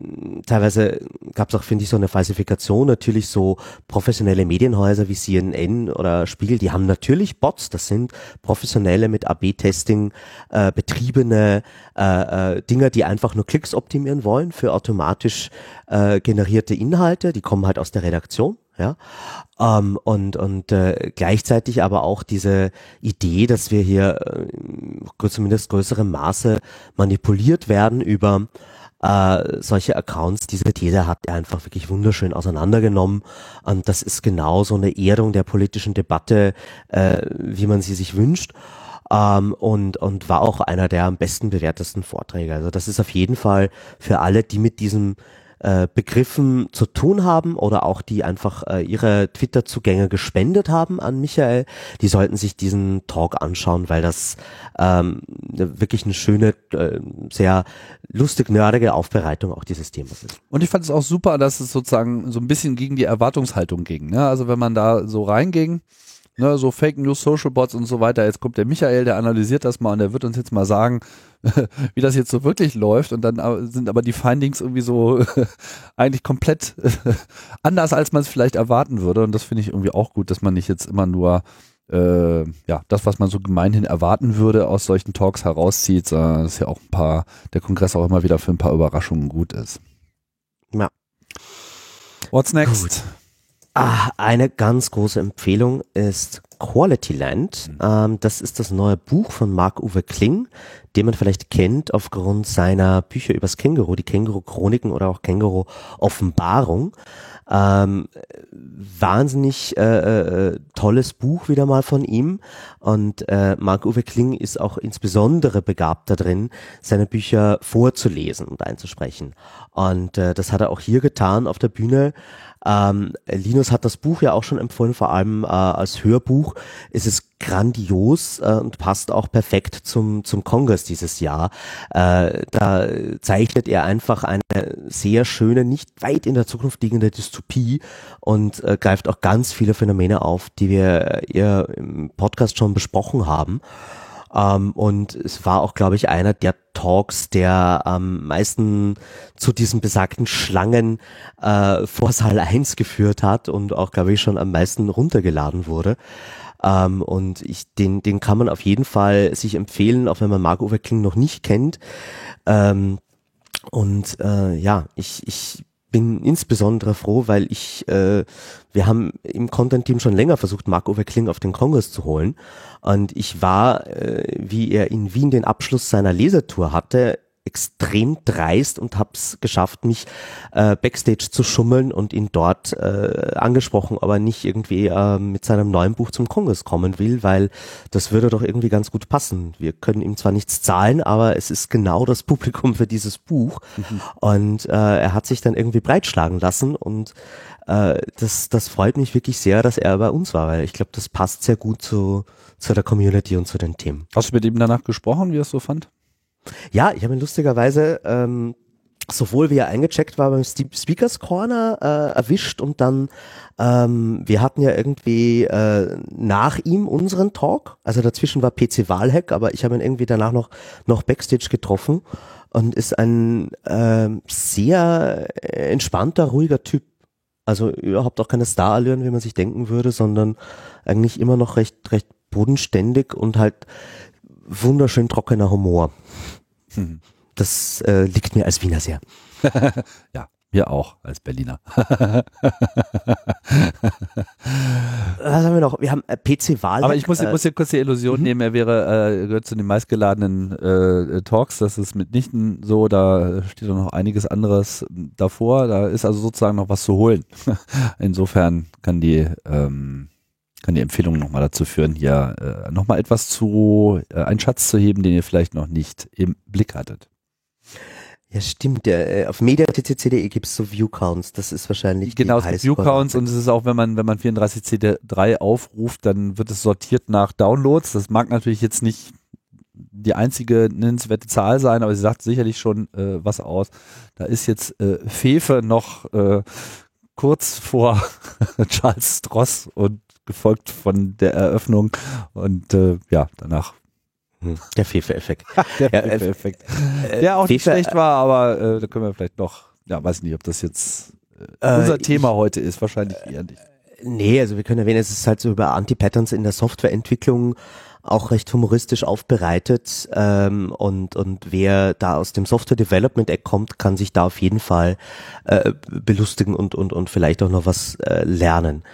S2: teilweise gab es auch, finde ich, so eine Falsifikation. Natürlich so professionelle Medienhäuser wie CNN oder Spiegel, die haben natürlich Bots. Das sind professionelle mit AB-Testing äh, betriebene äh, äh, Dinger, die einfach nur Klicks optimieren wollen für automatisch äh, generierte Inhalte. Die kommen halt aus der Redaktion ja ähm, und und äh, gleichzeitig aber auch diese Idee, dass wir hier äh, zumindest größerem Maße manipuliert werden über äh, solche Accounts, diese These hat er einfach wirklich wunderschön auseinandergenommen. Und das ist genau so eine Ehrung der politischen Debatte, äh, wie man sie sich wünscht. Ähm, und, und war auch einer der am besten bewertesten Vorträge. Also das ist auf jeden Fall für alle, die mit diesem äh, Begriffen zu tun haben oder auch die einfach äh, ihre Twitter-Zugänge gespendet haben an Michael, die sollten sich diesen Talk anschauen, weil das ähm, wirklich eine schöne, äh, sehr lustig nerdige Aufbereitung auch dieses Themas ist.
S1: Und ich fand es auch super, dass es sozusagen so ein bisschen gegen die Erwartungshaltung ging. Ne? Also wenn man da so reinging, ne, so Fake News, Social Bots und so weiter. Jetzt kommt der Michael, der analysiert das mal und der wird uns jetzt mal sagen, wie das jetzt so wirklich läuft. Und dann sind aber die Findings irgendwie so eigentlich komplett anders, als man es vielleicht erwarten würde. Und das finde ich irgendwie auch gut, dass man nicht jetzt immer nur äh, ja, das, was man so gemeinhin erwarten würde, aus solchen Talks herauszieht, sondern dass ja auch ein paar, der Kongress auch immer wieder für ein paar Überraschungen gut ist.
S2: Ja.
S1: What's next? Gut.
S2: Ah, eine ganz große Empfehlung ist Quality Land. Mhm. Ähm, das ist das neue Buch von Marc-Uwe Kling, den man vielleicht kennt aufgrund seiner Bücher übers Känguru, die Känguru-Chroniken oder auch Känguru-Offenbarung. Ähm, wahnsinnig äh, äh, tolles Buch wieder mal von ihm und äh, Marc-Uwe Kling ist auch insbesondere begabt darin, seine Bücher vorzulesen und einzusprechen. Und äh, das hat er auch hier getan auf der Bühne. Ähm, Linus hat das Buch ja auch schon empfohlen, vor allem äh, als Hörbuch. Es ist grandios äh, und passt auch perfekt zum, zum Kongress dieses Jahr. Äh, da zeichnet er einfach eine sehr schöne, nicht weit in der Zukunft liegende Dystopie und äh, greift auch ganz viele Phänomene auf, die wir äh, im Podcast schon besprochen haben. Ähm, und es war auch, glaube ich, einer der Talks, der am meisten zu diesen besagten Schlangen äh, vor Saal 1 geführt hat und auch, glaube ich, schon am meisten runtergeladen wurde. Ähm, und ich, den, den kann man auf jeden Fall sich empfehlen, auch wenn man Marco Overkling noch nicht kennt. Ähm, und äh, ja, ich, ich bin insbesondere froh, weil ich, äh, wir haben im Content-Team schon länger versucht, Mark Overkling auf den Kongress zu holen. Und ich war, äh, wie er in Wien den Abschluss seiner Lesertour hatte, extrem dreist und hab's geschafft, mich äh, backstage zu schummeln und ihn dort äh, angesprochen, aber nicht irgendwie äh, mit seinem neuen Buch zum Kongress kommen will, weil das würde doch irgendwie ganz gut passen. Wir können ihm zwar nichts zahlen, aber es ist genau das Publikum für dieses Buch mhm. und äh, er hat sich dann irgendwie breitschlagen lassen und äh, das, das freut mich wirklich sehr, dass er bei uns war, weil ich glaube, das passt sehr gut zu, zu der Community und zu den Themen.
S1: Hast du mit ihm danach gesprochen, wie er es so fand?
S2: Ja, ich habe ihn lustigerweise ähm, sowohl wie er eingecheckt war beim Speakers Corner äh, erwischt und dann ähm, wir hatten ja irgendwie äh, nach ihm unseren Talk, also dazwischen war PC Wahlhack, aber ich habe ihn irgendwie danach noch noch backstage getroffen und ist ein äh, sehr entspannter, ruhiger Typ. Also überhaupt auch keine Star-Allüren, wie man sich denken würde, sondern eigentlich immer noch recht recht bodenständig und halt wunderschön trockener Humor. Mhm. Das äh, liegt mir als Wiener sehr.
S1: ja, Wir auch als Berliner.
S2: Was haben wir noch? Wir haben äh, PC-Wahl.
S1: Aber ich muss, äh, muss hier kurz die Illusion mhm. nehmen, er wäre, äh, gehört zu den meistgeladenen äh, Talks. Das ist mitnichten so, da steht noch einiges anderes davor. Da ist also sozusagen noch was zu holen. Insofern kann die, ähm, kann die Empfehlung nochmal dazu führen, hier äh, nochmal etwas zu, äh, einen Schatz zu heben, den ihr vielleicht noch nicht im Blick hattet.
S2: Ja, stimmt. Der, äh, auf mediattc.de gibt es so Viewcounts. Das ist wahrscheinlich
S1: genau es Viewcounts und es ist auch, wenn man wenn man 34CD3 aufruft, dann wird es sortiert nach Downloads. Das mag natürlich jetzt nicht die einzige nennenswerte Zahl sein, aber sie sagt sicherlich schon äh, was aus. Da ist jetzt äh, Fefe noch äh, kurz vor Charles Stross und gefolgt von der Eröffnung und äh, ja, danach
S2: hm, der Fefe-Effekt.
S1: der ja, Fefe-Effekt. Äh, der auch Fefe, nicht schlecht war, aber äh, da können wir vielleicht noch, ja, weiß nicht, ob das jetzt äh, unser Thema heute ist, wahrscheinlich eher nicht.
S2: Nee, also wir können erwähnen, es ist halt so über Anti-Patterns in der Softwareentwicklung auch recht humoristisch aufbereitet ähm, und, und wer da aus dem Software Development Eck kommt, kann sich da auf jeden Fall äh, belustigen und, und, und vielleicht auch noch was äh, lernen.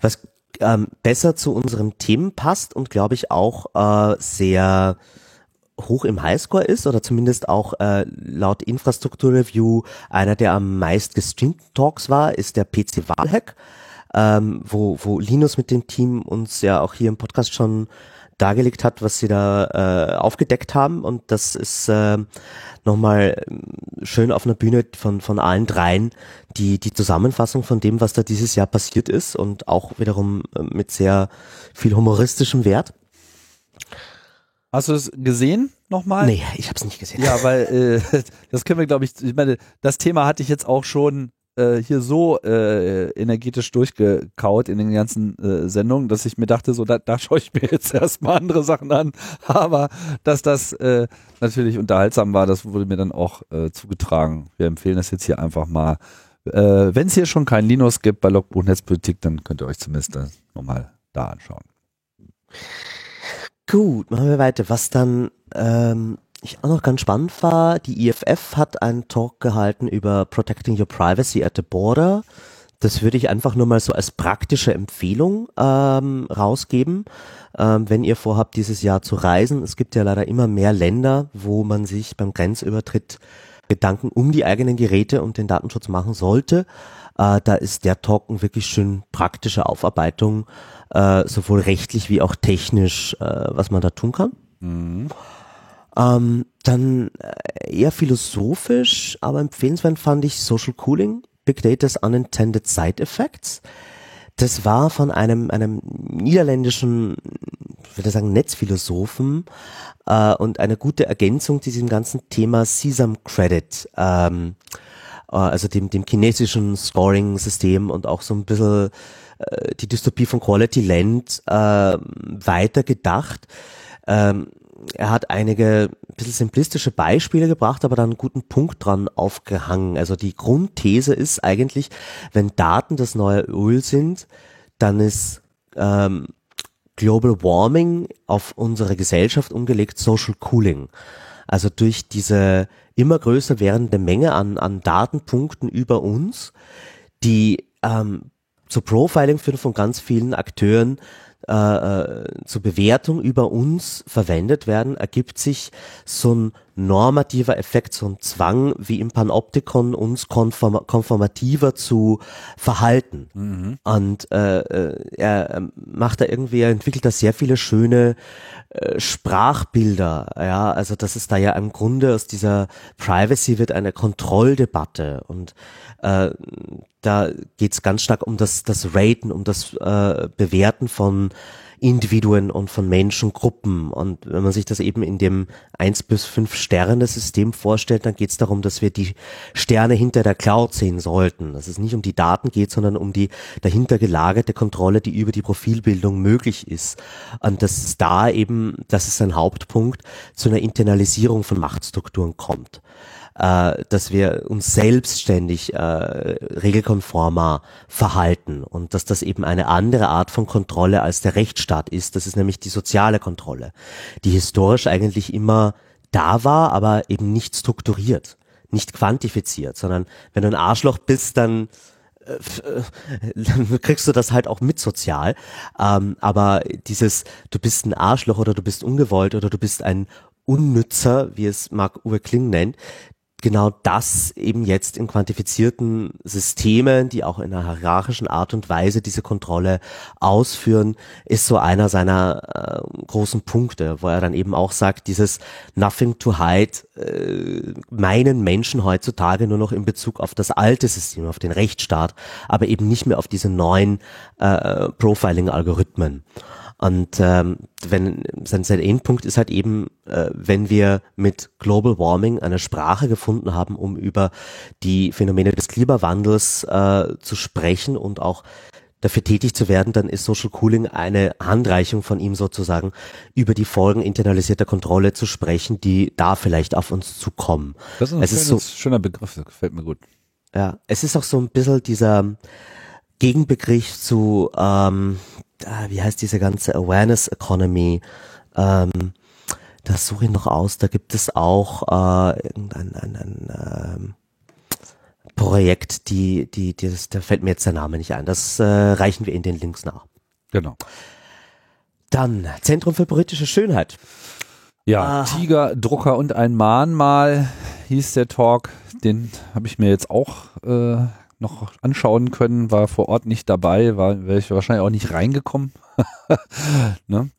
S2: Was ähm, besser zu unserem Themen passt und glaube ich auch äh, sehr hoch im Highscore ist oder zumindest auch äh, laut Infrastruktur Review einer der am meist gestreamten Talks war, ist der PC Wahlhack, ähm, wo, wo Linus mit dem Team uns ja auch hier im Podcast schon dargelegt hat, was sie da äh, aufgedeckt haben. Und das ist äh, nochmal ähm, schön auf einer Bühne von, von allen dreien die, die Zusammenfassung von dem, was da dieses Jahr passiert ist und auch wiederum äh, mit sehr viel humoristischem Wert.
S1: Hast du es gesehen nochmal?
S2: Nee, ich habe es nicht gesehen.
S1: Ja, weil äh, das können wir, glaube ich, ich meine, das Thema hatte ich jetzt auch schon äh, hier so äh, energetisch durchgekaut in den ganzen äh, Sendungen, dass ich mir dachte, so da, da schaue ich mir jetzt erstmal andere Sachen an. Aber dass das äh, natürlich unterhaltsam war, das wurde mir dann auch äh, zugetragen. Wir empfehlen das jetzt hier einfach mal. Äh, Wenn es hier schon kein Linus gibt bei Logbuch Netzpolitik, dann könnt ihr euch zumindest das nochmal da anschauen.
S2: Gut, machen wir weiter. Was dann ähm, ich auch noch ganz spannend war, die IFF hat einen Talk gehalten über Protecting Your Privacy at the Border. Das würde ich einfach nur mal so als praktische Empfehlung ähm, rausgeben, ähm, wenn ihr vorhabt, dieses Jahr zu reisen. Es gibt ja leider immer mehr Länder, wo man sich beim Grenzübertritt Gedanken um die eigenen Geräte und den Datenschutz machen sollte. Äh, da ist der Talk eine wirklich schön praktische Aufarbeitung, äh, sowohl rechtlich wie auch technisch, äh, was man da tun kann. Mhm. Ähm, dann äh, eher philosophisch, aber empfehlenswert fand ich Social Cooling, Big Data's Unintended Side Effects. Das war von einem, einem niederländischen, ich würde sagen, Netzphilosophen äh, und eine gute Ergänzung zu diesem ganzen Thema Sesam Credit, ähm, äh, also dem, dem chinesischen Scoring-System und auch so ein bisschen äh, die Dystopie von Quality Land äh, weiter gedacht. Ähm, er hat einige ein bisschen simplistische Beispiele gebracht, aber dann einen guten Punkt dran aufgehangen. Also die Grundthese ist eigentlich, wenn Daten das neue Öl sind, dann ist ähm, Global Warming auf unsere Gesellschaft umgelegt Social Cooling. Also durch diese immer größer werdende Menge an, an Datenpunkten über uns, die ähm, zu Profiling führen von ganz vielen Akteuren, äh, äh, zur Bewertung über uns verwendet werden, ergibt sich so ein normativer Effekt, so ein Zwang, wie im Panoptikon uns konform konformativer zu verhalten. Mhm. Und äh, äh er macht da irgendwie, er entwickelt da sehr viele schöne äh, Sprachbilder, ja, also das ist da ja im Grunde aus dieser Privacy wird eine Kontrolldebatte und äh, da geht's ganz stark um das, das Raten, um das äh, Bewerten von Individuen und von Menschengruppen. Und wenn man sich das eben in dem eins bis fünf Sterne System vorstellt, dann geht es darum, dass wir die Sterne hinter der Cloud sehen sollten. Dass es nicht um die Daten geht, sondern um die dahinter gelagerte Kontrolle, die über die Profilbildung möglich ist. Und dass es da eben, das ist ein Hauptpunkt, zu einer Internalisierung von Machtstrukturen kommt äh, dass wir uns selbstständig äh, regelkonformer verhalten und dass das eben eine andere Art von Kontrolle als der Rechtsstaat ist. Das ist nämlich die soziale Kontrolle, die historisch eigentlich immer da war, aber eben nicht strukturiert. nicht quantifiziert, sondern wenn du ein Arschloch bist, dann dann kriegst du das halt auch mit sozial. Ähm, aber dieses, du bist ein Arschloch oder du bist ungewollt oder du bist ein Unnützer, wie es Mark Uwe Kling nennt, genau das eben jetzt in quantifizierten Systemen, die auch in einer hierarchischen Art und Weise diese Kontrolle ausführen, ist so einer seiner äh, großen Punkte, wo er dann eben auch sagt, dieses Nothing to hide äh, meinen Menschen heutzutage nur noch in Bezug auf das alte System, auf den Rechtsstaat, aber eben nicht mehr auf diese neuen äh, Profiling-Algorithmen. Und ähm, wenn sein, sein Endpunkt ist halt eben, äh, wenn wir mit Global Warming eine Sprache gefunden haben, um über die Phänomene des Klimawandels äh, zu sprechen und auch dafür tätig zu werden, dann ist Social Cooling eine Handreichung von ihm sozusagen, über die Folgen internalisierter Kontrolle zu sprechen, die da vielleicht auf uns zukommen.
S1: Das ist ein es schönes, ist so, schöner Begriff, das gefällt mir gut.
S2: Ja, es ist auch so ein bisschen dieser Gegenbegriff zu ähm, ah, wie heißt diese ganze Awareness Economy? Ähm, das suche ich noch aus. Da gibt es auch äh, irgendein ein, ein, ähm, Projekt, die, die, die das, da fällt mir jetzt der Name nicht ein. Das äh, reichen wir in den Links nach.
S1: Genau.
S2: Dann Zentrum für politische Schönheit.
S1: Ja, ah. Tiger, Drucker und ein Mahnmal hieß der Talk. Den habe ich mir jetzt auch äh, noch anschauen können, war vor Ort nicht dabei, war wäre ich wahrscheinlich auch nicht reingekommen. ne?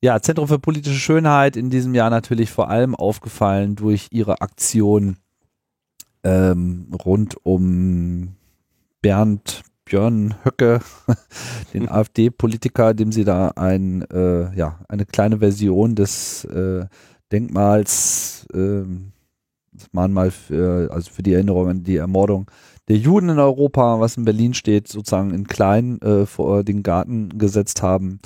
S1: Ja, Zentrum für politische Schönheit in diesem Jahr natürlich vor allem aufgefallen durch ihre Aktion ähm, rund um Bernd Björn Höcke, den. AfD-Politiker, dem sie da ein, äh, ja, eine kleine Version des äh, Denkmals, äh, das Mahnmal für, also für die Erinnerung an die Ermordung der Juden in Europa, was in Berlin steht, sozusagen in klein äh, vor den Garten gesetzt haben.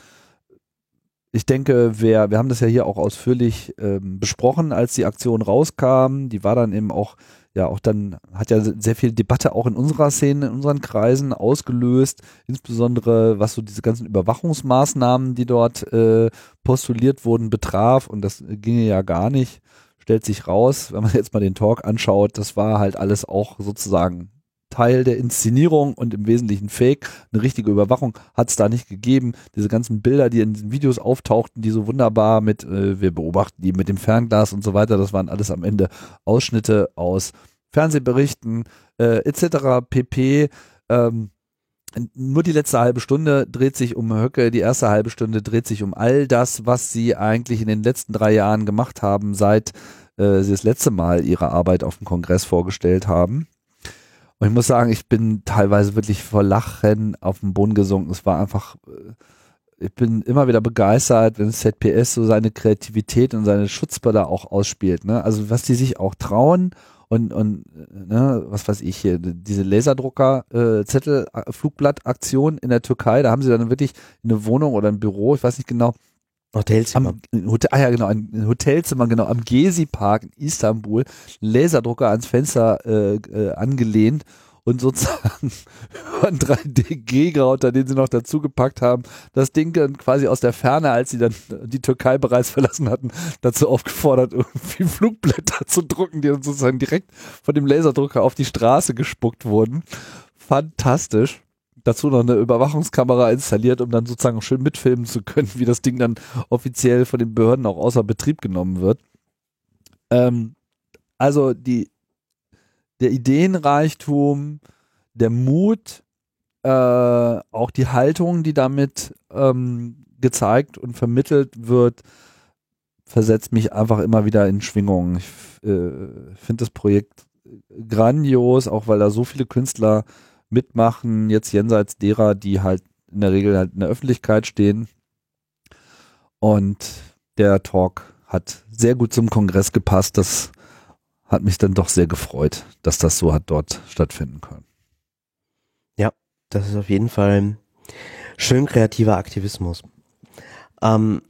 S1: Ich denke, wer, wir haben das ja hier auch ausführlich ähm, besprochen, als die Aktion rauskam. Die war dann eben auch, ja, auch dann hat ja sehr viel Debatte auch in unserer Szene, in unseren Kreisen ausgelöst, insbesondere was so diese ganzen Überwachungsmaßnahmen, die dort äh, postuliert wurden, betraf. Und das ginge ja gar nicht. Stellt sich raus, wenn man jetzt mal den Talk anschaut, das war halt alles auch sozusagen Teil der Inszenierung und im Wesentlichen Fake. Eine richtige Überwachung hat es da nicht gegeben. Diese ganzen Bilder, die in diesen Videos auftauchten, die so wunderbar mit, äh, wir beobachten die mit dem Fernglas und so weiter, das waren alles am Ende Ausschnitte aus Fernsehberichten äh, etc. pp. Ähm, nur die letzte halbe Stunde dreht sich um Höcke, die erste halbe Stunde dreht sich um all das, was sie eigentlich in den letzten drei Jahren gemacht haben, seit äh, sie das letzte Mal ihre Arbeit auf dem Kongress vorgestellt haben. Und ich muss sagen, ich bin teilweise wirklich vor Lachen auf den Boden gesunken. Es war einfach, äh, ich bin immer wieder begeistert, wenn ZPS so seine Kreativität und seine Schutzbilder auch ausspielt. Ne? Also was die sich auch trauen und, und ne, was weiß ich hier, diese Laserdrucker, äh, äh, in der Türkei, da haben sie dann wirklich eine Wohnung oder ein Büro, ich weiß nicht genau,
S2: Hotelzimmer.
S1: Am, Hotel, ah ja, genau, ein Hotelzimmer, genau, am Gezi Park in Istanbul, Laserdrucker ans Fenster äh, äh, angelehnt und sozusagen ein 3D-G-Router, den sie noch dazu gepackt haben, das Ding dann quasi aus der Ferne, als sie dann die Türkei bereits verlassen hatten, dazu aufgefordert, irgendwie Flugblätter zu drucken, die dann sozusagen direkt von dem Laserdrucker auf die Straße gespuckt wurden. Fantastisch dazu noch eine Überwachungskamera installiert, um dann sozusagen schön mitfilmen zu können, wie das Ding dann offiziell von den Behörden auch außer Betrieb genommen wird. Ähm, also die, der Ideenreichtum, der Mut, äh, auch die Haltung, die damit ähm, gezeigt und vermittelt wird, versetzt mich einfach immer wieder in Schwingungen. Ich äh, finde das Projekt grandios, auch weil da so viele Künstler mitmachen, jetzt jenseits derer, die halt in der Regel halt in der Öffentlichkeit stehen. Und der Talk hat sehr gut zum Kongress gepasst. Das hat mich dann doch sehr gefreut, dass das so hat dort stattfinden können.
S2: Ja, das ist auf jeden Fall schön kreativer Aktivismus. Ähm,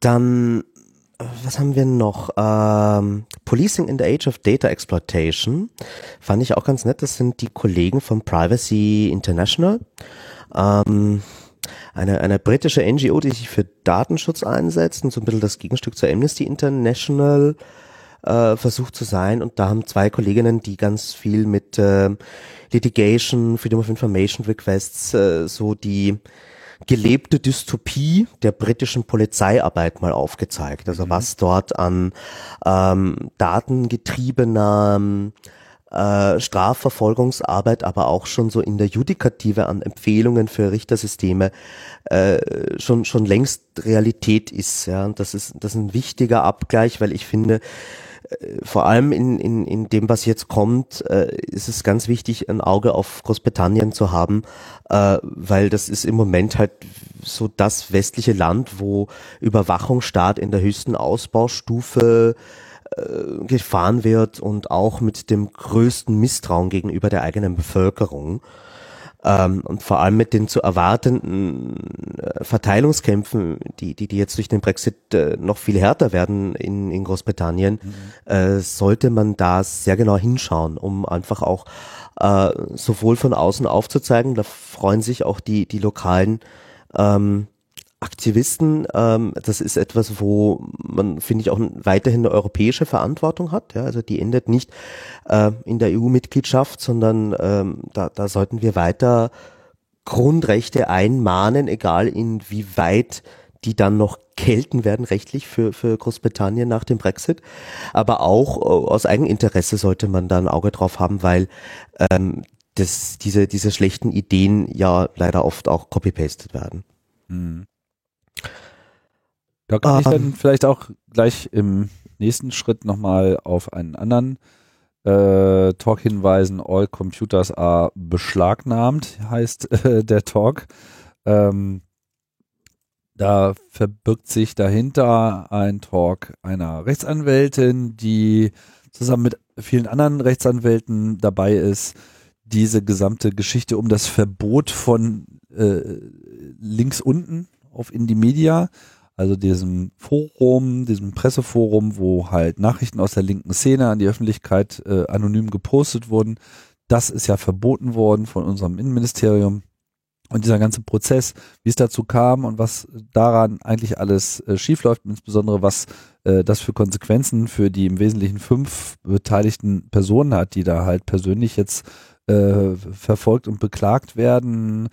S2: dann was haben wir noch? Ähm, Policing in the Age of Data Exploitation fand ich auch ganz nett. Das sind die Kollegen von Privacy International. Ähm, eine, eine britische NGO, die sich für Datenschutz einsetzt und so ein bisschen das Gegenstück zur Amnesty International äh, versucht zu sein. Und da haben zwei Kolleginnen, die ganz viel mit äh, Litigation, Freedom of Information Requests, äh, so die gelebte Dystopie der britischen Polizeiarbeit mal aufgezeigt. Also mhm. was dort an ähm, datengetriebener äh, Strafverfolgungsarbeit, aber auch schon so in der Judikative an Empfehlungen für Richtersysteme äh, schon schon längst Realität ist. Ja, und das ist das ist ein wichtiger Abgleich, weil ich finde, vor allem in, in, in dem, was jetzt kommt, äh, ist es ganz wichtig, ein Auge auf Großbritannien zu haben, äh, weil das ist im Moment halt so das westliche Land, wo Überwachungsstaat in der höchsten Ausbaustufe äh, gefahren wird und auch mit dem größten Misstrauen gegenüber der eigenen Bevölkerung. Ähm, und vor allem mit den zu erwartenden äh, Verteilungskämpfen, die, die, die jetzt durch den Brexit äh, noch viel härter werden in, in Großbritannien, mhm. äh, sollte man da sehr genau hinschauen, um einfach auch äh, sowohl von außen aufzuzeigen, da freuen sich auch die, die lokalen ähm, Aktivisten, ähm, das ist etwas, wo man, finde ich, auch weiterhin eine europäische Verantwortung hat. Ja? Also die endet nicht äh, in der EU-Mitgliedschaft, sondern ähm, da, da sollten wir weiter Grundrechte einmahnen, egal inwieweit die dann noch gelten werden rechtlich für, für Großbritannien nach dem Brexit. Aber auch äh, aus Eigeninteresse sollte man da ein Auge drauf haben, weil ähm, das, diese, diese schlechten Ideen ja leider oft auch copy-pasted werden. Mhm.
S1: Da kann um, ich dann ähm. vielleicht auch gleich im nächsten Schritt nochmal auf einen anderen äh, Talk hinweisen. All Computers are beschlagnahmt, heißt äh, der Talk. Ähm, da verbirgt sich dahinter ein Talk einer Rechtsanwältin, die zusammen mit vielen anderen Rechtsanwälten dabei ist, diese gesamte Geschichte um das Verbot von äh, links unten auf Indie Media also diesem Forum, diesem Presseforum, wo halt Nachrichten aus der linken Szene an die Öffentlichkeit äh, anonym gepostet wurden. Das ist ja verboten worden von unserem Innenministerium. Und dieser ganze Prozess, wie es dazu kam und was daran eigentlich alles äh, schiefläuft, insbesondere was äh, das für Konsequenzen für die im Wesentlichen fünf beteiligten Personen hat, die da halt persönlich jetzt äh, verfolgt und beklagt werden,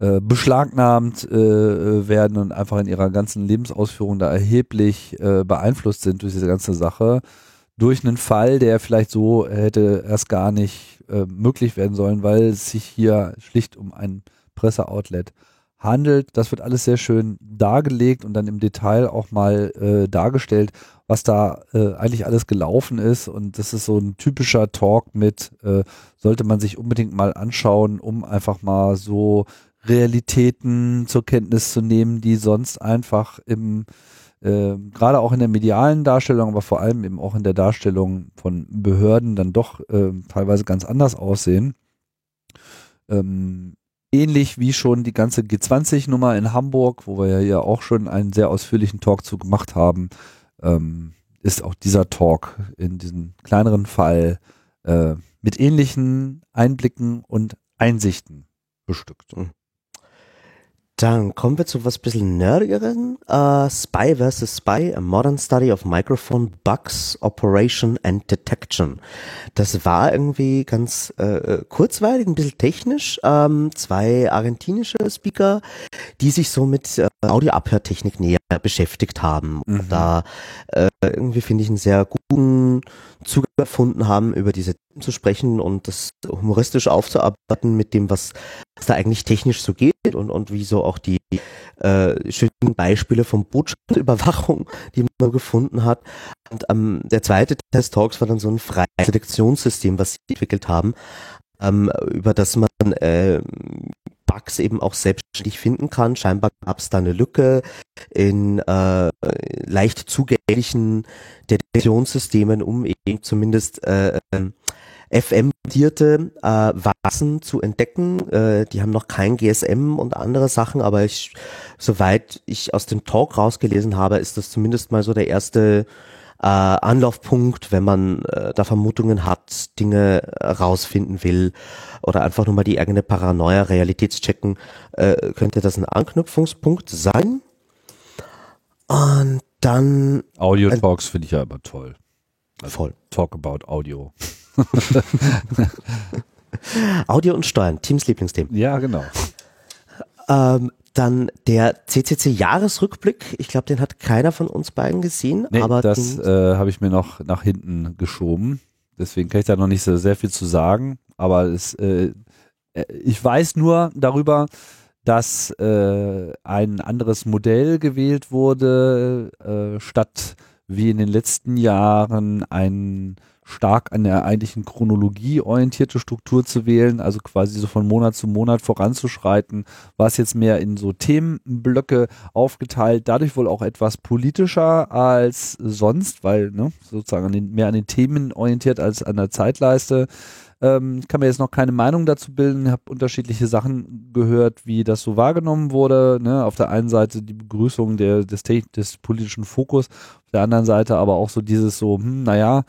S1: äh, beschlagnahmt äh, werden und einfach in ihrer ganzen Lebensausführung da erheblich äh, beeinflusst sind durch diese ganze Sache. Durch einen Fall, der vielleicht so hätte erst gar nicht äh, möglich werden sollen, weil es sich hier schlicht um ein Presseoutlet handelt. Das wird alles sehr schön dargelegt und dann im Detail auch mal äh, dargestellt, was da äh, eigentlich alles gelaufen ist. Und das ist so ein typischer Talk mit, äh, sollte man sich unbedingt mal anschauen, um einfach mal so Realitäten zur Kenntnis zu nehmen, die sonst einfach im äh, gerade auch in der medialen Darstellung, aber vor allem eben auch in der Darstellung von Behörden dann doch äh, teilweise ganz anders aussehen. Ähm, ähnlich wie schon die ganze G20-Nummer in Hamburg, wo wir ja hier auch schon einen sehr ausführlichen Talk zu gemacht haben, ähm, ist auch dieser Talk in diesem kleineren Fall äh, mit ähnlichen Einblicken und Einsichten bestückt. Mhm.
S2: Dann kommen wir zu was bisschen nerdigeren. Uh, Spy vs. Spy, a modern study of microphone bugs, operation and detection. Das war irgendwie ganz äh, kurzweilig, ein bisschen technisch. Ähm, zwei argentinische Speaker, die sich so mit äh, Audioabhörtechnik näher beschäftigt haben. Mhm. Da äh, irgendwie finde ich einen sehr guten Zugang gefunden haben, über diese Themen zu sprechen und das humoristisch aufzuarbeiten mit dem, was, was da eigentlich technisch so geht und, und wie so auch die äh, schönen Beispiele von Botschaftsüberwachung, die man gefunden hat. Und ähm, der zweite Test Talks war dann so ein freies Selektionssystem, was sie entwickelt haben, ähm, über das man äh, Bugs eben auch selbstständig finden kann. Scheinbar gab es da eine Lücke in äh, leicht zugänglichen Detektionssystemen, um eben zumindest äh, FM-basierte äh, Vasen zu entdecken. Äh, die haben noch kein GSM und andere Sachen, aber ich, soweit ich aus dem Talk rausgelesen habe, ist das zumindest mal so der erste äh, Anlaufpunkt, wenn man äh, da Vermutungen hat, Dinge rausfinden will oder einfach nur mal die eigene Paranoia realitätschecken, äh, könnte das ein Anknüpfungspunkt sein. Und dann.
S1: Audio Talks äh, finde ich ja aber toll. Also Voll. Talk about Audio.
S2: Audio und Steuern, Teams Lieblingsthema.
S1: Ja, genau.
S2: Ähm, dann der CCC-Jahresrückblick. Ich glaube, den hat keiner von uns beiden gesehen.
S1: Nee,
S2: aber
S1: das äh, habe ich mir noch nach hinten geschoben. Deswegen kann ich da noch nicht so sehr viel zu sagen. Aber es, äh, äh ich weiß nur darüber, dass äh, ein anderes Modell gewählt wurde, äh, statt wie in den letzten Jahren ein stark an der eigentlichen Chronologie orientierte Struktur zu wählen, also quasi so von Monat zu Monat voranzuschreiten, war es jetzt mehr in so Themenblöcke aufgeteilt, dadurch wohl auch etwas politischer als sonst, weil ne, sozusagen an den, mehr an den Themen orientiert als an der Zeitleiste. Ähm, kann mir jetzt noch keine Meinung dazu bilden, habe unterschiedliche Sachen gehört, wie das so wahrgenommen wurde. Ne? Auf der einen Seite die Begrüßung der, des, des politischen Fokus, auf der anderen Seite aber auch so dieses so, hm, naja,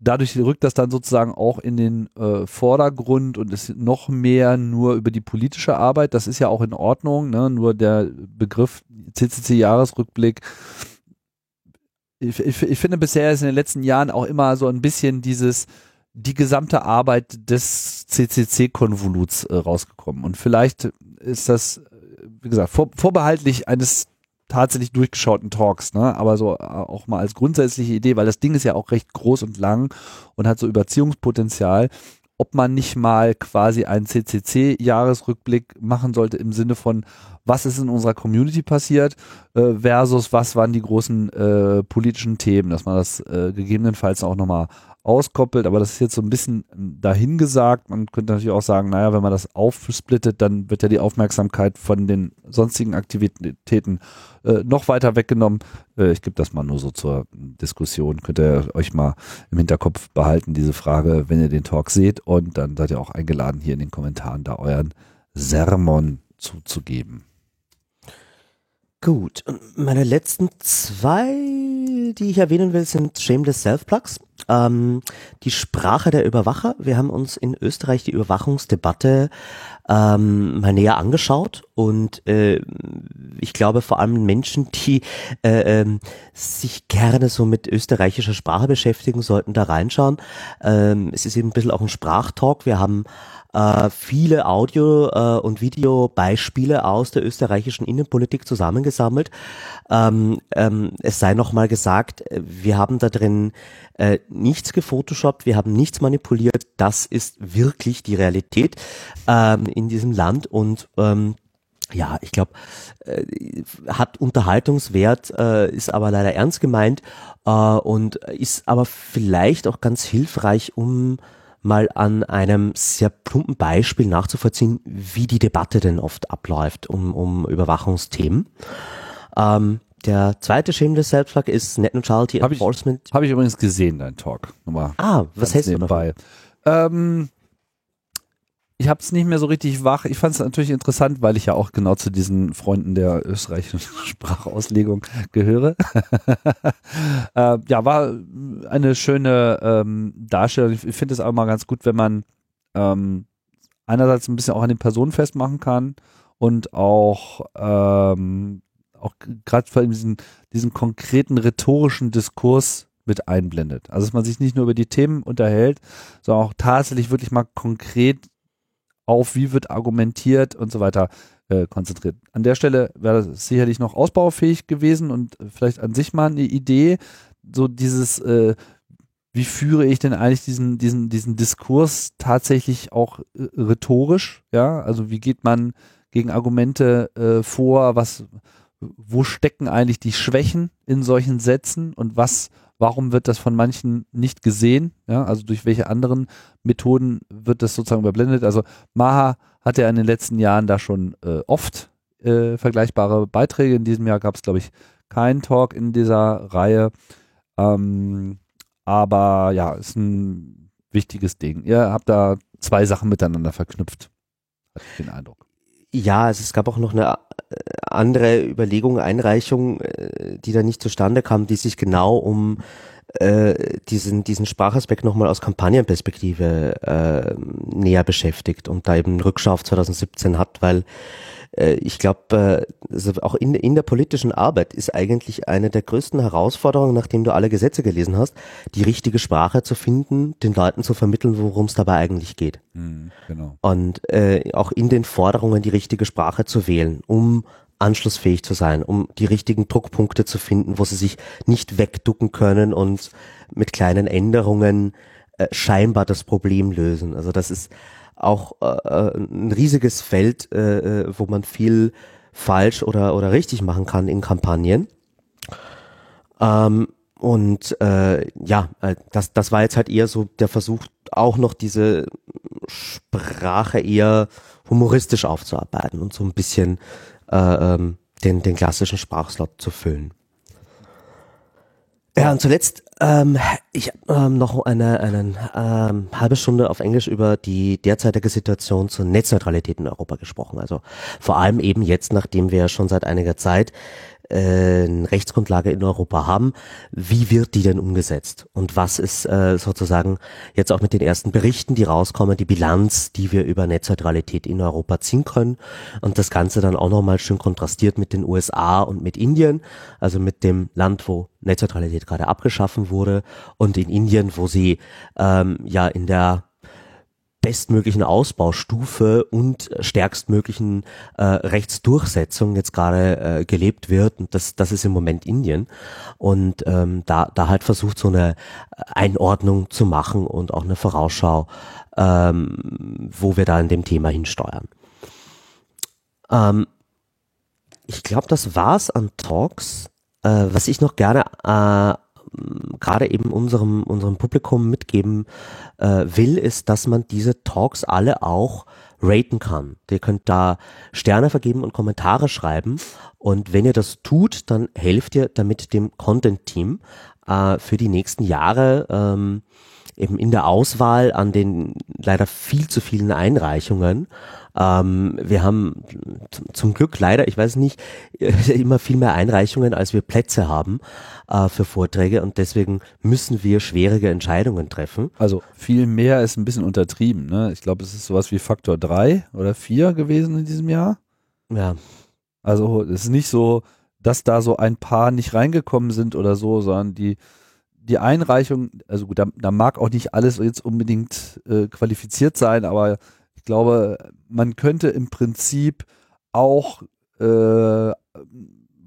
S1: dadurch rückt das dann sozusagen auch in den äh, Vordergrund und ist noch mehr nur über die politische Arbeit. Das ist ja auch in Ordnung, ne? nur der Begriff CCC-Jahresrückblick ich, ich, ich finde bisher ist in den letzten Jahren auch immer so ein bisschen dieses die gesamte Arbeit des CCC-Konvoluts äh, rausgekommen. Und vielleicht ist das, wie gesagt, vor, vorbehaltlich eines tatsächlich durchgeschauten Talks, ne? aber so äh, auch mal als grundsätzliche Idee, weil das Ding ist ja auch recht groß und lang und hat so Überziehungspotenzial, ob man nicht mal quasi einen CCC-Jahresrückblick machen sollte im Sinne von, was ist in unserer Community passiert äh, versus was waren die großen äh, politischen Themen, dass man das äh, gegebenenfalls auch nochmal auskoppelt, aber das ist jetzt so ein bisschen dahingesagt. Man könnte natürlich auch sagen, naja, wenn man das aufsplittet, dann wird ja die Aufmerksamkeit von den sonstigen Aktivitäten äh, noch weiter weggenommen. Äh, ich gebe das mal nur so zur Diskussion. Könnt ihr euch mal im Hinterkopf behalten, diese Frage, wenn ihr den Talk seht. Und dann seid ihr auch eingeladen, hier in den Kommentaren da euren Sermon zuzugeben.
S2: Gut, meine letzten zwei, die ich erwähnen will, sind Shameless Self-Plugs. Ähm, die Sprache der Überwacher. Wir haben uns in Österreich die Überwachungsdebatte ähm, mal näher angeschaut und äh, ich glaube vor allem Menschen, die äh, äh, sich gerne so mit österreichischer Sprache beschäftigen, sollten da reinschauen. Ähm, es ist eben ein bisschen auch ein Sprachtalk. Wir haben äh, viele Audio- äh, und Videobeispiele aus der österreichischen Innenpolitik zusammengesammelt. Ähm, ähm, es sei nochmal gesagt, wir haben da drin äh, nichts gefotoshoppt, wir haben nichts manipuliert. Das ist wirklich die Realität ähm, in diesem Land und ähm, ja, ich glaube, äh, hat Unterhaltungswert, äh, ist aber leider ernst gemeint äh, und ist aber vielleicht auch ganz hilfreich, um mal an einem sehr plumpen Beispiel nachzuvollziehen, wie die Debatte denn oft abläuft um, um Überwachungsthemen. Ähm, der zweite Shameless Self-Plug ist Net Neutrality
S1: hab Enforcement. Habe ich übrigens gesehen, dein Talk.
S2: Nochmal ah, was hältst du
S1: dabei? Ähm, ich habe es nicht mehr so richtig wach. Ich fand es natürlich interessant, weil ich ja auch genau zu diesen Freunden der österreichischen Sprachauslegung gehöre. äh, ja, war eine schöne ähm, Darstellung. Ich finde es auch mal ganz gut, wenn man ähm, einerseits ein bisschen auch an den Personen festmachen kann und auch ähm, auch gerade vor allem diesen, diesen konkreten rhetorischen Diskurs mit einblendet. Also dass man sich nicht nur über die Themen unterhält, sondern auch tatsächlich wirklich mal konkret auf, wie wird argumentiert und so weiter äh, konzentriert. An der Stelle wäre das sicherlich noch ausbaufähig gewesen und vielleicht an sich mal eine Idee, so dieses, äh, wie führe ich denn eigentlich diesen, diesen, diesen Diskurs tatsächlich auch äh, rhetorisch, ja, also wie geht man gegen Argumente äh, vor, was, wo stecken eigentlich die Schwächen in solchen Sätzen und was Warum wird das von manchen nicht gesehen? Ja, also durch welche anderen Methoden wird das sozusagen überblendet? Also Maha hatte ja in den letzten Jahren da schon äh, oft äh, vergleichbare Beiträge. In diesem Jahr gab es, glaube ich, keinen Talk in dieser Reihe. Ähm, aber ja, ist ein wichtiges Ding. Ihr habt da zwei Sachen miteinander verknüpft. Hatte ich den Eindruck.
S2: Ja, also es gab auch noch eine andere Überlegung, Einreichung, äh, die da nicht zustande kam, die sich genau um äh, diesen, diesen Sprachaspekt nochmal aus Kampagnenperspektive äh, näher beschäftigt und da eben Rückschau auf 2017 hat, weil äh, ich glaube, äh, also auch in, in der politischen Arbeit ist eigentlich eine der größten Herausforderungen, nachdem du alle Gesetze gelesen hast, die richtige Sprache zu finden, den Leuten zu vermitteln, worum es dabei eigentlich geht.
S1: Mhm, genau.
S2: Und äh, auch in den Forderungen die richtige Sprache zu wählen, um anschlussfähig zu sein, um die richtigen Druckpunkte zu finden, wo sie sich nicht wegducken können und mit kleinen Änderungen äh, scheinbar das Problem lösen. Also das ist auch äh, äh ein riesiges Feld, äh, äh, wo man viel falsch oder, oder richtig machen kann in Kampagnen. Ähm, und äh, ja, äh, das, das war jetzt halt eher so der Versuch, auch noch diese Sprache eher humoristisch aufzuarbeiten und so ein bisschen äh, ähm, den, den klassischen Sprachslot zu füllen. Ja, und zuletzt, ähm, ich ähm, noch eine, eine ähm, halbe Stunde auf Englisch über die derzeitige Situation zur Netzneutralität in Europa gesprochen. Also vor allem eben jetzt, nachdem wir schon seit einiger Zeit eine Rechtsgrundlage in Europa haben, wie wird die denn umgesetzt? Und was ist äh, sozusagen jetzt auch mit den ersten Berichten, die rauskommen, die Bilanz, die wir über Netzneutralität in Europa ziehen können? Und das Ganze dann auch nochmal schön kontrastiert mit den USA und mit Indien, also mit dem Land, wo Netzneutralität gerade abgeschaffen wurde und in Indien, wo sie ähm, ja in der bestmöglichen Ausbaustufe und stärkstmöglichen äh, Rechtsdurchsetzung jetzt gerade äh, gelebt wird. Und das, das ist im Moment Indien. Und ähm, da, da halt versucht, so eine Einordnung zu machen und auch eine Vorausschau, ähm, wo wir da in dem Thema hinsteuern. Ähm, ich glaube, das war's an Talks. Äh, was ich noch gerne äh, gerade eben unserem, unserem Publikum mitgeben äh, will, ist, dass man diese Talks alle auch raten kann. Ihr könnt da Sterne vergeben und Kommentare schreiben. Und wenn ihr das tut, dann helft ihr damit dem Content-Team äh, für die nächsten Jahre ähm, eben in der Auswahl an den leider viel zu vielen Einreichungen. Ähm, wir haben zum Glück leider, ich weiß nicht, immer viel mehr Einreichungen, als wir Plätze haben äh, für Vorträge und deswegen müssen wir schwierige Entscheidungen treffen.
S1: Also viel mehr ist ein bisschen untertrieben. Ne? Ich glaube, es ist sowas wie Faktor 3 oder 4 gewesen in diesem Jahr.
S2: Ja.
S1: Also es ist nicht so, dass da so ein paar nicht reingekommen sind oder so, sondern die die Einreichung, also gut, da, da mag auch nicht alles jetzt unbedingt äh, qualifiziert sein, aber glaube, man könnte im Prinzip auch äh,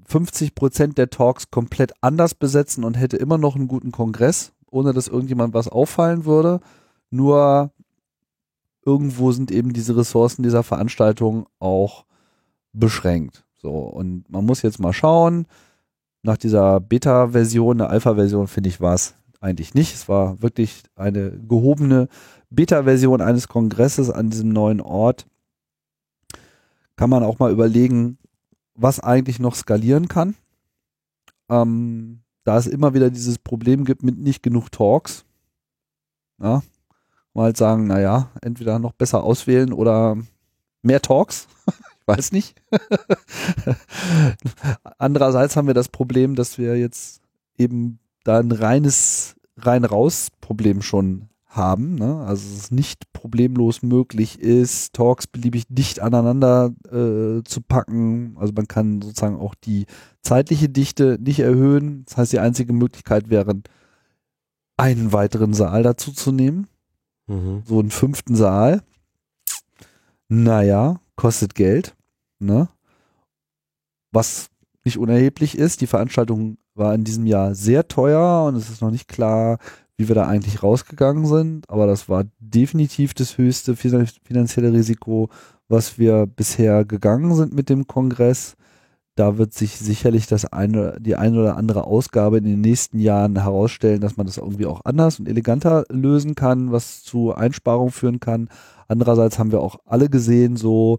S1: 50 Prozent der Talks komplett anders besetzen und hätte immer noch einen guten Kongress, ohne dass irgendjemand was auffallen würde. Nur irgendwo sind eben diese Ressourcen dieser Veranstaltung auch beschränkt. So, und man muss jetzt mal schauen, nach dieser Beta-Version, eine Alpha-Version, finde ich, war es eigentlich nicht. Es war wirklich eine gehobene Beta-Version eines Kongresses an diesem neuen Ort. Kann man auch mal überlegen, was eigentlich noch skalieren kann. Ähm, da es immer wieder dieses Problem gibt mit nicht genug Talks. Ja, mal halt sagen, naja, entweder noch besser auswählen oder mehr Talks. weiß nicht. Andererseits haben wir das Problem, dass wir jetzt eben da ein reines rein-raus-Problem schon haben. Ne? Also es nicht problemlos möglich ist, Talks beliebig dicht aneinander äh, zu packen. Also man kann sozusagen auch die zeitliche Dichte nicht erhöhen. Das heißt, die einzige Möglichkeit wäre, einen weiteren Saal dazu zu nehmen. Mhm. So einen fünften Saal. Naja, kostet Geld. Ne? Was nicht unerheblich ist. Die Veranstaltung war in diesem Jahr sehr teuer und es ist noch nicht klar, wie wir da eigentlich rausgegangen sind. Aber das war definitiv das höchste finanzielle Risiko, was wir bisher gegangen sind mit dem Kongress. Da wird sich sicherlich das eine, die eine oder andere Ausgabe in den nächsten Jahren herausstellen, dass man das irgendwie auch anders und eleganter lösen kann, was zu Einsparungen führen kann. Andererseits haben wir auch alle gesehen, so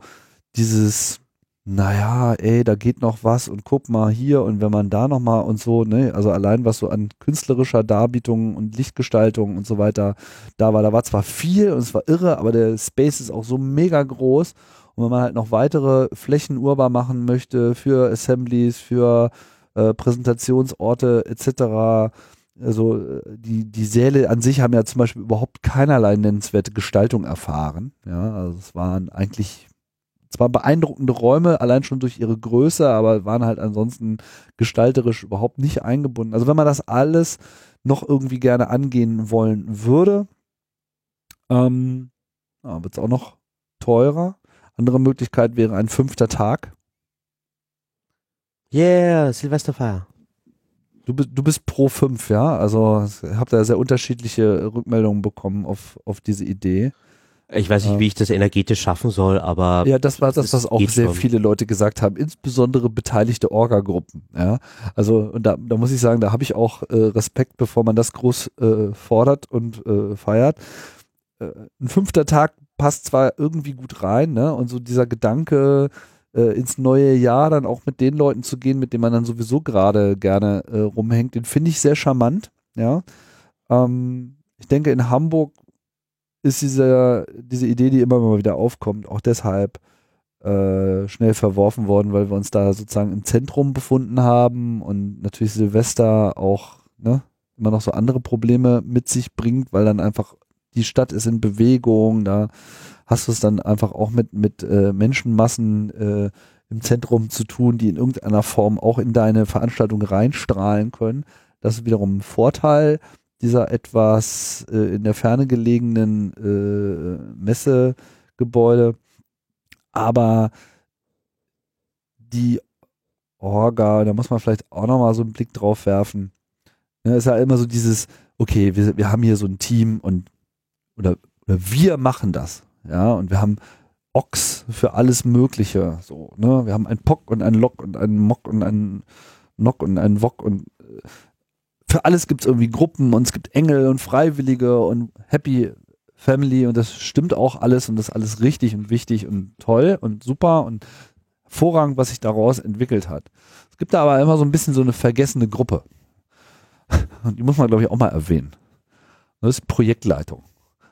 S1: dieses naja, ey, da geht noch was und guck mal hier und wenn man da noch mal und so, ne, also allein was so an künstlerischer Darbietung und Lichtgestaltung und so weiter da war, da war zwar viel und es war irre, aber der Space ist auch so mega groß und wenn man halt noch weitere Flächen urbar machen möchte für Assemblies, für äh, Präsentationsorte etc., also äh, die, die Säle an sich haben ja zum Beispiel überhaupt keinerlei nennenswerte Gestaltung erfahren. Ja, also es waren eigentlich zwar beeindruckende Räume, allein schon durch ihre Größe, aber waren halt ansonsten gestalterisch überhaupt nicht eingebunden. Also wenn man das alles noch irgendwie gerne angehen wollen würde, ähm, ja, wird es auch noch teurer. Andere Möglichkeit wäre ein fünfter Tag.
S2: Yeah, Silvesterfeier.
S1: Du, bist du bist pro fünf, ja? Also habt da sehr unterschiedliche Rückmeldungen bekommen auf, auf diese Idee.
S2: Ich weiß nicht, wie ich das energetisch schaffen soll, aber.
S1: Ja, das war das, was auch sehr schon. viele Leute gesagt haben, insbesondere beteiligte Orga-Gruppen. Ja, also und da, da muss ich sagen, da habe ich auch äh, Respekt, bevor man das groß äh, fordert und äh, feiert. Äh, ein fünfter Tag passt zwar irgendwie gut rein, ne? Und so dieser Gedanke äh, ins neue Jahr dann auch mit den Leuten zu gehen, mit denen man dann sowieso gerade gerne äh, rumhängt, den finde ich sehr charmant. Ja, ähm, ich denke in Hamburg ist diese, diese Idee, die immer mal wieder aufkommt, auch deshalb äh, schnell verworfen worden, weil wir uns da sozusagen im Zentrum befunden haben und natürlich Silvester auch ne, immer noch so andere Probleme mit sich bringt, weil dann einfach die Stadt ist in Bewegung, da hast du es dann einfach auch mit, mit äh, Menschenmassen äh, im Zentrum zu tun, die in irgendeiner Form auch in deine Veranstaltung reinstrahlen können. Das ist wiederum ein Vorteil dieser etwas äh, in der Ferne gelegenen äh, Messegebäude. Aber die Orga, da muss man vielleicht auch nochmal so einen Blick drauf werfen. Ja, ist ja immer so dieses, okay, wir, wir haben hier so ein Team und oder, oder wir machen das. Ja, und wir haben Ox für alles Mögliche. So, ne? Wir haben ein Pock und ein Lock und einen Mock und einen Nock und einen Wok und äh, für alles gibt es irgendwie Gruppen und es gibt Engel und Freiwillige und Happy Family und das stimmt auch alles und das ist alles richtig und wichtig und toll und super und hervorragend, was sich daraus entwickelt hat. Es gibt da aber immer so ein bisschen so eine vergessene Gruppe. Und die muss man, glaube ich, auch mal erwähnen. Das ist Projektleitung.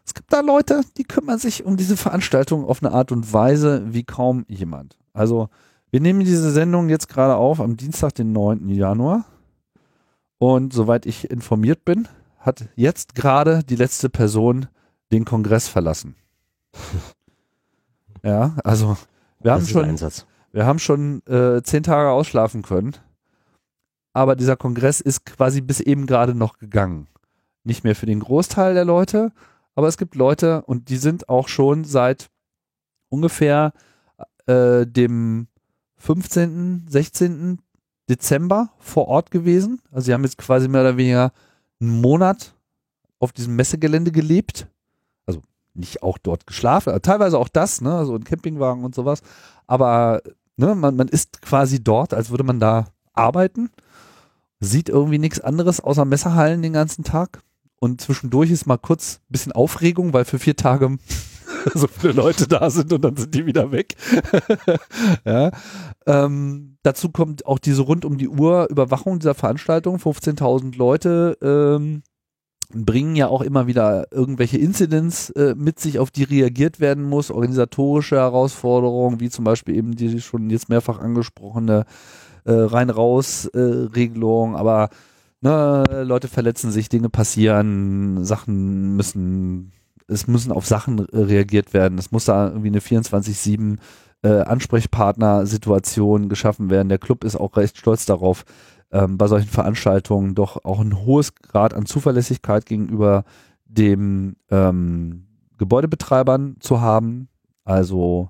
S1: Es gibt da Leute, die kümmern sich um diese Veranstaltung auf eine Art und Weise wie kaum jemand. Also, wir nehmen diese Sendung jetzt gerade auf am Dienstag, den 9. Januar. Und soweit ich informiert bin, hat jetzt gerade die letzte Person den Kongress verlassen. ja, also wir haben schon, wir haben schon äh, zehn Tage ausschlafen können, aber dieser Kongress ist quasi bis eben gerade noch gegangen. Nicht mehr für den Großteil der Leute, aber es gibt Leute und die sind auch schon seit ungefähr äh, dem 15., 16. Dezember vor Ort gewesen. Also sie haben jetzt quasi mehr oder weniger einen Monat auf diesem Messegelände gelebt. Also nicht auch dort geschlafen, teilweise auch das, ne, so also ein Campingwagen und sowas. Aber ne, man, man ist quasi dort, als würde man da arbeiten. Sieht irgendwie nichts anderes außer Messerhallen den ganzen Tag. Und zwischendurch ist mal kurz ein bisschen Aufregung, weil für vier Tage so viele Leute da sind und dann sind die wieder weg. ja. Ähm, dazu kommt auch diese rund um die Uhr Überwachung dieser Veranstaltung. 15.000 Leute ähm, bringen ja auch immer wieder irgendwelche Incidents äh, mit sich, auf die reagiert werden muss, organisatorische Herausforderungen, wie zum Beispiel eben die schon jetzt mehrfach angesprochene äh, Rein-Raus-Regelung, aber ne, Leute verletzen sich, Dinge passieren, Sachen müssen es müssen auf Sachen reagiert werden. Es muss da irgendwie eine 24-7 äh, Ansprechpartner-Situation geschaffen werden. Der Club ist auch recht stolz darauf, ähm, bei solchen Veranstaltungen doch auch ein hohes Grad an Zuverlässigkeit gegenüber dem ähm, Gebäudebetreibern zu haben. Also,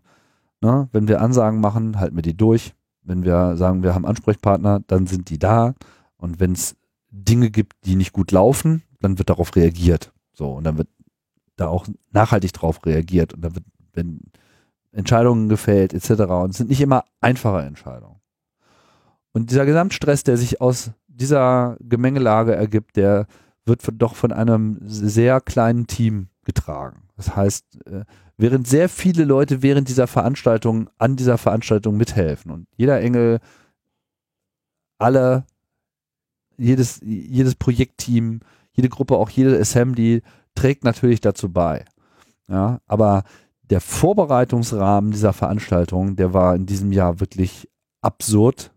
S1: ne, wenn wir Ansagen machen, halten wir die durch. Wenn wir sagen, wir haben Ansprechpartner, dann sind die da. Und wenn es Dinge gibt, die nicht gut laufen, dann wird darauf reagiert. So, und dann wird da auch nachhaltig drauf reagiert und da wird, wenn Entscheidungen gefällt, etc. Und es sind nicht immer einfache Entscheidungen. Und dieser Gesamtstress, der sich aus dieser Gemengelage ergibt, der wird doch von einem sehr kleinen Team getragen. Das heißt, äh, während sehr viele Leute während dieser Veranstaltung an dieser Veranstaltung mithelfen und jeder Engel, alle, jedes, jedes Projektteam, jede Gruppe, auch jede Assembly trägt natürlich dazu bei. Ja, aber der Vorbereitungsrahmen dieser Veranstaltung, der war in diesem Jahr wirklich absurd,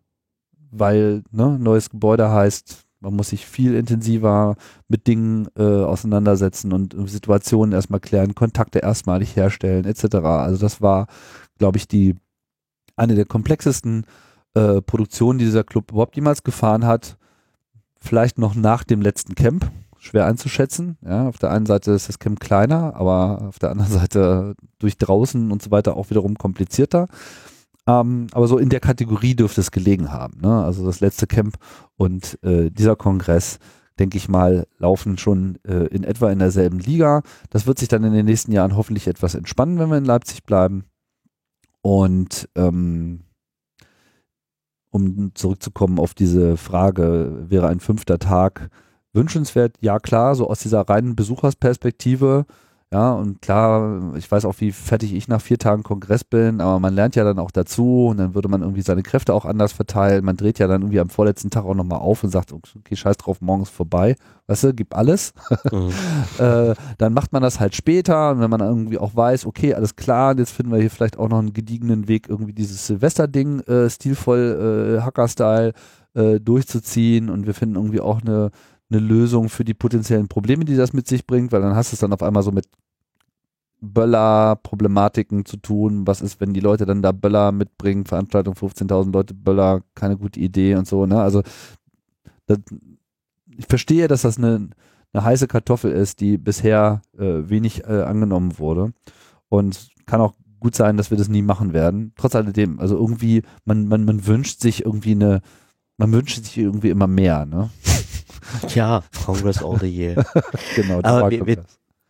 S1: weil ne, neues Gebäude heißt, Man muss sich viel intensiver mit Dingen äh, auseinandersetzen und Situationen erstmal klären, Kontakte erstmalig herstellen, etc. Also das war, glaube ich, die eine der komplexesten äh, Produktionen, die dieser Club überhaupt jemals gefahren hat. Vielleicht noch nach dem letzten Camp, schwer einzuschätzen. Ja, auf der einen Seite ist das Camp kleiner, aber auf der anderen Seite durch draußen und so weiter auch wiederum komplizierter. Ähm, aber so in der Kategorie dürfte es gelegen haben. Ne? Also das letzte Camp und äh, dieser Kongress, denke ich mal, laufen schon äh, in etwa in derselben Liga. Das wird sich dann in den nächsten Jahren hoffentlich etwas entspannen, wenn wir in Leipzig bleiben. Und ähm, um zurückzukommen auf diese Frage, wäre ein fünfter Tag wünschenswert? Ja klar, so aus dieser reinen Besuchersperspektive ja, und klar, ich weiß auch, wie fertig ich nach vier Tagen Kongress bin, aber man lernt ja dann auch dazu und dann würde man irgendwie seine Kräfte auch anders verteilen. Man dreht ja dann irgendwie am vorletzten Tag auch nochmal auf und sagt, okay, scheiß drauf, morgens vorbei. Weißt du, gib alles. Mhm. äh, dann macht man das halt später und wenn man irgendwie auch weiß, okay, alles klar, jetzt finden wir hier vielleicht auch noch einen gediegenen Weg, irgendwie dieses Silvester-Ding äh, stilvoll, äh, Hacker-Style äh, durchzuziehen und wir finden irgendwie auch eine eine Lösung für die potenziellen Probleme, die das mit sich bringt, weil dann hast du es dann auf einmal so mit Böller-Problematiken zu tun. Was ist, wenn die Leute dann da Böller mitbringen? Veranstaltung 15.000 Leute Böller, keine gute Idee und so. Ne? Also das, ich verstehe, dass das eine, eine heiße Kartoffel ist, die bisher äh, wenig äh, angenommen wurde. Und kann auch gut sein, dass wir das nie machen werden. Trotz alledem, also irgendwie, man, man, man wünscht sich irgendwie eine, man wünscht sich irgendwie immer mehr, ne?
S2: Ja, Congress all the year.
S1: genau,
S2: Aber wir, wir,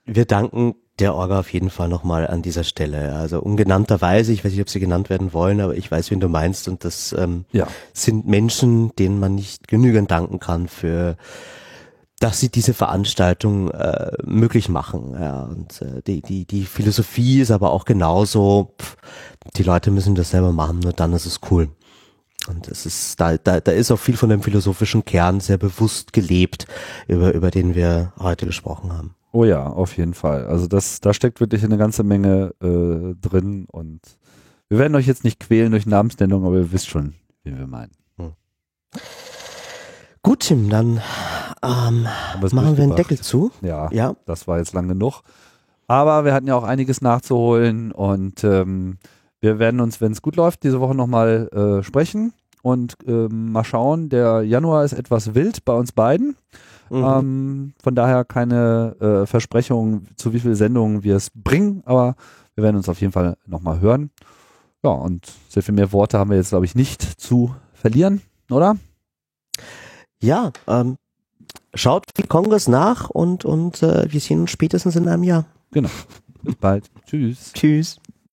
S2: wir danken der Orga auf jeden Fall nochmal an dieser Stelle. Also ungenannterweise, ich weiß nicht, ob sie genannt werden wollen, aber ich weiß, wen du meinst. Und das ähm, ja. sind Menschen, denen man nicht genügend danken kann für dass sie diese Veranstaltung äh, möglich machen. Ja, und äh, die, die, die Philosophie ist aber auch genauso, pff, die Leute müssen das selber machen, nur dann ist es cool. Und es ist, da, da, da ist auch viel von dem philosophischen Kern sehr bewusst gelebt, über, über den wir heute gesprochen haben.
S1: Oh ja, auf jeden Fall. Also das, da steckt wirklich eine ganze Menge äh, drin und wir werden euch jetzt nicht quälen durch Namensnennung, aber ihr wisst schon, wie wir meinen. Hm.
S2: Gut, Tim, dann ähm, machen wir einen Deckel zu.
S1: Ja, ja, das war jetzt lang genug. Aber wir hatten ja auch einiges nachzuholen und ähm, wir werden uns, wenn es gut läuft, diese Woche nochmal äh, sprechen und ähm, mal schauen. Der Januar ist etwas wild bei uns beiden. Mhm. Ähm, von daher keine äh, Versprechung, zu wie viele Sendungen wir es bringen, aber wir werden uns auf jeden Fall nochmal hören. Ja, und sehr viel mehr Worte haben wir jetzt, glaube ich, nicht zu verlieren, oder?
S2: Ja, ähm, schaut viel Kongress nach und, und äh, wir sehen uns spätestens in einem Jahr.
S1: Genau. Bis bald. Tschüss.
S2: Tschüss.